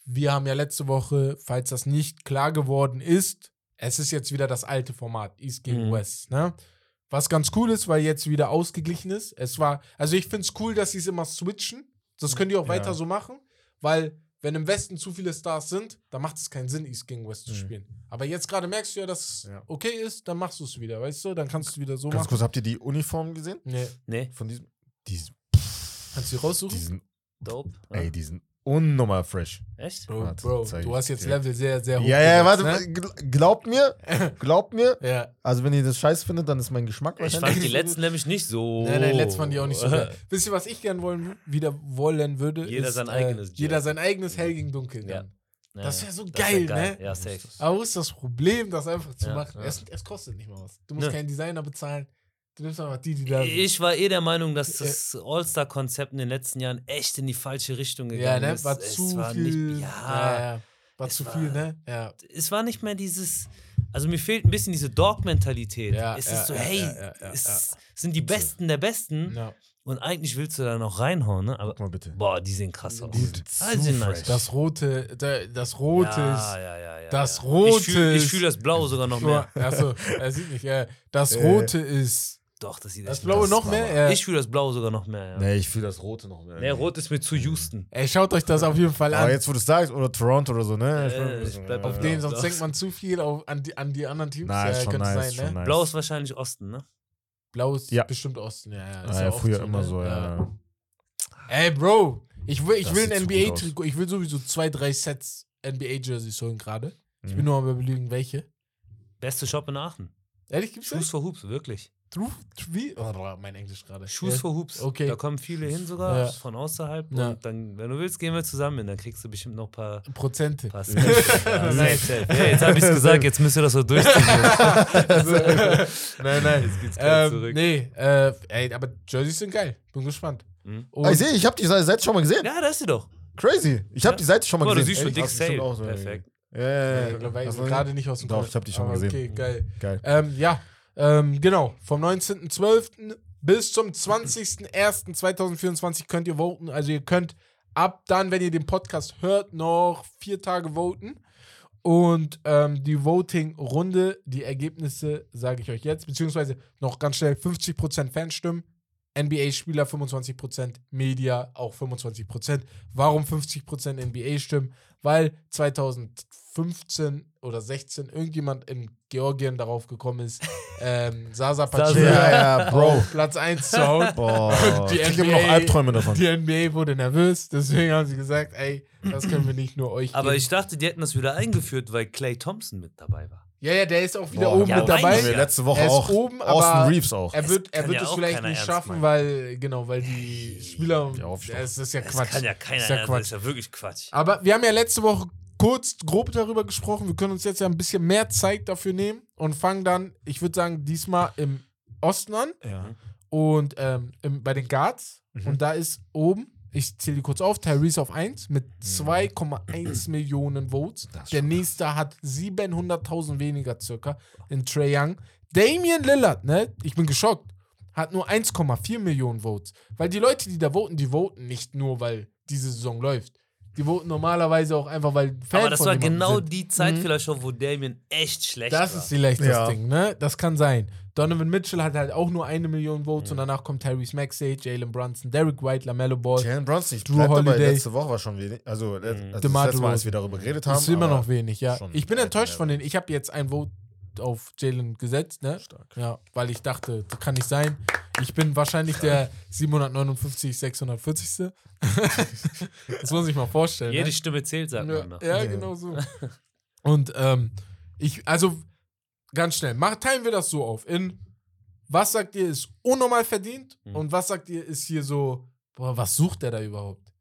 wir haben ja letzte Woche, falls das nicht klar geworden ist, es ist jetzt wieder das alte Format, East gegen Mhm. West. Ne? Was ganz cool ist, weil jetzt wieder ausgeglichen ist. Es war, also ich finde es cool, dass sie es immer switchen. Das könnt ihr auch Ja. weiter so machen, weil wenn im Westen zu viele Stars sind, dann macht es keinen Sinn, East gegen West zu Mhm. spielen. Aber jetzt gerade merkst du ja, dass es Ja. okay ist, dann machst du es wieder, weißt du? Dann kannst du es wieder so Ganz machen. kurz, habt ihr die Uniform gesehen? Nee. Nee, Von diesem. Die, Kannst du die raussuchen? die sind, dope. Ey, die sind unnormal fresh. Echt? Bro, Warte, Bro du ich hast jetzt dir. Level sehr, sehr hoch. Ja, ja, warte, ne? gl- glaubt mir, [LAUGHS] glaubt mir. Ja. Also, wenn ihr das scheiße findet, dann ist mein Geschmack Ich wahrscheinlich. fand die letzten nämlich nicht so. Nein, nein, letztes fand ich auch nicht so geil. [LAUGHS] Wisst ihr, was ich gern wollen, wieder wollen würde? Jeder ist, sein äh, eigenes Jeder Jazz. sein eigenes Hell gegen Dunkel. Ja. dann. Ja, Das wär so wär geil, ne? Ja, safe. Aber wo ist das Problem, das einfach zu Ja, machen? ja. Es, es kostet nicht mal was. Du musst Nö. keinen Designer bezahlen. Du nimmst einfach die, die da sind. Ich war eh der Meinung, dass das All-Star-Konzept in den letzten Jahren echt in die falsche Richtung gegangen Ja, ne? ist. War es zu war viel. Nicht, ja, ja. War Es zu war- viel, ne? Ja. es war nicht mehr dieses. Also mir fehlt ein bisschen diese Dog-Mentalität. Ja, es ja, ist so, ja, hey, ja, ja, ja, es ja. sind die Besten der Besten ja. und eigentlich willst du da noch reinhauen, ne? Aber Guck mal bitte. boah, die sehen krass aus. Die sind Ah, sind nice. Das rote, da- das rote ja, ist. ja, ja, ja, das ja. Rote Ich fühle ist- fühl das Blau sogar noch mehr. Achso, er sieht nicht. Ja. Das Äh. rote ist. Doch, das sieht Das echt blaue noch mehr? Ja. Ich fühle das Blau sogar noch mehr. Ja. Nee, Nee, ich fühle das Rote noch mehr. Rot ist mir zu Houston. Ey, schaut euch das auf jeden Fall an. Aber jetzt, wo du es sagst, oder Toronto oder so, ne? Äh, ich bleib auf Ja, den, ja. sonst denkt man zu viel auf, an, die, an die anderen Teams. Nein, ist schon könnte nice, sein, schon ne? nice. Blau ist wahrscheinlich Osten, ne? Blau ist Ja. bestimmt Osten, ja, ja. Ist Ah, ja, früher immer ne? so, ja. Ey, Bro, Ich will, ich Das will sieht ein zu gut aus. NBA-Trikot, ich will sowieso zwei, drei Sets NBA-Jerseys holen gerade. Ich Mhm. bin nur am überlegen, welche. Beste Shop in Aachen. Ehrlich, gibt's Shoes das? for Hoops, wirklich. Oh, mein Englisch gerade. Shoes Ja. for Hoops. Okay. Da kommen viele hin sogar Ja. von außerhalb. Ja. Und dann, wenn du willst, gehen wir zusammen hin. Dann kriegst du bestimmt noch ein paar, Prozente. paar ja, [LAUGHS] safe. Ja, jetzt habe ich es gesagt, jetzt müsst ihr das so durchziehen. [LAUGHS] nein, nein. Jetzt geht's gleich Ähm, zurück. nee, äh, ey, aber Jerseys sind geil. Bin gespannt. Mhm. Ah, ich sehe, ich habe die Seite schon mal gesehen. Ja, da ist sie doch. Crazy. Ich habe Ja. die Seite schon mal Guck mal, du gesehen. siehst schon? Dick Sale. auch so. Perfekt. Ja, ja, ja. du- gerade nicht aus dem Doch, Kopf. ich habe die schon mal Aber gesehen. Okay, geil. Geil. Ähm, ja, ähm, genau. Vom 19.12. bis zum 20.01.2024 könnt ihr voten. Also ihr könnt ab dann, wenn ihr den Podcast hört, noch vier Tage voten. Und ähm, die Voting-Runde, die Ergebnisse sage ich euch jetzt, beziehungsweise noch ganz schnell 50% Fanstimmen, NBA-Spieler 25%, Media auch 25%. Warum 50% NBA-Stimmen? Weil 2015 oder 16 irgendjemand in Georgien darauf gekommen ist, [LAUGHS] ähm, Sasa Pacheco Ja, ja, Bro. auf Platz 1 zu hauen. Boah, Die ich NBA noch Albträume davon. Die NBA wurde nervös, deswegen haben sie gesagt, ey, das können wir nicht nur euch Aber geben. ich dachte, die hätten das wieder eingeführt, weil Clay Thompson mit dabei war. Ja, ja, der ist auch wieder Boah, oben ja, mit dabei. Haben wir letzte Woche Er ist auch. oben, Austin aber Reeves auch. Er wird, er wird ja es vielleicht nicht schaffen, meinen. weil, genau, weil die Spieler, Aufstieg. das ist ja Das Quatsch. kann ja keiner. ist ja ernst- Quatsch. Das ist ja wirklich Quatsch. Aber wir haben ja letzte Woche kurz, grob darüber gesprochen. Wir können uns jetzt ja ein bisschen mehr Zeit dafür nehmen und fangen dann, ich würde sagen, diesmal im Osten an Ja. und ähm, im, bei den Guards. Mhm. Und da ist oben, ich zähle die kurz auf, Tyrese auf 1 mit 2,1 [CLEARS THROAT] Millionen Votes. Das Der nächste hat 700.000 weniger circa in Trae Young. Damian Lillard, ne, ich bin geschockt, hat nur 1,4 Millionen Votes. Weil die Leute, die da voten, die voten nicht nur, weil diese Saison läuft. Die voten normalerweise auch einfach, weil Fan Aber das von war genau sind. die Zeit vielleicht schon, wo Damien echt schlecht Das war. ist vielleicht das Ja. Ding, ne? Das kann sein. Donovan Mitchell hat halt auch nur eine Million Votes und danach kommt Tyrese Maxey, Jalen Brunson, Derek White, LaMelo Ball. Jalen Brunson, ich Drew bleib dabei, Holiday. letzte Woche war schon wenig. Also, also das letzte Mal, als wir darüber geredet haben. Das ist immer noch wenig, ja. Ich bin enttäuscht von denen. Ich habe jetzt ein Vote auf Jalen gesetzt, ne? Stark. Ja, weil ich dachte, das kann nicht sein. Ich bin wahrscheinlich der 759, 640. [LAUGHS] das muss ich mal vorstellen. Jede ne? Stimme zählt, sagt man Ja, noch. ja, Ja. genau so. Und ähm, ich, also ganz schnell, mach, teilen wir das so auf. In was sagt ihr ist unnormal verdient Mhm. und was sagt ihr ist hier so, boah, was sucht der da überhaupt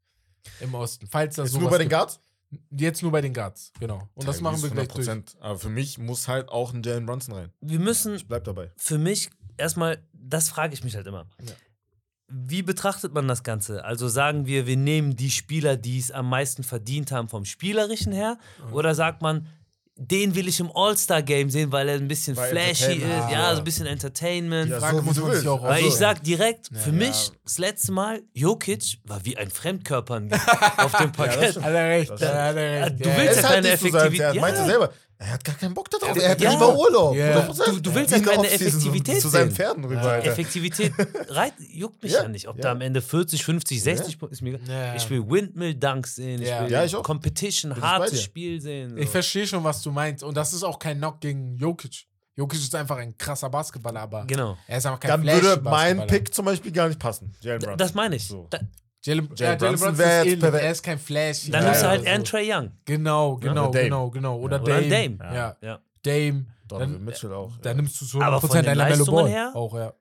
im Osten? Falls das Ist so nur bei den Guards? Jetzt nur bei den Guards, genau. Und das machen wir gleich durch. 100%. Aber für mich muss halt auch ein Jalen Brunson rein. Wir müssen Ich bleib dabei. für mich erstmal, das frage ich mich halt immer. Ja. Wie betrachtet man das Ganze? Also sagen wir, wir nehmen die Spieler, die es am meisten verdient haben vom Spielerischen her? Oder sagt man, den will ich im All-Star-Game sehen, weil er ein bisschen Weil flashy ist, Entertainment, ja, ja. so ein bisschen Entertainment. Ja, Frage so, wie muss du man sich willst. auch Weil Also, ich sag direkt, für Ja. mich, das letzte Mal, Jokic war wie ein Fremdkörper [LAUGHS] auf dem Parkett. stimmt. Hat er recht, Das da hat er Ja, recht. du ja, willst ja. ja keine so sein. Effektivität. Meinte Ja. selber, er hat gar keinen Bock darauf. Er hat Ja. lieber Urlaub. 100%. Du- du willst ja eine keine Effektivität Zu seinen sehen. Pferden rüber. Alter. Effektivität [LAUGHS] reit, juckt mich ja, Ja, nicht. Ob ja. da am Ende 40, 50, 60 ist mir. Ich will Windmill-Dunks sehen, ich Ja. will Ja, ich auch. Competition, hartes. Spiel sehen. So. Ich verstehe schon, was du meinst. Und das ist auch kein Knock gegen Jokic. Jokic ist einfach ein krasser Basketballer, aber genau. er ist einfach kein Dann würde mein. Pick zum Beispiel gar nicht passen. Jalen Brunson. Das meine ich. So. Da, Jalen, ja, Jalen Brunson Brunson wär ist jetzt perfekt. Er ist kein flashy. dann Ja, nimmst du ja, halt so. Aaron Trey Young. Genau, genau, Oder Dame. genau, genau. Oder Oder Dame. Dame. Ja. Ja. Dame. Donovan Dann, Mitchell auch. dann nimmst du zu Aber 100% von den ein Lamello Leistungen Ball. her? Auch, ja.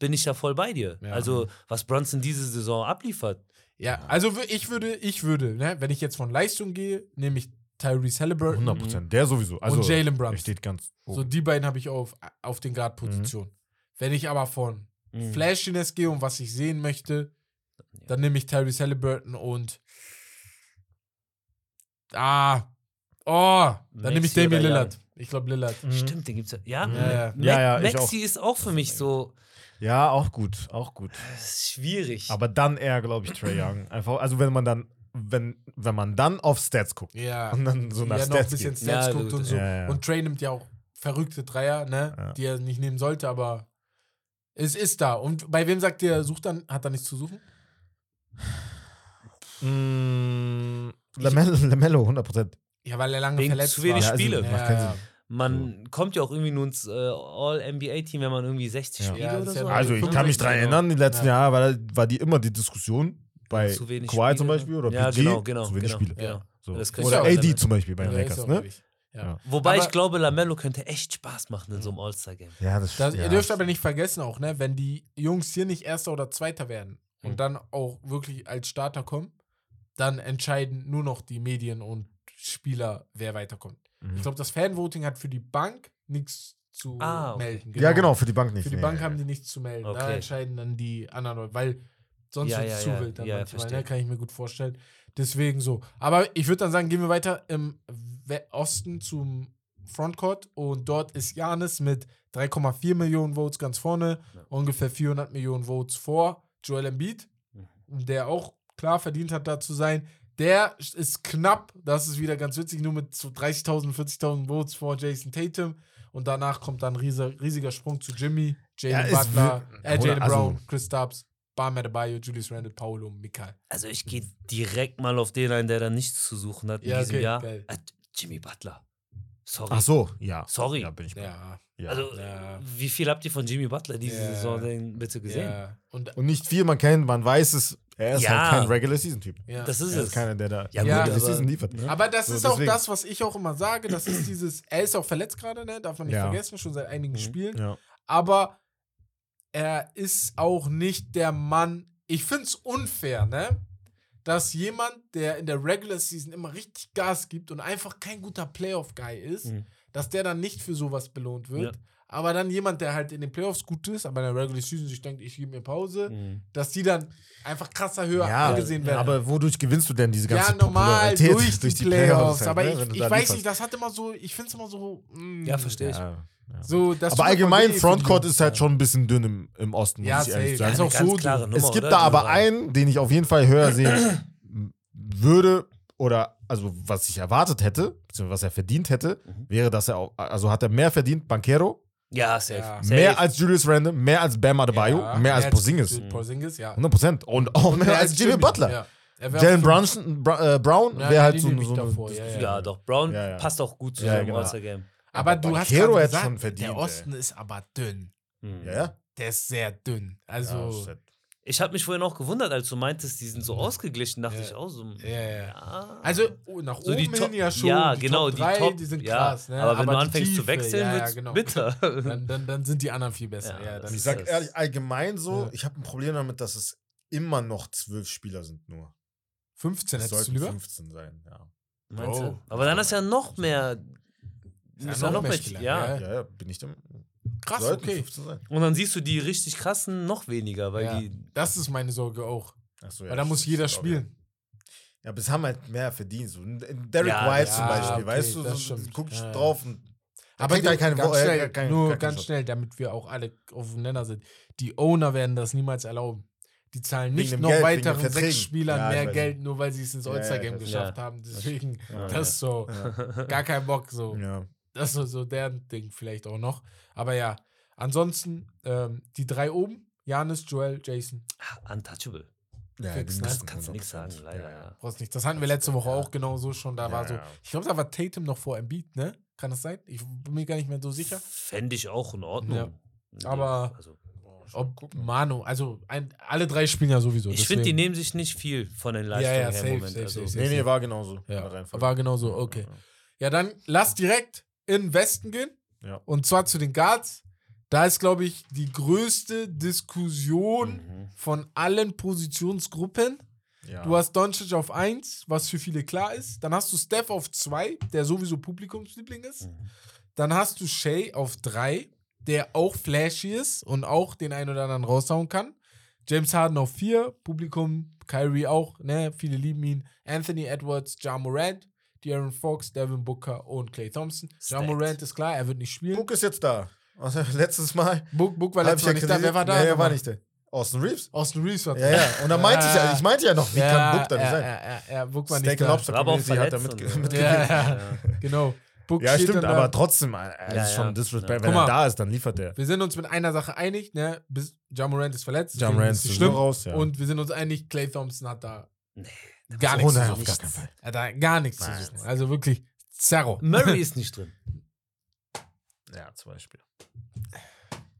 Bin ich ja voll bei dir. Ja. Also, was Brunson diese Saison abliefert. Ja, also ich würde, ich würde, ne, wenn ich jetzt von Leistung gehe, nehme ich Tyrese Halliburton 100 Prozent. Der sowieso. Also, und Jalen Brunson. steht ganz So, oben. die beiden habe ich auf, auf den Guard-Positionen. Wenn ich aber von Mhm. Flashiness gehe und was ich sehen möchte, dann nehme ich Tyrese Halliburton und Ah, oh, dann nehme ich Damian Lillard. Ich glaube Lillard. Stimmt, den gibt's ja. Ja, Ja, ja. Ma- Ja, ja, Maxi ist auch für mich so Ja, auch gut. Auch gut. das ist schwierig. Aber dann eher, glaube ich, Trey Young. Einfach, also wenn man dann, wenn, wenn man dann auf Stats guckt Ja. und dann so nach ja, noch ein Stats bisschen geht. Stats Ja, guckt gut. und so. Ja, ja. Und Trey nimmt ja auch verrückte Dreier, ne? Ja. Die er nicht nehmen sollte, aber es ist da. Und bei wem sagt ihr, sucht dann, hat er nichts zu suchen? Mm, Lamello, [LAUGHS] Lamello, 100 Prozent. Ja, weil er lange Wegen verletzt zu wenig war. Ja, also, Spiele. macht keinen Ja, Sinn. Man kommt ja auch irgendwie nur ins äh, All-NBA-Team, wenn man irgendwie 60 Ja. Spiele Ja, oder ja so. Ja, Also ich kann 65 mich dran genau. erinnern, die letzten Ja. Jahre war, war die immer die Diskussion, bei Zu wenig Kawhi Spiele, zum? Beispiel oder Ja, PG, genau, genau, zu wenig genau, Spiele. genau. So. Oder ja AD zum Beispiel bei den Ja, Lakers, ne? Ja. Ja. Wobei Aber- ich glaube, Lamello könnte echt Spaß machen in so einem All-Star-Game. Ja, das Das, ja. Ihr dürft aber nicht vergessen auch, ne, wenn die Jungs hier nicht Erster oder Zweiter werden und Mhm. dann auch wirklich als Starter kommen, dann entscheiden nur noch die Medien und Spieler, wer weiterkommt. Mhm. Ich glaube, das Fanvoting hat für die Bank nichts zu Ah, okay. melden. Ja, genau, für die Bank nicht. Für die Nee, Bank haben die nichts zu melden. Da Okay. entscheiden dann die anderen Leute, weil sonst Ja, wird es ja, zu ja. wild dann Ja, manchmal, verstehe. ne? kann ich mir gut vorstellen. Deswegen so. Aber ich würde dann sagen, gehen wir weiter im Osten zum Frontcourt und dort ist Janis mit 3,4 Millionen Votes ganz vorne, Ja. ungefähr 400 Millionen Votes vor Joel Embiid, Mhm. der auch klar verdient hat, da zu sein. Der ist knapp, das ist wieder ganz witzig, nur mit so 30.000, 40.000 Votes vor Jason Tatum. Und danach kommt dann ein riesiger, riesiger Sprung zu Jimmy, Jalen Ja, Butler, äh, Jalen also- Brown, Chris Stubbs, Bam Adebayo, Julius Randle, Paolo, Mikael. Also ich gehe direkt mal auf den ein, der da nichts zu suchen hat in Ja, diesem okay, Jahr. geil. Äh, Jimmy Butler. Sorry. Ach so, ja. Sorry. Ja, bin ich bei. Ja, Ja. Also, Ja. wie viel habt ihr von Jimmy Butler diese Ja. Saison denn bitte gesehen? ja. Und Und nicht viel, man kennt, man weiß es. Er ist Ja. halt kein Regular Season Typ. ja. Das ist Er es. ist keiner, der da Ja, gut, Regular aber- Season liefert. ne? Aber das So, ist auch deswegen. das, was ich auch immer sage. Das ist dieses, er ist auch verletzt gerade, ne? Darf man nicht Ja. vergessen, schon seit einigen Mhm. Spielen. Ja. Aber er ist auch nicht der Mann. Ich finde es unfair, ne? Dass jemand, der in der Regular Season immer richtig Gas gibt und einfach kein guter Playoff-Guy ist, Mhm. dass der dann nicht für sowas belohnt wird. Ja. Aber dann jemand, der halt in den Playoffs gut ist, aber in der Regular Season sich denkt, ich gebe mir Pause, Mhm. dass die dann einfach krasser höher Ja, angesehen werden. aber wodurch gewinnst du denn diese ganze ja, normal Popularität? durch [LAUGHS] die, Playoffs. halt, aber ne, ich, wenn du ich da weiß lieferst. nicht, das hat immer so, ich finde es immer so. mm, Ja, verstehe ich. Ja, ja. So, Aber allgemein, Frontcourt ist halt schon ein bisschen dünn im, im Osten, muss Ja, ich ehrlich sagen. Das ist auch so. Nummer, Es gibt oder? da aber einen, den ich auf jeden Fall höher sehen [CLEARS THROAT] würde oder also was ich erwartet hätte, beziehungsweise was er verdient hätte, Mhm. wäre, dass er auch, also hat er mehr verdient, Banquero, Ja, safe. Ja. safe. mehr als Julius Randle, mehr als Bam Adebayo, Ja, mehr als Porzingis. Porzingis, ja. 100 Prozent. Und auch mehr als Jimmy Butler. Ja. Jalen Brunson, Bra äh, Brown Ja, wäre ja, halt so, so davor, ja, Ja, doch. Brown Ja, ja. passt auch gut zu Ja, so einem genau. All-Star-Game. Aber Aber du hast hätte gesagt, schon verdient, der ey. Osten ist aber dünn. Mhm. Ja, ja. Der ist sehr dünn. Also, Ja. Ich habe mich vorhin auch gewundert, als du meintest, die sind so ausgeglichen, dachte Ja. ich auch so. ja, ja. Ja. Also oh, nach So die oben Top- hin ja schon. Ja, die genau, Top die 3, Top, die sind krass. Ne? Aber wenn du die anfängst zu Tiefe, wechseln, ja, wird's genau. bitter. [LAUGHS] Dann, dann, dann sind die anderen viel besser. Ich sag das. ehrlich, allgemein so, ich habe ein Problem damit, dass es immer noch zwölf Spieler sind nur. 15 Es hättest du sollten lieber? 15 sein, ja. Meinst Oh. du? Aber dann ist ja noch mehr. Ja, ist ja noch mehr. Spieler, ja. ja. Bin ich dem. Krass, sollten okay. 15 sein. Und dann siehst du die richtig krassen noch weniger, weil Ja. die. Das ist meine Sorge auch. Achso, Weil da muss jeder spielen. Ja, aber es haben halt mehr verdient. So. Derek Ja, White ja, zum Beispiel, okay, weißt du, das so, stimmt. guck ich Ja, ja. drauf und. Aber er die- keine ganz Wo- äh, schnell, keine- nur ganz Shot. schnell, damit wir auch alle auf dem Nenner sind. Die Owner werden das niemals erlauben. Die zahlen nicht noch Geld, weiteren sechs Spielern Ja, mehr. Geld, nur weil sie es ins Ja, ja, All-Star-Game geschafft Ja. haben. Deswegen, Ja, das so, gar kein Bock so. Ja. Das ist so, deren Ding vielleicht auch noch. Aber ja, ansonsten ähm, die drei oben, Janis, Joel, Jason. Untouchable. Ja, Fix, ne? müssen Kannst du nichts 100%. sagen, leider. Ja, Ja. ja. Brauchst nicht. Das hatten wir letzte Woche auch genauso schon. Da Ja, war so, ja. ich glaube, da war Tatum noch vor Embiid, ne? Kann das sein? Ich bin mir gar nicht mehr so sicher. Fände ich auch in Ordnung. Ja. Aber- Also, Ob gucken. Manu, also ein, alle drei spielen ja sowieso. ich finde, die nehmen sich nicht viel von den Leistungen ja, her safe, im Moment. safe, also, safe, Nee, nee, war genauso. Ja, war genauso, okay. Ja, ja. Ja, dann lass direkt in den Westen gehen. Ja. Und zwar zu den Guards. Da ist, glaube ich, die größte Diskussion Mhm. von allen Positionsgruppen. Ja. Du hast Doncic auf 1, was für viele klar ist. Dann hast du Steph auf 2, der sowieso Publikumsliebling ist. Mhm. Dann hast du Shay auf 3, der auch flashy ist und auch den einen oder anderen raushauen kann. James Harden auf 4, Publikum, Kyrie auch, ne? Viele lieben ihn. Anthony Edwards, Ja Morant, De'Aaron Fox, Devin Booker und Clay Thompson. Stacked. Morant ist klar, er wird nicht spielen. Book ist jetzt da. Also, [LAUGHS] letztes Mal. Book, Book war letztes Mal nicht da. Wer war da? Nee, er war nicht da. Austin Reeves. Austin Reeves war Ja, ja. Und dann meinte ich ja, ich meinte ja noch, wie kann Book da nicht ja, sein? Ja, ja, ja, Book war Steak nicht da. Lobster aber auch Community hat da verletzt mit, und- mit Ja, ja, Ja. [LAUGHS] genau. Book Ja, steht stimmt, aber da. trotzdem, äh, es Ja, ist schon ja. Disrespect. Ja. Wenn Guck er mal. da ist, dann liefert er. Wir sind uns mit einer Sache einig, ne? Bis Ja Morant ist verletzt. Deswegen Morant ist schlimm. raus, ja. Und wir sind uns einig, Clay Thompson hat da Nee, gar Oh nichts nein, zu auf suchen. gar keinen Fall. Er hat da gar nichts Nein. zu suchen. Also wirklich Zerro. Murray [LAUGHS] ist nicht drin. Ja, zum Beispiel.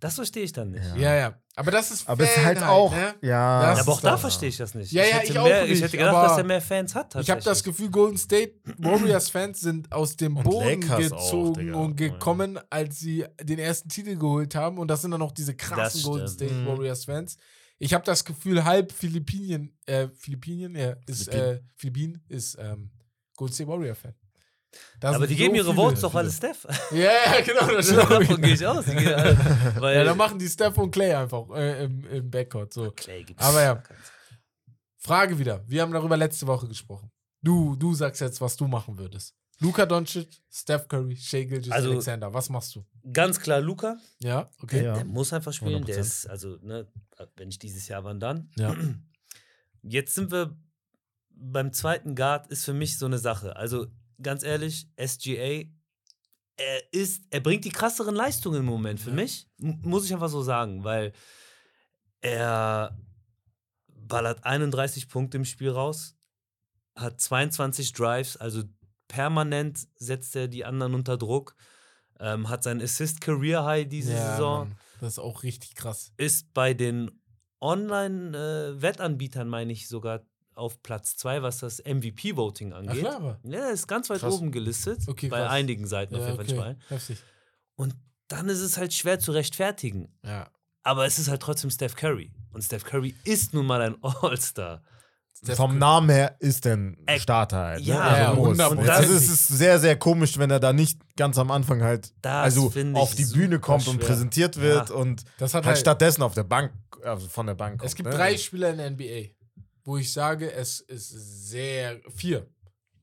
Das verstehe ich dann nicht. Ja. Ja, ja. Aber das ist Aber es ist halt auch. ne? Ja. Das Ja, aber auch da verstehe ich das nicht. Ja, ich ja, hätte ich auch mehr, nicht, Ich hätte gedacht, dass er mehr Fans hat. Ich habe das. Gefühl, Golden State Warriors-Fans sind aus dem Und Boden Lakers auch, gezogen Digga. und gekommen, als sie den ersten Titel geholt haben. Und das sind dann noch diese krassen Golden. State Mhm. Ich habe das Gefühl, halb Philippinien, äh, Philippinien, ja, ist, Philippinen. äh, Philippinen ist ähm, Golden State Warrior-Fan. Da Aber sind die so geben ihre viele- Votes doch alle Steph. [LAUGHS] Ja, ja, genau. Das. [LAUGHS] Davon gehe ich aus. Gehen [LAUGHS] alle, weil ja, dann machen die Steph und Clay einfach äh, im, im Backcourt. So. Clay gibt's Aber ja. Frage wieder. Wir haben darüber letzte Woche gesprochen. Du, du sagst jetzt, was du machen würdest. Luka Doncic, Steph Curry, Shea Gilgis Also- Alexander. Was machst du? Ganz klar, Luca. Ja, okay. Ja. Der muss einfach spielen. Der 100%. ist, also, ne, wenn ich dieses Jahr, wann dann? Ja. [CLEARS THROAT] Jetzt sind wir beim zweiten Guard, ist für mich so eine Sache. Also, ganz ehrlich, SGA, er ist, er bringt die krasseren Leistungen im Moment für Ja. mich. M muss ich einfach so sagen, weil er ballert 31 Punkte im Spiel raus, hat 22 Drives, also permanent setzt er die anderen unter Druck, ähm, hat sein Assist-Career-High diese Ja, Saison Mann, das ist auch richtig krass. ist bei den Online-Wettanbietern, meine ich, sogar auf Platz 2, was das MVP-Voting Ach angeht. klar, aber. Ja, ist ganz weit Krass. oben gelistet. Okay, bei krass. einigen Seiten auf Ja, jeden Fall nicht bei okay. Heftig. Und dann ist es halt schwer zu rechtfertigen. Ja. Aber es ist halt trotzdem Steph Curry. Und Steph Curry ist nun mal ein [LAUGHS] All-Star. Steph Vom Namen her ist er ein Äh, Starter halt. ne? ja, also. 100%. Also es ist sehr, sehr komisch, wenn er da nicht ganz am Anfang halt Das also auf die Bühne kommt und schwer. präsentiert wird Ja. und Das hat halt halt, stattdessen auf der Bank, also von der Bank kommt. es gibt ne? drei Spieler in der NBA, wo ich sage, es ist sehr, vier,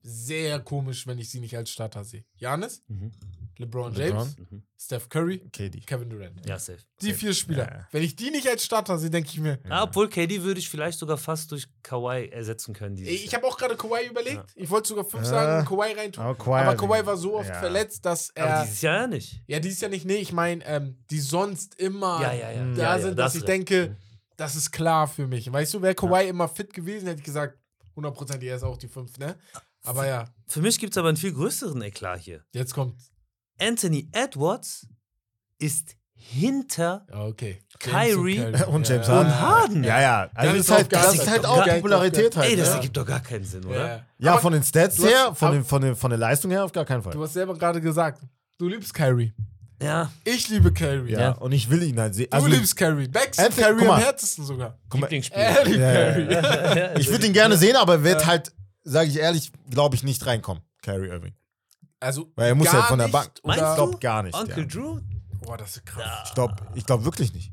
sehr komisch, wenn ich sie nicht als Starter sehe. Janis, Mhm. LeBron LeBron. James, Mhm. Steph Curry, KD. Kevin Durant. Ja, safe. Die Safe. vier Spieler. Ja, ja. Wenn ich die nicht als Starter sehe, denke ich mir, Ah, obwohl KD würde ich vielleicht sogar fast durch Kawhi ersetzen können. Dieses Ich Jahr. habe auch gerade Kawhi überlegt. Ich wollte sogar fünf Ja. sagen, Kawhi reintun. Aber Kawhi aber Kawhi war so oft ja. verletzt, dass Aber er. dieses Jahr ja nicht. Ja, dies ja nicht. Nee, ich meine, ähm, die sonst immer Ja, ja, ja. da ja, ja, sind, da dass hast ich denke, das ist klar für mich. Weißt du, wäre Kawhi immer fit gewesen, hätte ich gesagt, 100% er ist auch die 5, ne? Aber ja, Für mich gibt es aber einen viel größeren Eklat hier. jetzt kommt. Anthony Edwards ist hinter Ja, okay. Kyrie und [LAUGHS] James ja. Harden. und Harden. Ja, ja. Also das ist halt, das ist halt auch Popularität halt. Ey, das ne? ergibt doch gar keinen Sinn, oder? Ja. Ja, von den Stats du hast- her, von, den, von, den, von der Leistung her auf gar keinen Fall. Du hast selber gerade gesagt, du liebst Kyrie. Ja. Ich liebe Kyrie. ja. Ja. und ich will ihn halt sehen. Du Also, liebst Kyrie. Backst Anthony- Kyrie mal. am härtesten sogar. guck mal, Lieblingsspiel. Er liebt Ja, ja, Kyrie. ich würde ihn gerne sehen, aber er wird halt, sage ich ehrlich, glaube ich, nicht reinkommen, Kyrie Irving. Also, Weil er muss gar ja von der nicht, Bank. Oder? Ich glaube gar nicht. Onkel Ja. Drew? Boah, das ist krass. Ich glaube ich glaub wirklich nicht.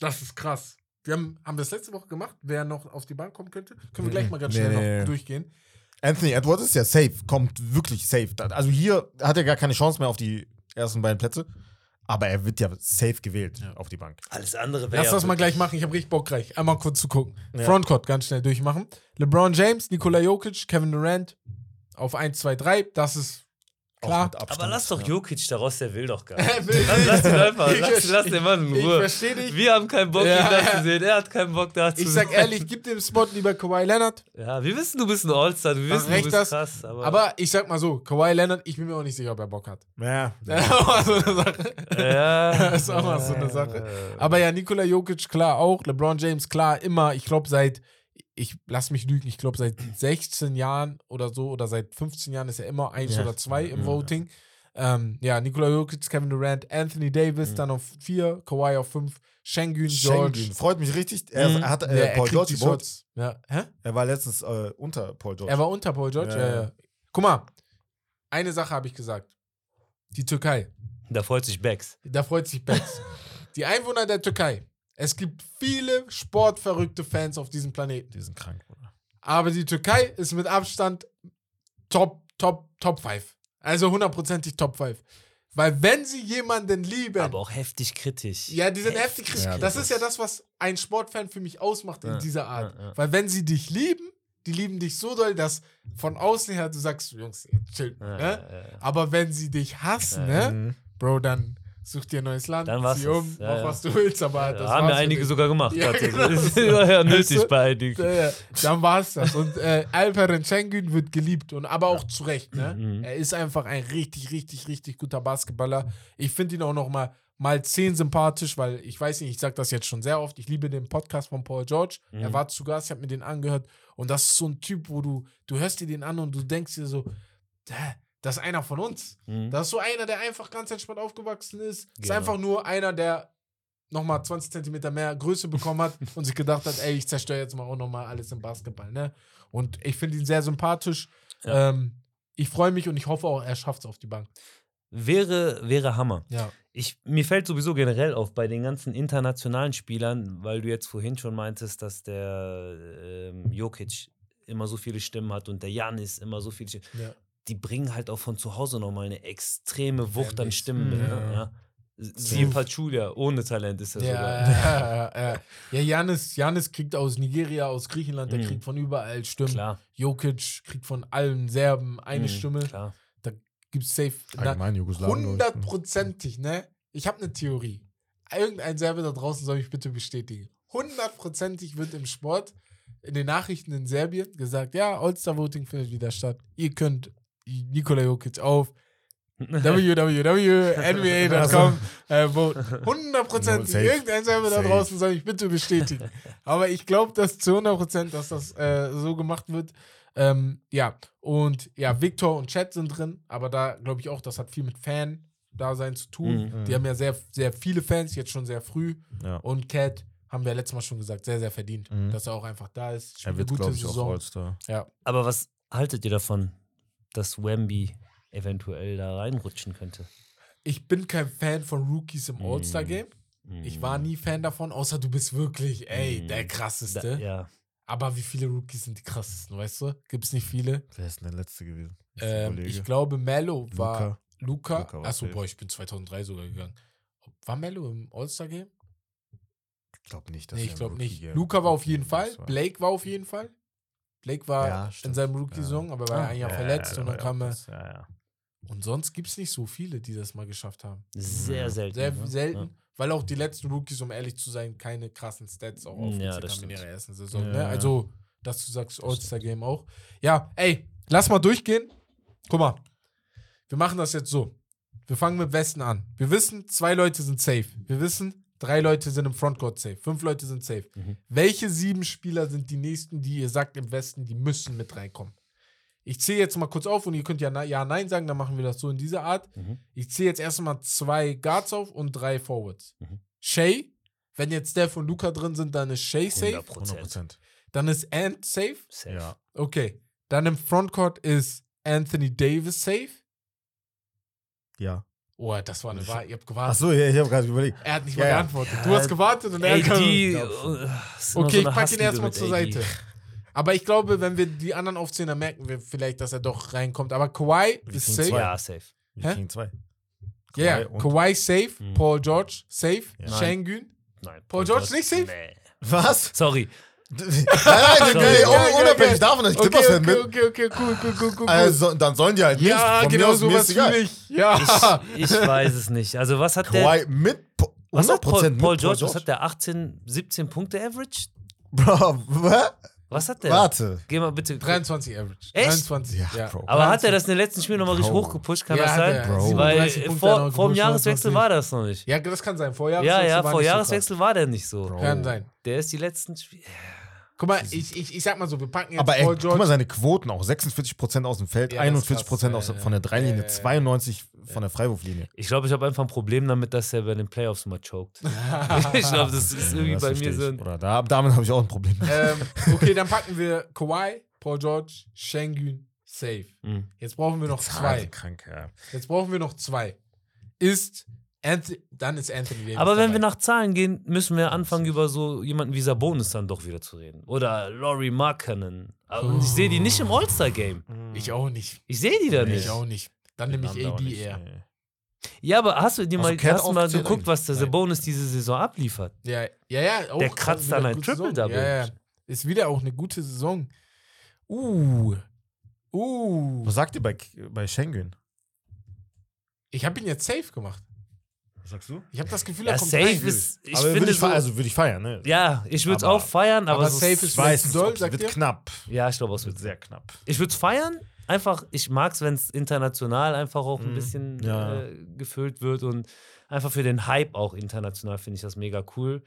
Das ist krass. Wir haben, haben das letzte Woche gemacht, wer noch auf die Bank kommen könnte? Können wir Mhm. gleich mal ganz Nee, schnell nee. noch durchgehen. Anthony Edwards ist ja safe, kommt wirklich safe. Also hier hat er gar keine Chance mehr auf die ersten beiden Plätze. Aber er wird ja safe gewählt auf die Bank. Alles andere wäre. Lass ja das mal gleich machen. Ich habe richtig Bock gleich. Einmal kurz zu gucken. Ja. Frontcourt ganz schnell durchmachen. LeBron James, Nikola Jokic, Kevin Durant auf 1, 2, 3. Das ist klar. Abstand, Aber lass doch ja. Jokic daraus, der will doch gar [LAUGHS] Er nicht. Lass, nicht. lass ihn einfach, Ich lass, lass den Mann in Ich Ruhe. verstehe dich. Wir haben keinen Bock, Ja, ihn da ja. zu sehen. Er hat keinen Bock, da zu Ich sag ehrlich, gib dem Spot lieber Kawhi Leonard. Ja, wir wissen, du bist ein All-Star, wir wissen, du recht bist das. krass. Aber, Aber ich sag mal so, Kawhi Leonard, ich bin mir auch nicht sicher, ob er Bock hat. Ja. [LAUGHS] Das ist auch mal so eine Sache. ja, Das ist auch mal so eine Sache. Aber ja, Nikola Jokic klar auch, LeBron James klar immer. Ich glaube seit, ich lass mich lügen, ich glaube seit 16 Jahren oder so oder seit 15 Jahren ist er immer eins Ja. oder zwei im Ja. Voting. Ähm, ja, Nikola Jokic, Kevin Durant, Anthony Davis Mhm. dann auf vier, Kawhi auf fünf, Schengen, George. Schengen. Freut mich richtig. Er, Mhm. hat Ja, äh, er Paul George. Shots. Ja. Hä? Er war letztens äh, unter Paul George. Er war unter Paul George? Ja, Ja, ja. ja. Guck mal, eine Sache habe ich gesagt. Die Türkei. Da freut sich Bex. Da freut sich Bex. [LAUGHS] die Einwohner der Türkei. Es gibt viele sportverrückte Fans auf diesem Planeten. Die sind krank, Bruder. Aber die Türkei ist mit Abstand Top, Top, Top 5. Also hundertprozentig Top 5. Weil wenn sie jemanden lieben, Aber auch heftig kritisch. ja, die sind heftig kritisch. Ja, das das ist ja das, was ein Sportfan für mich ausmacht in Ja, dieser Art. ja. Weil wenn sie dich lieben, die lieben dich so doll, dass von außen her du sagst, Jungs, chill. Ne? Aber wenn sie dich hassen, ne? Bro, dann such dir ein neues Land, Dann zieh um, Ja, mach ja. was du willst, aber Ja, das haben ja einige sogar gemacht. Ja, genau. Das [LAUGHS] war ja [LAUGHS] nötig bei einigen. Ja, ja. Dann war's das. Und äh, Alperen Schengen wird geliebt und aber auch zu Recht. Ne? Mhm. Er ist einfach ein richtig, richtig, richtig guter Basketballer. Ich finde ihn auch noch mal mal 10 sympathisch, weil ich weiß nicht, ich sage das jetzt schon sehr oft. Ich liebe den Podcast von Paul George. Er Mhm. war zu Gast, ich habe mir den angehört und das ist so ein Typ, wo du du hörst dir den an und du denkst dir so, "Hä, das ist einer von uns. Mhm. Das ist so einer, der einfach ganz entspannt aufgewachsen ist. Ist Genau. einfach nur einer, der nochmal 20 Zentimeter mehr Größe bekommen hat [LAUGHS] und sich gedacht hat, ey, ich zerstöre jetzt mal auch nochmal alles im Basketball. Ne? Und ich finde ihn sehr sympathisch. Ja. Ähm, ich freue mich und ich hoffe auch, er schafft es auf die Bank. Wäre, wäre Hammer. Ja. Ich, mir fällt sowieso generell auf bei den ganzen internationalen Spielern, weil du jetzt vorhin schon meintest, dass der ähm, Jokic immer so viele Stimmen hat und der Janis immer so viele Stimmen. ja. Die bringen halt auch von zu Hause nochmal eine extreme Wucht an. Stimmen mit. Mhm. Ne? Ja. Siehe Pachulia, ohne Talent ist er Ja, sogar. [LAUGHS] ja, ja, ja. Janis, Janis kriegt aus Nigeria, aus Griechenland, der Mhm. kriegt von überall Stimmen. Klar. Jokic kriegt von allen Serben eine Mhm, Stimme. Klar. Gibt's safe. Na, Allgemein Jugoslawien. ich. Hundertprozentig, ne? Ich habe eine Theorie. Irgendein Serbe da draußen soll mich bitte bestätigen. Hundertprozentig wird im Sport, in den Nachrichten in Serbien gesagt, ja, All-Star-Voting findet wieder statt. Ihr könnt Nikola Jokic auf www.nba.com [LAUGHS] äh. Hundertprozentig. Irgendein Serbe da draußen soll mich bitte bestätigen. Aber ich glaube, dass zu 100%, dass das äh, so gemacht wird. Ähm, ja, und ja, Victor und Chad sind drin, aber da glaube ich auch, das hat viel mit Fan-Dasein zu tun. Mhm. Die haben ja sehr, sehr viele Fans, jetzt schon sehr früh. Ja. Und Cat, haben wir letztes Mal schon gesagt, sehr, sehr verdient, Mhm. dass er auch einfach da ist. Er eine wird, gute glaube ich, auch Saison. All-Star. Ja. Aber was haltet ihr davon, dass Wemby eventuell da reinrutschen könnte? Ich bin kein Fan von Rookies im Mhm. All-Star-Game. Ich war nie Fan davon, außer du bist wirklich, ey, Mhm. der Da, krasseste. ja. Aber wie viele Rookies sind die krassesten, weißt du? Gibt es nicht viele. Wer ist denn der Letzte gewesen? Ich Ähm, ich glaube, Mello war. Luca. Luka war Achso, boah, ich bin 2003 sogar gegangen. War Mello im All-Star-Game? Ich glaube nicht, dass Nee, er ich glaube nicht. Luca war auf jeden Fall. war. Blake war auf jeden Fall. Blake war Ja, in seinem Rookie-Saison, aber war ja Ah, ein Jahr ja, verletzt ja, und ja, dann ja, kam er. Ja, ja. Und sonst gibt es nicht so viele, die das mal geschafft haben. Sehr selten. Sehr ne? selten. Weil auch die letzten Rookies, um ehrlich zu sein, keine krassen Stats auch Ja, aufgezeigt das haben in ihrer ersten Saison. Ja, ne? ja. Also, dass du sagst, All-Star-Game auch. Ja, ey, lass mal durchgehen. Guck mal, wir machen das jetzt so. Wir fangen mit Westen an. Wir wissen, zwei Leute sind safe. Wir wissen, drei Leute sind im Frontcourt safe. Fünf Leute sind safe. Mhm. Welche sieben Spieler sind die nächsten, die ihr sagt im Westen, die müssen mit reinkommen? Ich zähle jetzt mal kurz auf und ihr könnt ja ja, nein sagen, dann machen wir das so in dieser Art. Mhm. Ich zähle jetzt erstmal zwei Guards auf und drei Forwards. Mhm. Shay, wenn jetzt Steph und Luca drin sind, dann ist Shay safe. 100 Prozent. 100%. Dann ist Ant safe. Safe. Ja. Okay. Dann im Frontcourt ist Anthony Davis safe. Ja. Oh, das war eine Wahl. Ihr habt gewartet. Achso, ja, ich habe gerade überlegt. Er hat nicht Ja, mal ja. geantwortet. Du hast gewartet und er die. Ja. äh, Okay, so ich eine pack ihn erstmal zur AD. Seite. Aber ich glaube, wenn wir die anderen aufzählen, dann merken wir vielleicht, dass er doch reinkommt. Aber Kawhi Wir ist kriegen safe. zwei. Ja, safe. Wir Hä? kriegen zwei. Ja, ja. Kawhi und- Kawhi safe. Mhm. Paul George safe. Ja. Schengen. Nein. Paul George nicht safe? Nee. Was? Sorry. Nein, nein, Ja, ja, unabhängig ja. davon, dass ich Okay, Clippers-Fan okay, bin. okay, okay, cool, cool, cool, cool. Also, dann sollen die halt nicht. ja, Von mir genau ist egal. fühle ich. Ja. Ich, ich weiß es nicht. Also, was hat der. Mit Po- 100% Was hat Paul, mit Paul George, was hat der 18, 17 Punkte Average? Bro, hä? Was hat der? Warte. Geh mal bitte. 23 Average. Echt? 23, ja. Ja, Bro. Aber hat er das in den letzten Spielen nochmal richtig hochgepusht? Kann Ja, das sein? Bro. Weil 37 Punkte vor, vor dem Jahreswechsel 29. war das noch nicht. Ja, das kann sein. Vor Ja, Jahreswechsel ja, war vor nicht so Jahreswechsel war der nicht so. Bro. Kann sein. Der ist die letzten Spiele. Guck mal, ich, ich, ich sag mal so, wir packen jetzt Aber ey, Paul guck George. mal seine Quoten auch. 46% aus dem Feld, Ja, das ist 41% krass. aus, Ja, ja. von der Dreilinie, Ja, ja, ja. 92 von der Freiwurflinie. Ich glaube, ich habe einfach ein Problem damit, dass er bei den Playoffs immer choked. [LAUGHS] [LAUGHS] ich glaube, das ist irgendwie Das bei versteh mir so ein. Oder da, damit habe ich auch ein Problem. ähm, [LAUGHS] okay, dann packen wir Kawhi, Paul George, Schengen, safe. Mhm. Jetzt brauchen wir noch zwei. Krank, ja. Jetzt brauchen wir noch zwei. Ist Anthony, dann ist Anthony Davis Aber wenn wir nach Zahlen gehen, müssen wir anfangen, über so jemanden wie Sabonis dann doch wieder zu reden. Oder Laurie Markkanen. Aber ich sehe die nicht im All-Star-Game. Ich auch nicht. Ich sehe die da nicht. Ich auch nicht. Dann nehme ich AD nicht, eher. nee. Ja, aber hast du dir Also mal, hast du mal geguckt, was der? Sabonis diese Saison abliefert? Ja, ja, ja. Auch Der kratzt dann ein. Triple-Double. Ja, ja. Ist wieder auch eine gute Saison. Uh. Uh. Was sagt ihr bei, bei Schengen? Ich habe ihn jetzt safe gemacht. Was sagst du? Ich habe das Gefühl, Ja, er kommt safe rein. ist, ich aber finde ich, so, also würde ich feiern, ne? ja, ich würde es auch feiern, aber, aber so, safe ist weiß doll, es sagt wird ihr? knapp. ja, ich glaube, es Wird sehr knapp. Ich würde es feiern. Einfach, ich mag es, wenn es international einfach auch ein Mhm. bisschen Ja. äh, gefüllt wird und einfach für den Hype auch international finde ich das mega cool.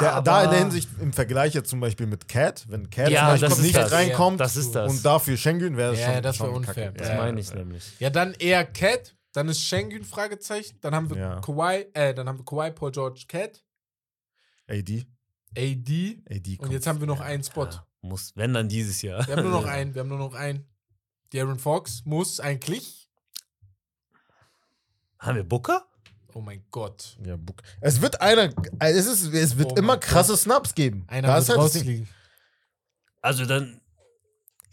Der, da in der Hinsicht im Vergleich jetzt zum Beispiel mit Cat, wenn Cat Ja, zum Beispiel das nicht das. reinkommt Das ist das. und dafür Schengen wäre Ja, schon, das wär schon unfair. kacke. Das Ja, meine ich ja. nämlich. Ja, dann eher Cat, dann ist Schengen Fragezeichen, dann haben wir Ja. Kawhi, äh, dann haben wir Kawhi, Paul George, Cat, AD. AD AD und jetzt haben wir noch Ja. einen Spot. Ja, muss, wenn dann dieses Jahr. Wir haben nur noch [LAUGHS] einen, wir haben nur noch einen. Darren Fox muss eigentlich. Haben wir Booker? Oh mein Gott. Ja, Book. Es wird einer, es, ist, es wird Oh immer krasse Snaps geben. Einer Da wird ist halt. Also dann,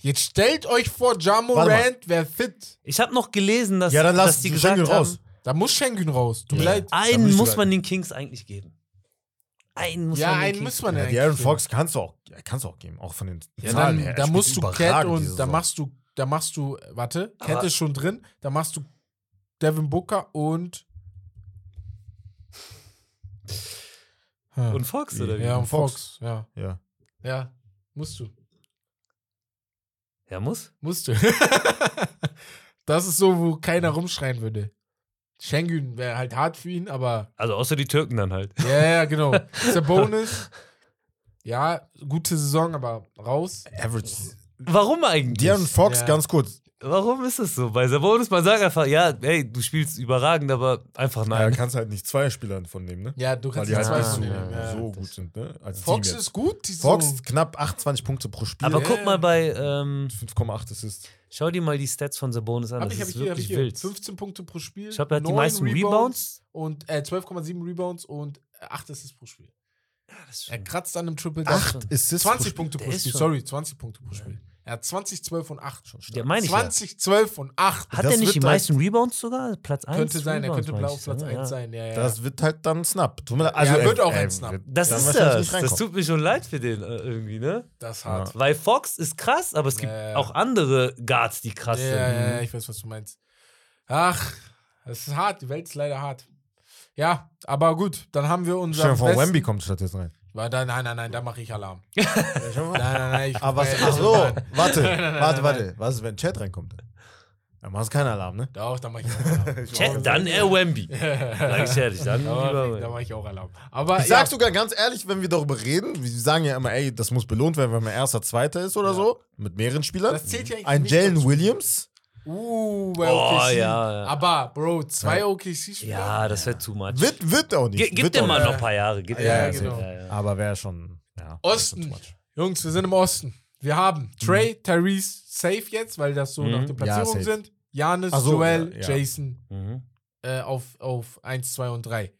Jetzt stellt euch vor, Ja Warte mal. Morant wäre fit. ich habe noch gelesen, dass, Ja, dann dass lass die die gesagt Schengen haben, raus. Da muss Schengen raus. Tut mir Ja. leid. Einen muss man den Kings eigentlich geben. Einen muss Ja, man den einen Kings muss man Ja, ja die Aaron eigentlich Fox kannst du auch, ja, kannst du auch geben, auch von den Ja, Zahlen dann, her. Er da spielt musst du Cat überragend und da Saison. machst du, da machst du, warte, Cat Aber- ist schon drin, da machst du Devin Booker und. Und Fox, oder wie? ja, und Fox. Fox. Ja, Ja. ja, musst du, Ja, muss. musst du. [LAUGHS] das ist so, wo keiner rumschreien würde. Schengen wäre halt hart für ihn, aber Also außer die Türken dann halt. ja, ja, genau. [LAUGHS] Sabonis, ja, gute Saison, aber raus. Average. Warum eigentlich? De'Aaron Fox, Ja. ganz kurz. Warum ist es so? Bei Sabonis, man sagt einfach, ja, hey, du spielst überragend, aber einfach nein. kannst halt nicht zwei Spieler von nehmen, ne? Ja, du Weil kannst die die halt zwei nicht von so. Ja. so gut sind, ne? Als Fox ist gut. Die Fox so, knapp 28 Punkte pro Spiel. aber Ja. guck mal bei, ähm, 5,8 Assists. schau dir mal die Stats von Sabonis an. Hab Das ich, ist ich wirklich ich hier. wild. 15 Punkte pro Spiel. Ich er hat die meisten Rebounds. Und äh, 12,7 Rebounds und 8 Assists pro Spiel. Das ist Er schon- kratzt an einem Triple Acht schon. Assists 20 pro Punkte pro Spiel. Sorry, 20 Punkte pro Spiel. Er hat 20, 12 und 8. Schon Der stark. meine ich ja. 20, 12 und 8. Hat er nicht die halt- meisten Rebounds sogar? Platz 1? Könnte sein, er Rebounds, könnte blau ich auf Platz so, 1 ja. sein. Ja, ja. Das wird halt dann Snap. Leid. er wird auch er ein Snap. Das ist das. Das tut mir schon leid für den äh, irgendwie, ne? das ist hart. Weil Fox ist krass, aber es gibt Ja, ja. auch andere Guards, die krass Ja, sind. ja, ja, ich weiß, was du meinst. Ach, es ist hart. Die Welt ist leider hart. Ja, aber gut, dann haben wir unser. Vor, besten- Wemby kommt stattdessen rein. Nein, nein, nein, nein, da mache ich Alarm. [LAUGHS] nein, nein, nein. Ich, Aber was, äh, ach so, warte, Nein, nein, nein, warte, nein, warte. Was ist, wenn Chat reinkommt? Dann machst du keinen Alarm, ne? Doch, da mache ich [LAUGHS] auch Alarm. Chat, dann er Wemby. [LAUGHS] Sag ich ehrlich, dann Da mache ich, da lieber. mach ich auch Alarm. Aber Ich ja, sag sogar ganz ehrlich, wenn wir darüber reden, wir sagen ja immer, ey, das muss belohnt werden, wenn man erster, zweiter ist oder Ja. so, mit mehreren Spielern. das zählt ja eigentlich Ein nicht Jalen. Williams, Uh, bei Oh, OKC. ja, ja. Aber, Bro, zwei OKC-Spieler. Ja, das wird too much. wird, wird auch nicht. Ge gib dir mal noch ein paar Jahre. Gib Ja, ja, mal- genau. Ja, ja. Aber wäre schon, ja. Osten. bisschen too much. Jungs, wir sind im Osten. Wir haben Trey, Tyrese safe jetzt, weil das so Mhm. nach den Ja, Platzierungen safe. sind. Janis, so, Joel, ja, ja. Jason Mhm. äh, auf, auf 1, 2 und 3.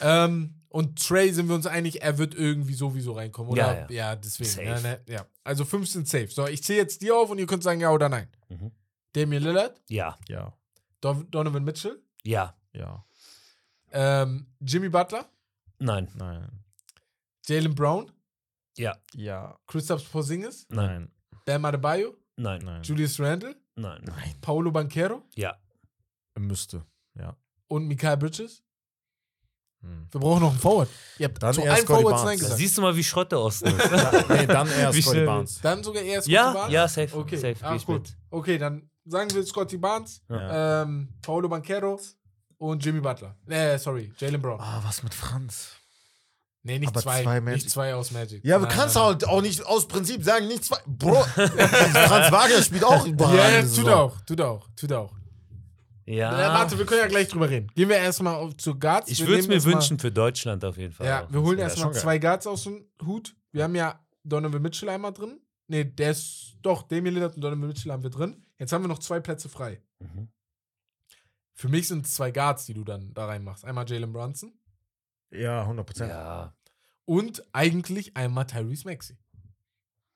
Ähm, und Trey sind wir uns einig, er wird irgendwie sowieso reinkommen, oder? Ja, Ja, deswegen. Safe. Ja, ne, ja. Also 5 sind safe. So, ich zähle jetzt die auf und ihr könnt sagen ja oder nein. Mhm. Damian Lillard, Ja, Ja, Don Donovan Mitchell, ja, ja, ähm, Jimmy Butler, nein, nein, Jalen Brown, ja, ja, Christoph Porzingis, nein, Bam Adebayo, nein, nein. Julius Randle, nein, Paolo Banquero ja. Müsste, ja. und Mikael Bridges. Hm. Wir brauchen noch einen Forward. Ihr habt Dann zu eher allen Scotty Forwards Barnes. Nein gesagt. siehst du mal, wie Schrott der Osten ist. [LAUGHS] Nee, dann eher Scotty Barnes. Dann sogar eher Scotty ja, Barnes? ja, safe. Okay, safe Ach, gut. Okay, dann sagen wir Scotty Barnes, Ja. ähm, Paolo Banquero und Jimmy Butler. Äh, sorry, Jalen Brown. Ah, was mit Franz? nee, nicht aber zwei. zwei nicht zwei aus Magic. Ja, aber Nein, kannst nein, halt auch nicht aus Prinzip sagen, nicht zwei. Bro, [LAUGHS] Franz Wagner spielt auch nein. überall. Ja, ja, tut auch, tut auch, tut auch. Ja. Äh, warte, wir können ja gleich drüber reden. Gehen wir erstmal auf- zu Guards. ich würde es mir wünschen für Deutschland auf jeden Fall. Ja, auch. wir holen erstmal zwei Guards aus dem Hut. Wir haben ja Donovan Mitchell einmal drin. Nee, der ist doch, Damian Lillard und Donovan Mitchell haben wir drin. Jetzt haben wir noch zwei Plätze frei. Mhm. Für mich sind es zwei Guards, die du dann da reinmachst. Einmal Jalen Brunson Ja, 100 Prozent. Ja, und eigentlich einmal Tyrese Maxey.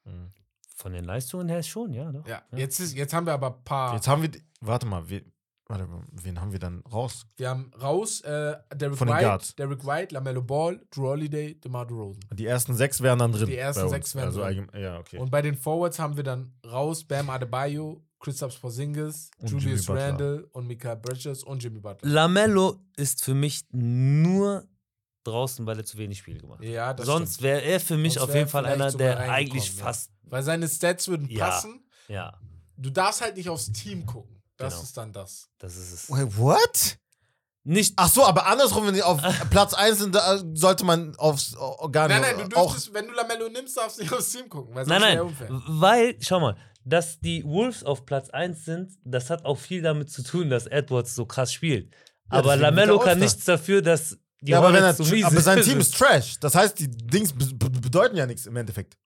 Mhm. von den Leistungen her schon, ja. Doch. Ja, Jetzt, ist, jetzt haben wir aber ein paar. Jetzt haben wir, warte mal, we, warte, wen haben wir dann raus? wir haben raus äh, Derrick Von den White, Guards. Derrick White, LaMelo Ball, Drew Holiday, DeMar DeRozan. Die ersten sechs wären dann drin. Die ersten bei uns. sechs wären also drin. Ja, okay. Und bei den Forwards haben wir dann raus Bam Adebayo, Kristaps Porzingis, Und Julius. Randle und Michael Bridges und Jimmy Butler. Lamello ist für mich nur draußen, weil er zu wenig Spiele gemacht hat. Ja, das Sonst wäre er für mich Sonst auf jeden Fall einer, der eigentlich ja. fast, Weil seine Stats würden Ja. passen. ja, Du darfst halt nicht aufs Team gucken. Das Genau. ist dann das. das ist es. Wait, what? Nicht, Ach so, aber andersrum, wenn die auf [LAUGHS] Platz 1 sind, da sollte man aufs oh, gar nicht. Nein, nein, du auch, dürftest, wenn du Lamello nimmst, darfst du nicht aufs Team gucken. Weil nein, nein, weil, schau mal, dass die Wolves auf Platz 1 sind, das hat auch viel damit zu tun, dass Edwards so krass spielt. aber deswegen wird Lamello kann nichts dafür, dass die ja, aber, wenn er, so mies aber sein sind. Team ist Trash. Das heißt, die Dings be be bedeuten ja nichts im Endeffekt.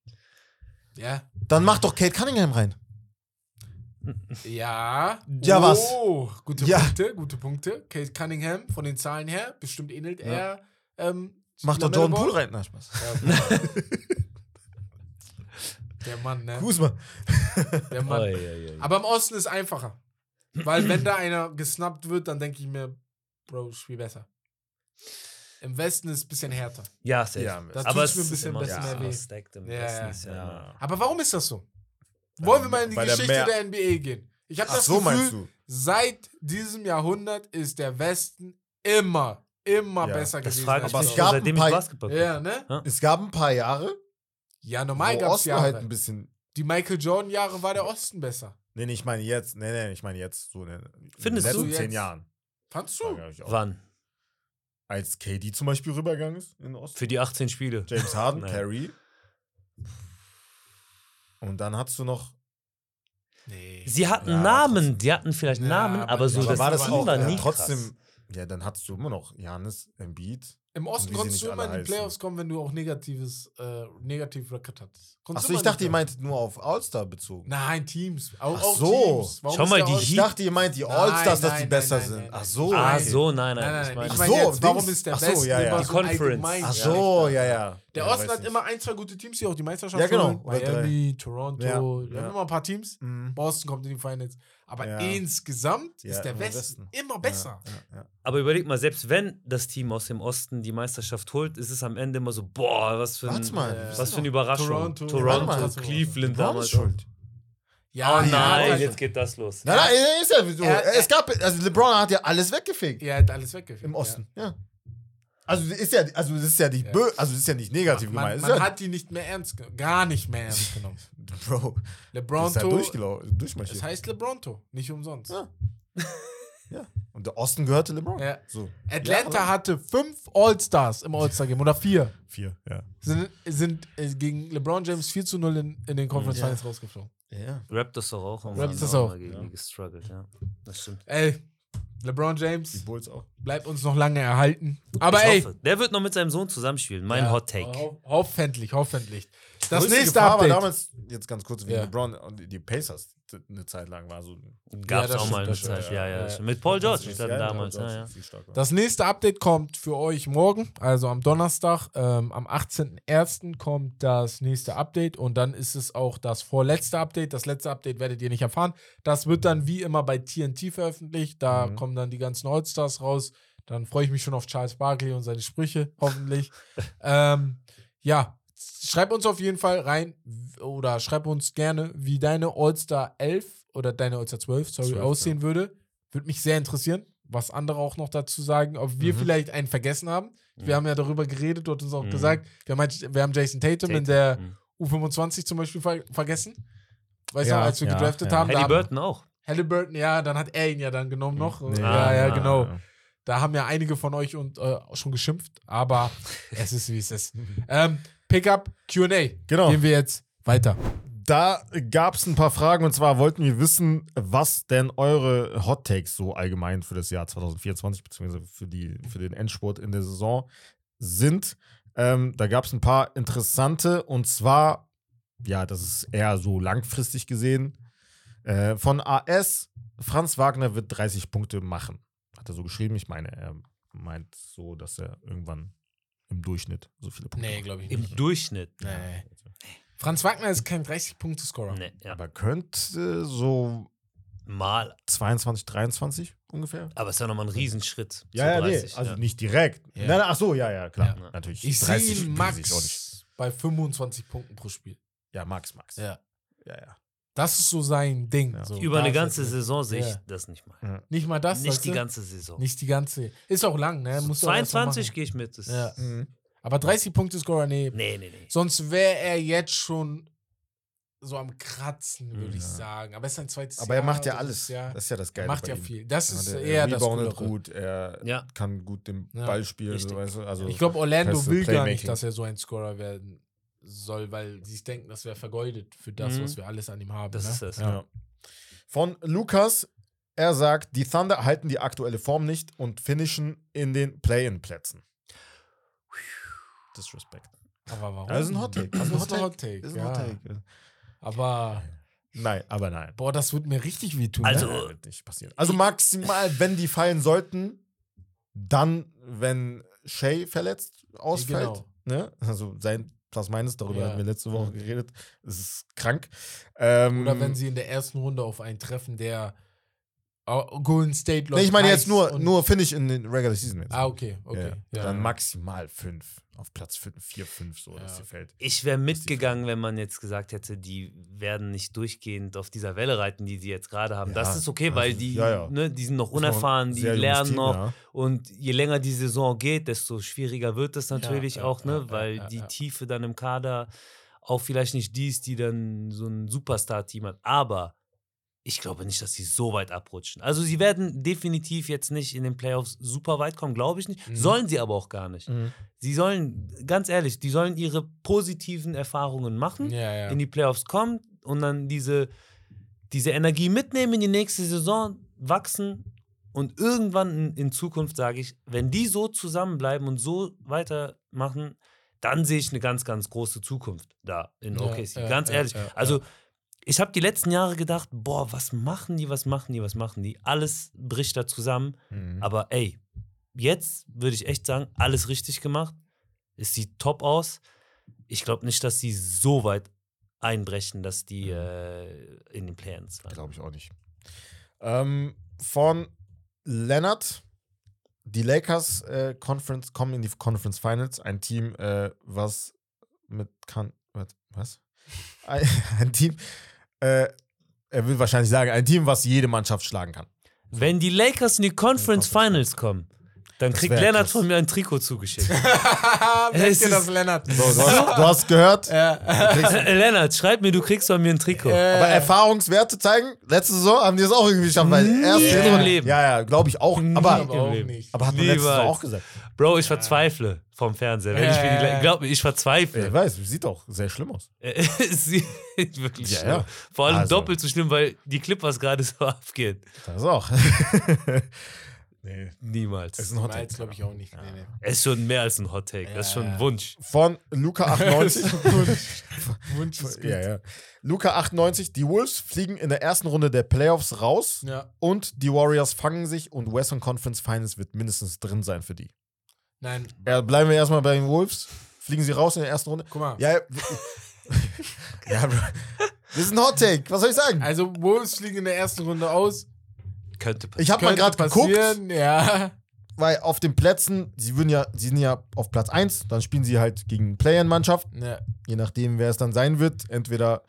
Ja. Dann mach doch Kate Cunningham rein. Ja. Ja, was? Oh, gute Ja. Punkte, gute Punkte. Case Cunningham, von den Zahlen her, bestimmt ähnelt er. Ähm, Mach doch Jordan. Poole rein. Na, Spaß. Ja, [LAUGHS] [LAUGHS] der Mann, ne? Kuzma. [LAUGHS] Der Mann. Oi, oi, oi. Aber im Osten ist einfacher. Weil wenn da einer gesnappt wird, dann denke ich mir, Bro, spiel besser. Im Westen ist es ein bisschen härter. Ja, safe. Ja, Da aber es mir ein ist bisschen immer besser so mehr weh. stacked im Ja, Westen ja. ja Ja. Aber warum ist das so? Wollen wir mal in die der Geschichte mehr- der NBA gehen? Ich habe das so, Gefühl, meinst du? seit diesem Jahrhundert ist der Westen immer, immer Ja, besser Das gewesen. frage als ich Aber mich es der gab schon, ein seitdem ich paar- Basketball. Ja, ne? Es gab ein paar Jahre, Ja, normal gab es Jahre. halt ein bisschen. die Michael Jordan-Jahre war der Osten besser. Nee, nee, ich meine jetzt. Nee, nee, ich meine jetzt. So in den Findest letzten du zehn jetzt? Jahren. Fandst du? ich auch. Wann? Als KD zum Beispiel rübergegangen ist in den Osten. Für die 18 Spiele. James Harden. [LAUGHS] Curry. Und dann hattest du noch. Nee. Sie hatten Ja, Namen, trotzdem. die hatten vielleicht Ja, Namen, aber- aber so aber das war das Team auch, war ja, trotzdem. krass. Ja, dann hattest du immer noch Janis, Embiid. Im Osten konntest du immer in die Playoffs heißen. kommen, wenn du auch negatives, äh, negativ Record hattest. Achso, ich dachte, ihr meint nur auf All-Star bezogen. Nein, Teams. Auch, Ach auch so. Teams. Warum Schau mal, die Osten- Ich Heat- dachte, ihr meint die All-Stars, dass die nein, besser nein, sind. nein, Ach nein. so. Ah, so, nein, nein. Nein, nein, ich meine, Ach so, jetzt, warum ist der Ach so, ja, ja. immer Die so Conference. allgemein? Ach Ja, so, ja, ja. Der ja, Osten hat nicht. immer ein, zwei gute Teams, die auch die Meisterschaft Ja, genau. Miami, Toronto. Wir haben immer ein paar Teams. Mhm. Boston kommt in die Finals. Aber Ja. insgesamt Ja, ist der immer Westen, Westen. immer besser. Ja, ja, Aber überleg mal, selbst wenn das Team aus dem Osten die Meisterschaft holt, ist es am Ende immer so, boah, was für, ein, mal, was für eine Überraschung. Toronto. Toronto, mal. Cleveland ja. damals. schuld. Ja, Oh ja, nein, halt- jetzt geht das los. Nein, nein, ist ja so. Es gab, also LeBron hat ja alles weggefegt Er hat alles weggefegt. im Osten. Ja. Also ist ja, also das ist ja nicht Ja. bö, also ist ja nicht negativ Man, gemeint. man ist hat die nicht mehr ernst genommen. Gar nicht mehr ernst [LAUGHS] genommen. ja, Bro, das ist ja LeBronto, durchgelaufen, es durchmarschiert. heißt LeBronto, nicht umsonst. Ja. [LAUGHS] ja. Und der Osten gehörte LeBron. Ja. So. Atlanta Ja, hatte fünf All-Stars im All-Star-Game oder vier. Vier, ja. Sind, sind äh, gegen LeBron James 4 zu 0 in, in den Conference Ja. Finals rausgeflogen. Ja. Raptors doch auch. Raptors wir auch. mal gegen Ja. die gestruggelt, ja. Das stimmt. Ey, LeBron Die James Bulls auch. bleibt uns noch lange erhalten. Aber ich ey, hoffe, der wird noch mit seinem Sohn zusammenspielen. Mein ja, Hot Take. ho hoffentlich, hoffentlich. Das nächste Gefahr Update. damals, jetzt ganz kurz, wie Ja. LeBron und die Pacers eine Zeit lang war so. Gab es das auch mal eine das Zeit. ja. Ja, ja. Ja. das stimmt. Mit Paul George Ja, dann ja, damals. Ja, ja. stärker. Das nächste Update kommt für euch morgen, also am Donnerstag. Ähm, am 18.01. kommt das nächste Update und dann ist es auch das vorletzte Update. Das letzte Update werdet ihr nicht erfahren. Das wird dann wie immer bei TNT veröffentlicht. Da Mhm. kommen dann die ganzen Allstars raus. Dann freue ich mich schon auf Charles Barkley und seine Sprüche, hoffentlich. [LAUGHS] ähm, ja, schreib uns auf jeden Fall rein oder schreib uns gerne, wie deine All-Star 11 oder deine All-Star 12, sorry, 12, aussehen würde. Würde mich sehr interessieren, was andere auch noch dazu sagen, ob wir Mhm. vielleicht einen vergessen haben. Wir Mhm. haben ja darüber geredet, du hast uns auch Mhm. gesagt, wir haben, halt- wir haben Jason Tatum, in Tatum, der mhm. U25 zum Beispiel ver vergessen. Weißt Ja, du, als wir ja, gedraftet ja. haben. da haben- Halliburton auch. Halliburton, ja, dann hat er ihn ja dann genommen noch. Nee. Ja, ja, genau. Da haben ja einige von euch und, äh, schon geschimpft, aber es ist wie es ist. [LAUGHS] Ähm, Pickup QA. Genau. Gehen wir jetzt weiter. Da gab es ein paar Fragen und zwar wollten wir wissen, was denn eure Hot Takes so allgemein für das Jahr 2024 beziehungsweise für, die, für den Endspurt in der Saison sind. Ähm, da gab es ein paar interessante und zwar, ja, das ist eher so langfristig gesehen, äh, von AS, Franz Wagner wird 30 Punkte machen. Hat er so geschrieben. Ich meine, er meint so, dass er irgendwann im Durchschnitt so viele Punkte Nee, glaube ich Im nicht. Durchschnitt. Nee. Franz Wagner ist kein 30-Punkte-Scorer. Nee, ja. Aber könnte so Mal. 22, 23 ungefähr. Aber es ist ja nochmal ein Riesenschritt. Ja, zu ja, 30, nee, also ja. nicht direkt. Ja. Nein, nein, ach so, ja, ja, klar. Ja. Natürlich. Ich sehe 30 ihn bringt sich auch nicht. Max bei 25 Punkten pro Spiel. Ja, Max, Max. Ja. ja. ja. Das ist so sein Ding. Ja. So, Über eine ganze er. Saison sehe ich Ja. das nicht mal. Nicht mal das, nicht die du? ganze Saison. Nicht die ganze. Ist auch lang, ne? So Musst du auch erst mal 22 machen. gehe ich mit. Das Ja. Mhm. Aber 30 Punkte Scorer, nee. Nee, nee, nee. Sonst wäre er jetzt schon so am Kratzen, würde ich Ja. sagen. Aber es ist sein zweites Aber Jahr. er macht ja alles. Jahr. Das ist ja das Er Geile. macht bei ja ihm. viel. Das Ja, ist der eher das Coolere. gut, er Ja. kann gut den Ja, Ball spielen. So, weißt du? also, Ich glaube, Orlando will gar nicht, dass er so ein Scorer werden soll, weil sie denken, das wäre vergeudet für das, Mhm. was wir alles an ihm haben. Das ne? ist es. Ja. Von Lukas, er sagt, die Thunder halten die aktuelle Form nicht und finishen in den Play-In-Plätzen. Disrespect. Aber warum? Das ist ein Hot Take. Das ist ein Hot Take. Das ist ein ja. Hot Take. Aber, Nein, aber nein. boah, das wird mir richtig wehtun. Also- ne? Wird nicht passieren. Also maximal, wenn die fallen sollten, dann, wenn Shay verletzt ausfällt. Genau. Ne? Also sein Plus Minus, darüber Ja. hatten wir letzte Woche geredet. Das ist krank. Ähm, Oder wenn sie in der ersten Runde auf einen treffen, der oh, Golden State Nee, ich meine jetzt nur, nur Finish in den Regular Season. Jetzt. Ah, okay, okay. Ja. Ja. Dann maximal fünf. Auf Platz fünf, vier, fünf, so, Ja. dass sie fällt. Ich wäre mitgegangen, wenn man jetzt gesagt hätte, die werden nicht durchgehend auf dieser Welle reiten, die sie jetzt gerade haben. Ja, das ist okay, weil also, die, ja, ja. Ne, die sind noch unerfahren, die lernen Team, noch. ja. Und je länger die Saison geht, desto schwieriger wird es natürlich ja, auch, ne? ja, ja, weil ja, die ja. Tiefe dann im Kader auch vielleicht nicht die ist, die dann so ein Superstar-Team hat. Aber ich glaube nicht, dass sie so weit abrutschen. Also sie werden definitiv jetzt nicht in den Playoffs super weit kommen, glaube ich nicht. Mhm. Sollen sie aber auch gar nicht. Mhm. Sie sollen, ganz ehrlich, die sollen ihre positiven Erfahrungen machen, Ja, ja. in die Playoffs kommen und dann diese, diese Energie mitnehmen in die nächste Saison, wachsen und irgendwann in, in Zukunft sage ich, wenn die so zusammenbleiben und so weitermachen, dann sehe ich eine ganz, ganz große Zukunft da in OKC. ja, ganz ehrlich. also ich habe die letzten Jahre gedacht, boah, was machen die, was machen die, was machen die? Alles bricht da zusammen. Mhm. Aber ey, jetzt würde ich echt sagen, alles richtig gemacht. Es sieht top aus. Ich glaube nicht, dass sie so weit einbrechen, dass die äh, in den Plans waren. Glaube ich auch nicht. Ähm, von Leonard. Die Lakers äh, Conference kommen in die Conference Finals. Ein Team, äh, was mit kann. Was? Ein, [LAUGHS] ein Team. Äh, er will wahrscheinlich sagen, ein Team, was jede Mannschaft schlagen kann. Wenn die Lakers in die Conference Finals kommen, dann Das kriegt Lennart krass. von mir ein Trikot zugeschickt. [LAUGHS] Merkt ihr das, Lennart? So, du, hast, du hast gehört. Ja. [LAUGHS] Lennart, schreib mir, du kriegst von mir ein Trikot. Äh, Aber Erfahrungswerte zeigen, letzte Saison haben die es auch irgendwie geschafft. Weil Nie erst im Leben. Ja, ja, glaube ich auch. Nie Aber, aber auch Leben. nicht. aber hat man letzte Saison Niemals. auch gesagt. Bro, ich verzweifle vom Fernseher. Wenn Ja, ich die, glaub mir, ich Ich verzweifle. weiß, sieht auch sehr schlimm aus. [LAUGHS] es sieht wirklich Ja, schlimm. ja. Vor allem Also. doppelt so schlimm, weil die Clippers gerade so abgehen. Das auch. Nee. Niemals. Es ist ein Hot Take. glaube ich auch nicht. Nee, nee. Es ist schon mehr als ein Hot Take. Das ist schon Ja. ein Wunsch. Von Luca [LAUGHS] 98. Wunsch ist gut. ja, ja. Luca 98, die Wolves fliegen in der ersten Runde der Playoffs raus Ja. und die Warriors fangen sich und Western Conference Finals wird mindestens drin sein für die. Nein, Ja, bleiben wir erstmal bei den Wolves. Fliegen sie raus in der ersten Runde? guck mal. Ja, ja, [LAUGHS] Bro. Das ist ein Hot Take. Was soll ich sagen? Also Wolves fliegen in der ersten Runde aus. Könnte passieren. Ich habe mal Könnte gerade geguckt, Ja. weil auf den Plätzen, sie würden ja, sie sind ja auf Platz 1, dann spielen sie halt gegen Play-In-Mannschaft, ja. je nachdem, wer es dann sein wird. Entweder,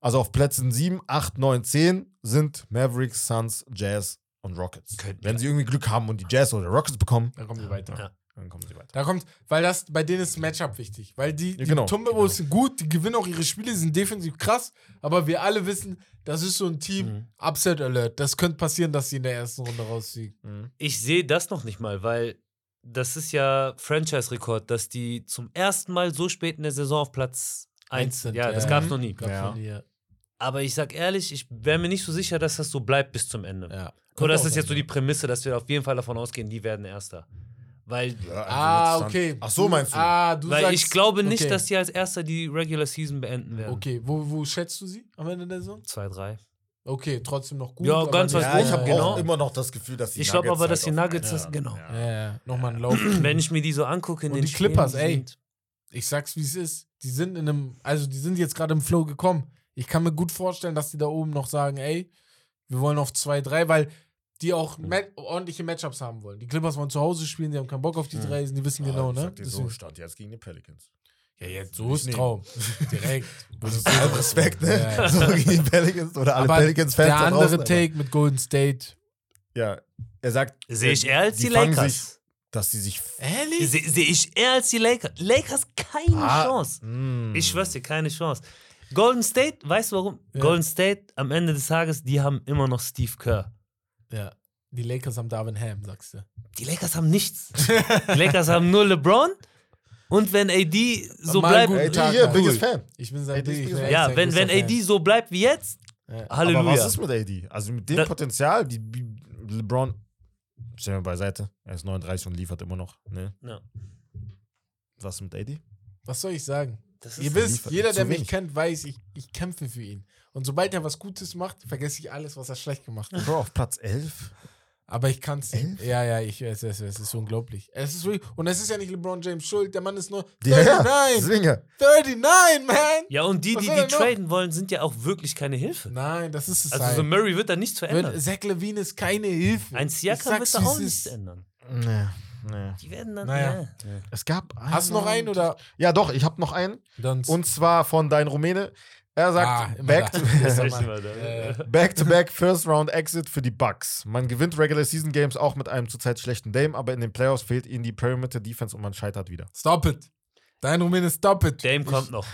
also auf Plätzen 7, 8, 9, 10 sind Mavericks, Suns, Jazz und Rockets. Könnten- Wenn sie irgendwie Glück haben und die Jazz oder Rockets bekommen, Da kommen wir weiter. Ja. Dann kommen sie weiter. Da kommt, weil das bei denen ist Matchup wichtig. Weil die, die genau, Timberwolves sind gut, die gewinnen auch ihre Spiele, sind defensiv krass, aber wir alle wissen, das ist so ein Team, Mhm. Upset Alert. Das könnte passieren, dass sie in der ersten Runde rausfliegen. Ich sehe das noch nicht mal, weil das ist ja Franchise-Rekord, dass die zum ersten Mal so spät in der Saison auf Platz 1 sind. Ja, das ja. gab es noch nie. Gab's Ja. noch nie, ja. Aber ich sag ehrlich, ich wäre mir nicht so sicher, dass das so bleibt bis zum Ende. ja. Oder ist das jetzt so die Prämisse, dass wir auf jeden Fall davon ausgehen, die werden Erster? Weil, Ja, Ah, also wird's okay. Ach so, meinst du? Ah, du weil sagst, ich glaube nicht, okay. dass die als Erster die Regular Season beenden werden. Okay, wo, wo schätzt du sie am Ende der Saison? 2, 3. Okay, trotzdem noch gut. Ja, aber ganz was ja, ich habe genau. auch immer noch das Gefühl, dass die Ich glaube Nuggets aber, dass die halt auf- Nuggets das, Ja, genau. ja. Ja, ja, nochmal ein Lauf. [CLEARS THROAT] Wenn ich mir die so angucke in Und den die Clippers, Spielen, ey. sind- Ich sag's, wie es ist. Die sind in einem, also die sind jetzt gerade im Flow gekommen. Ich kann mir gut vorstellen, dass die da oben noch sagen, ey, wir wollen auf 2, 3, weil die auch Mhm. ma ordentliche Matchups haben wollen. Die Clippers wollen zu Hause spielen, die haben keinen Bock auf die Mhm. Dreisen, die wissen genau, Ah, ich ne? sag dir so, stand jetzt gegen die Pelicans. Ja, jetzt so ist. Traum. [LAUGHS] Direkt. Würdest du Allen so- Respekt, ne? Ja. [LAUGHS] So gegen die Pelicans oder alle Pelicans-Fans. der da andere draußen, Take mit Golden State. Ja, er sagt. Sehe ich äh, eher als die, fangen Lakers. Sich, dass sie sich. Ehrlich? Sehe seh ich eher als die Lakers. Lakers keine Ah, Chance. mm. Ich schwör's dir, keine Chance. Golden State, weißt du warum? Ja. Golden State am Ende des Tages, die haben immer noch Steve Kerr. Ja. Die Lakers haben Darvin Ham, sagst du. Die Lakers haben nichts. [LAUGHS] Die Lakers haben nur LeBron. Und wenn AD so Mal bleibt. Tag, hier, cool. biggest Fan. Ich bin ist bin so- echt ja, wenn, wenn AD Fan. so bleibt wie jetzt, Ja. Halleluja. Aber was ist mit AD? Also mit dem Da- Potenzial, die, die LeBron, stellen wir beiseite, er ist 39 und liefert immer noch. Ne? Ja. Was ist mit AD? Was soll ich sagen? Das Ihr wisst, jeder, der mich wenig. kennt, weiß, ich, ich kämpfe für ihn. Und sobald er was Gutes macht, vergesse ich alles, was er schlecht gemacht hat. Bro, auf Platz 11? Aber ich kann es nicht. Ja, ja, ich, es, es, es ist unglaublich. Es ist wirklich, und es ist ja nicht LeBron James schuld. Der Mann ist nur Ja, ja, 39. deswegen ja. 39, man! ja, und die, Was die die noch? traden wollen, sind ja auch wirklich keine Hilfe. Nein, das ist es Also halt. so Murray wird da nichts verändern. Zach Levine ist keine Hilfe. Ein Siakam wird da auch es nichts ändern. Nee, nee. Die werden dann. Naja. Nee. Es gab Hast du noch einen oder? Ja, doch, ich habe noch einen. Sonst Und zwar von dein Rumäne. Er sagt, Ah, back, to. [LAUGHS] Äh, back to back First Round Exit für die Bucks. Man gewinnt Regular Season Games auch mit einem zurzeit schlechten Dame, aber in den Playoffs fehlt ihnen die Perimeter Defense und man scheitert wieder. Stop it. Dein Rumäne, stop it. Dame kommt noch.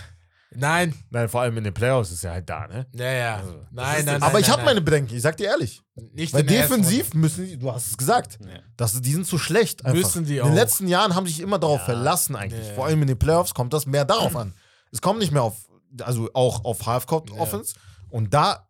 Nein. Nein, vor allem in den Playoffs ist er halt da, ne? Ja, ja. Also, nein, nein, nein. aber ich nein, habe meine Bedenken, ich sag dir ehrlich. Nicht Weil defensiv müssen die, du hast es gesagt, Ja. dass die sind zu schlecht. Einfach. Müssen die in den auch. letzten Jahren haben sie sich immer darauf Ja. verlassen eigentlich. Ja. Vor allem in den Playoffs kommt das mehr darauf an. Es kommt nicht mehr auf, also auch auf Halfcourt Ja. Offense. Und da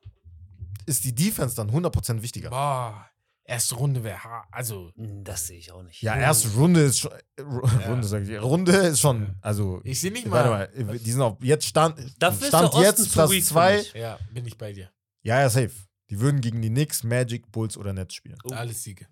ist die Defense dann 100% wichtiger. Boah. Erste Runde wäre hart. Also, Hm, Das sehe ich auch nicht. Ja, erste Runde ist schon, äh, Ru- Runde, sag ich, Runde ist schon, also, ich sehe nicht warte mal. mal, die sind auf, jetzt Stand, Dafür ist Stand jetzt zu Platz weak für 2. mich. Ja, bin ich bei dir. Ja, ja, safe. Die würden gegen die Knicks, Magic, Bulls oder Nets spielen. Oh. Alles Siege.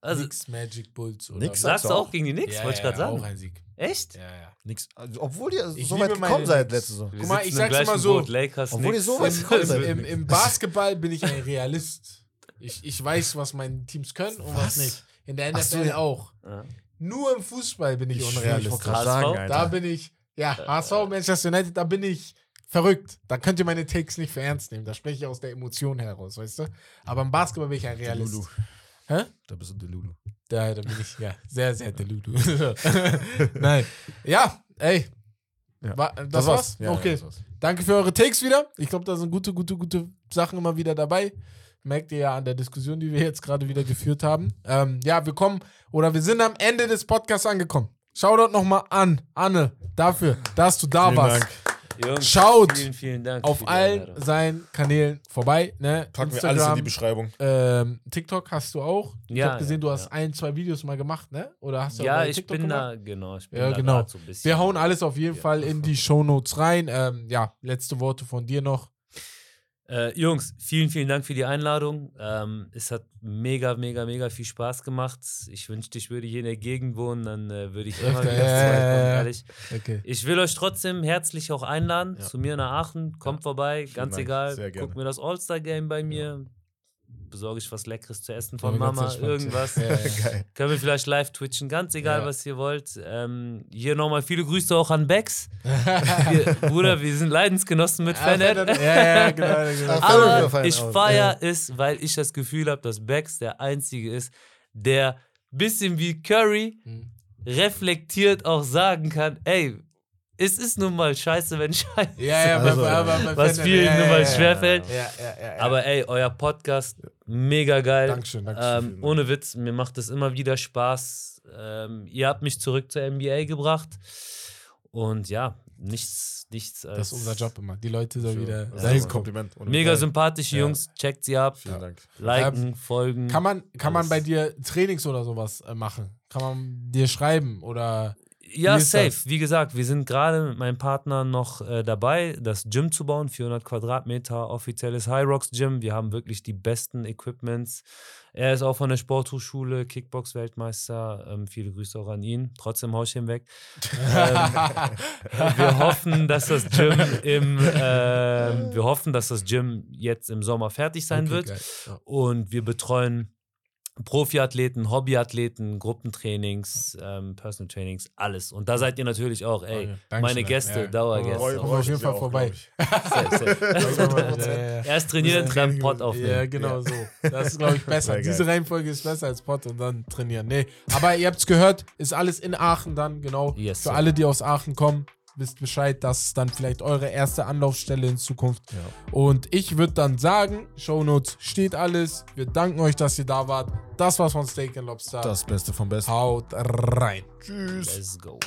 Also, Nix, Magic, Bulls oder Nix, sagst du auch gegen die Knicks? Ja, Wollte ich ja, gerade auch sagen. ein Sieg. Echt? Ja, ja. Nix, also, obwohl ihr Ich so weit liebe gekommen meine seid Knicks. letzte Saison. Guck mal, ich sag's mal so. Boot, Lakers, Obwohl ihr Knicks. so weit Im, gekommen im, seid. im, Im Basketball bin ich ein Realist. Ich, ich weiß, was meine Teams können und was, Was? nicht. In der Ach NFL so, ja. auch. Ja. Nur im Fußball bin ich, Ich schwör, ich unrealistisch. wollte gerade HSV? sagen, Alter. Da bin ich, ja, HSV, Manchester United, da bin ich verrückt. Da könnt ihr meine Takes nicht für ernst nehmen. Da spreche ich aus der Emotion heraus, weißt du? Aber im Basketball bin ich ein Realist. Delulu. Hä? Da bist du Delulu. Da, da bin ich, ja, sehr, sehr delulu. [LAUGHS] Nein. Ja, ey. Ja. Wa- das, war's? Ja, okay. Ja, das war's. Danke für eure Takes wieder. Ich glaube, da sind gute, gute, gute Sachen immer wieder dabei. Merkt ihr ja an der Diskussion, die wir jetzt gerade wieder geführt haben. Ähm, ja, wir kommen oder wir sind am Ende des Podcasts angekommen. Shoutout nochmal an Anne dafür, dass du da Vielen warst. Dank. Jungs, Schaut vielen, vielen Dank Auf allen seinen Kanälen vorbei. Ne? Packen wir alles in die Beschreibung. ähm, TikTok hast du auch. Ich Ja, habe gesehen, ja, du hast ja. ein, zwei Videos mal gemacht, ne? Oder hast du auch Ja, ich TikTok bin gemacht? da, genau. Ich bin Ja, da genau. grad so ein bisschen. Wir hauen alles auf jeden Ja. Fall in die Shownotes rein. Ähm, ja, letzte Worte von dir noch. Äh, Jungs, vielen, vielen Dank für die Einladung. Ähm, es hat mega, mega, mega viel Spaß gemacht. Ich wünschte, ich würde hier in der Gegend wohnen, dann äh, würde ich immer Öfter, wieder ja, ja, ehrlich. Okay. Ich will euch trotzdem herzlich auch einladen Ja. zu mir nach Aachen. Kommt vorbei, ganz Dank, egal. Guckt mir das All-Star-Game bei mir. Besorge ich was Leckeres zu essen von Mama, irgendwas. [LAUGHS] Ja, ja. Können wir vielleicht live twitchen, ganz egal, Ja. was ihr wollt. Ähm, hier nochmal viele Grüße auch an Bex. [LAUGHS] Bruder, wir sind Leidensgenossen mit Fanet. Ja, genau. [LAUGHS] genau. Aber ich feiere es, weil ich das Gefühl habe, dass Bex der Einzige ist, der bisschen wie Curry Mhm. reflektiert auch sagen kann, ey, es ist nun mal scheiße, wenn scheiße. Ja, ja, [LAUGHS] Also, bei, aber bei Was vielen ja, nun mal ja, schwerfällt. Ja, ja, ja, ja. Aber ey, euer Podcast, mega geil. Dankeschön, Dankeschön. Ähm, ohne Witz, mir macht es immer wieder Spaß. Ähm, ihr habt mich zurück zur NBA gebracht. Und ja, nichts, nichts als. das ist unser Job immer. Die Leute so wieder Das dahin ist ein kommen. Kompliment. Mega Witz. sympathische. Jungs, checkt sie ab. Vielen Dank. Liken, folgen. Kann man, kann man bei dir Trainings oder sowas äh, machen? Kann man dir schreiben oder Ja, safe. das? Wie gesagt, wir sind gerade mit meinem Partner noch äh, dabei, das Gym zu bauen. 400 Quadratmeter, offizielles High Rocks Gym. Wir haben wirklich die besten Equipments. Er ist auch von der Sporthochschule, Kickbox-Weltmeister. Ähm, viele Grüße auch an ihn. Trotzdem hau ich ihn weg. ähm, [LAUGHS] wir hoffen, dass das Gym im, ähm, wir hoffen, dass das Gym jetzt im Sommer fertig sein Okay, wird. Ja. Und wir betreuen Profiathleten, Hobbyathleten, Gruppentrainings, ähm, Personal Trainings, alles. Und da seid ihr natürlich auch, ey, Dankeschön, meine Gäste, ja. Dauergäste. Brauche ich auf jeden Fall vorbei. [LAUGHS] Safe, safe. [LAUGHS] Ja, ja, ja. Erst trainieren, dann Pod aufnehmen. Ja, genau so. [LAUGHS] Das ist, glaube ich, besser. Diese Reihenfolge ist besser als Pod und dann trainieren. Nee, aber ihr habt es gehört, ist alles in Aachen dann, genau. Yes, Für sir. alle, die aus Aachen kommen, wisst Bescheid, das ist dann vielleicht eure erste Anlaufstelle in Zukunft. Ja. Und ich würde dann sagen, Shownotes steht alles. Wir danken euch, dass ihr da wart. Das war's von Steak and Lobster. Das Beste vom Besten. Haut rein. Tschüss. Let's go.